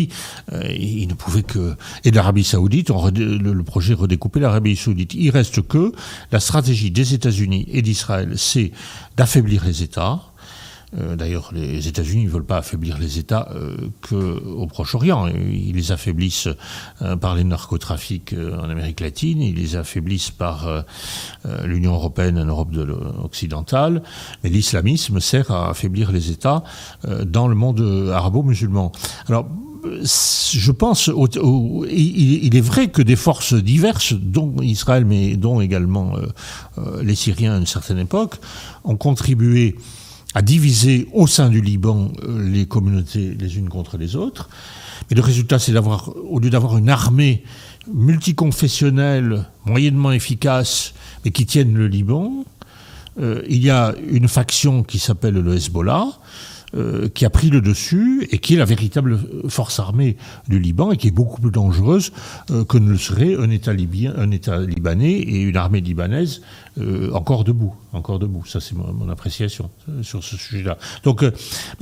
Euh, ils ne pouvaient que et l'Arabie Saoudite. Le, projet redécoupait l'Arabie Saoudite. Il reste que la stratégie des États-Unis et d'Israël, c'est d'affaiblir les États. Euh, D'ailleurs, les États-Unis ne veulent pas affaiblir les États euh, qu'au Proche-Orient. Ils les affaiblissent par les narcotrafics en Amérique latine, ils les affaiblissent par l'Union européenne en Europe occidentale. Mais l'islamisme sert à affaiblir les États dans le monde arabo-musulman. Alors, je pense, il, est vrai que des forces diverses, dont Israël, mais dont également euh, euh, les Syriens à une certaine époque, ont contribué à diviser au sein du Liban euh, les communautés les unes contre les autres. Mais le résultat, c'est d'avoir, au lieu d'avoir une armée multiconfessionnelle, moyennement efficace, mais qui tienne le Liban, euh, il y a une faction qui s'appelle le Hezbollah, euh, qui a pris le dessus et qui est la véritable force armée du Liban et qui est beaucoup plus dangereuse euh, que ne le serait un État libanais et une armée libanaise euh, encore debout, encore debout. Ça, c'est mon, mon appréciation euh, sur ce sujet-là. Donc, euh,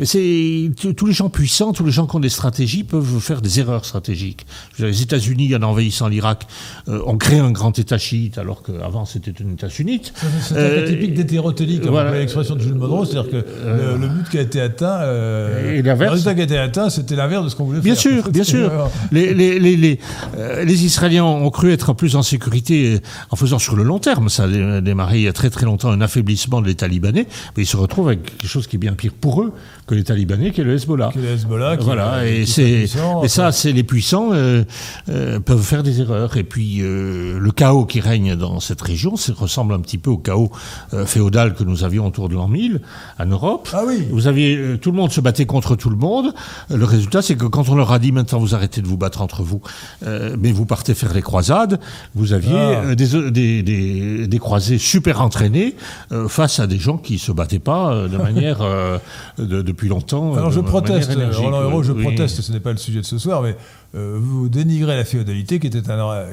c'est tous les gens puissants, tous les gens qui ont des stratégies peuvent faire des erreurs stratégiques. Dire, les États-Unis, en envahissant l'Irak, ont créé un grand État chiite alors qu'avant c'était un État sunnite. C'est typique d'hétérotélie, comme voilà. voilà. l'expression de Jules Monroe, c'est-à-dire que le, le but qui a été atteint, Et l'inverse. le résultat qui a été atteint, c'était l'inverse de ce qu'on voulait Bien faire. sûr, bien sûr. Les, les, les, les, les Israéliens ont cru être plus en sécurité en faisant sur le long terme, ça démarré il y a très très longtemps, un affaiblissement de l'État libanais, mais ils se retrouvent avec quelque chose qui est bien pire pour eux que l'État libanais, qui est le Hezbollah. que le Hezbollah, qui- Voilà, et c'est, et ça, c'est les puissants euh, euh, peuvent faire des erreurs. Et puis euh, le chaos qui règne dans cette région, ça ressemble un petit peu au chaos euh, féodal que nous avions autour de l'an 1000 en Europe. Ah oui. Vous aviez tout le monde se battait contre tout le monde. Le résultat, c'est que quand on leur a dit maintenant vous arrêtez de vous battre entre vous, mais vous partez faire les croisades, vous aviez Ah. des, des, des, des croisés super entraînés euh, face à des gens qui se battaient pas euh, de manière euh, de- depuis longtemps. Alors je proteste. Roland Hérault, je Oui. proteste, ce n'est pas le sujet de ce soir, mais vous dénigrez la féodalité qui était un...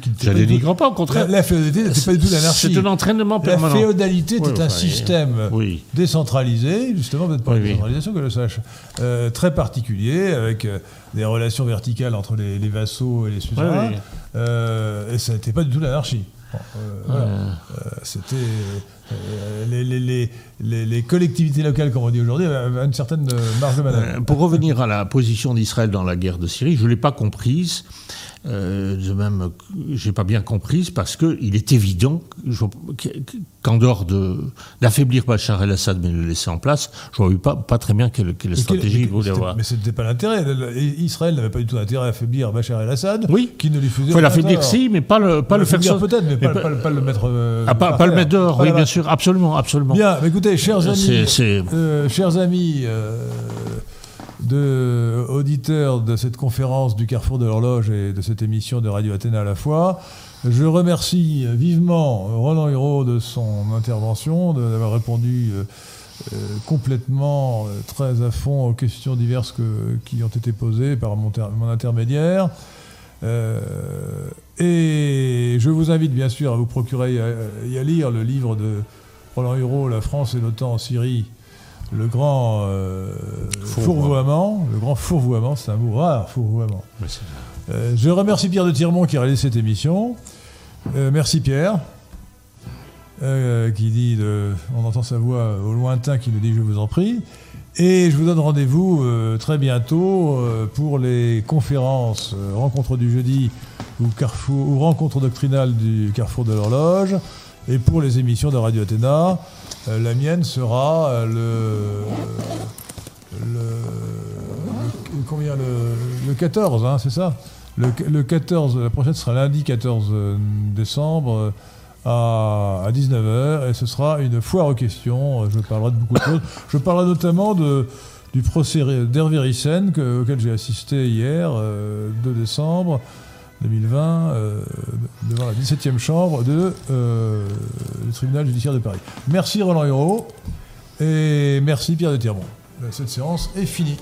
Qui Je dénigre pas, au contraire. La, la féodalité n'était pas du tout l'anarchie. C'est un entraînement La permanent. féodalité était Oui, un système Oui. décentralisé, justement, peut-être pas une décentralisation que je sache, très particulier, avec des relations verticales entre les, les vassaux et les suzerains, et ça n'était pas du tout l'anarchie. Bon, euh, voilà. Euh, Euh, C'était euh, les, les- les- les- les collectivités locales, comme on dit aujourd'hui, avaient une certaine euh, marge de manœuvre. Euh, Pour revenir à la position d'Israël dans la guerre de Syrie, je ne l'ai pas comprise. Euh, de même, j'ai pas bien comprise parce que il est évident qu'en dehors de d'affaiblir Bachar el-Assad mais de le laisser en place, je ne vois pas, pas très bien quelle, quelle stratégie il voulait avoir. Mais ce n'était pas l'intérêt. Le- le- Israël n'avait pas du tout intérêt à affaiblir Bachar el-Assad, Oui. qui ne lui faisait Il faut aucun l'affaiblir si, mais pas le pas le faire L'affaiblir so- peut-être, mais, pas, mais pas- pas le mettre. euh, Ah, pas, pas le mettre dehors, Pas oui, bien sûr, absolument, absolument. Bien, écoutez, chers Euh, amis, euh, chers amis de, auditeurs de cette conférence du Carrefour de l'Horloge et de cette émission de Radio Athéna à la fois, je remercie vivement Roland Hérault de son intervention, d'avoir répondu euh, euh, complètement, euh, très à fond aux questions diverses qui ont été posées par mon, ter- mon intermédiaire. Euh, et je vous invite bien sûr à vous procurer et à, lire le livre de Roland Hureau, La France et l'OTAN en Syrie, le grand euh, Fourvoiement. le grand fourvoiement, c'est un mot rare, fourvoiement. Euh, je remercie Pierre de Tirmont qui a réalisé cette émission. Euh, merci Pierre, qui dit, de- on entend sa voix au lointain qui nous dit je vous en prie. Et je vous donne rendez-vous très bientôt pour les conférences rencontres du jeudi ou, Carrefour, ou rencontres doctrinales du Carrefour de l'Horloge. Et pour les émissions de Radio Athéna, euh, la mienne sera euh, le, combien le, le 14, hein, c'est ça le, le 14, la prochaine sera lundi 14 décembre euh, à, à 19h et ce sera une foire aux questions. Je parlerai de beaucoup de choses. Je parlerai notamment de, du procès d'Hervé Ryssen, que- auquel j'ai assisté hier, euh, 2 décembre 2020, euh, devant la 17e chambre de, euh, tribunal judiciaire de Paris. Merci Roland Hérault et merci Pierre de Termont. Cette séance est finie.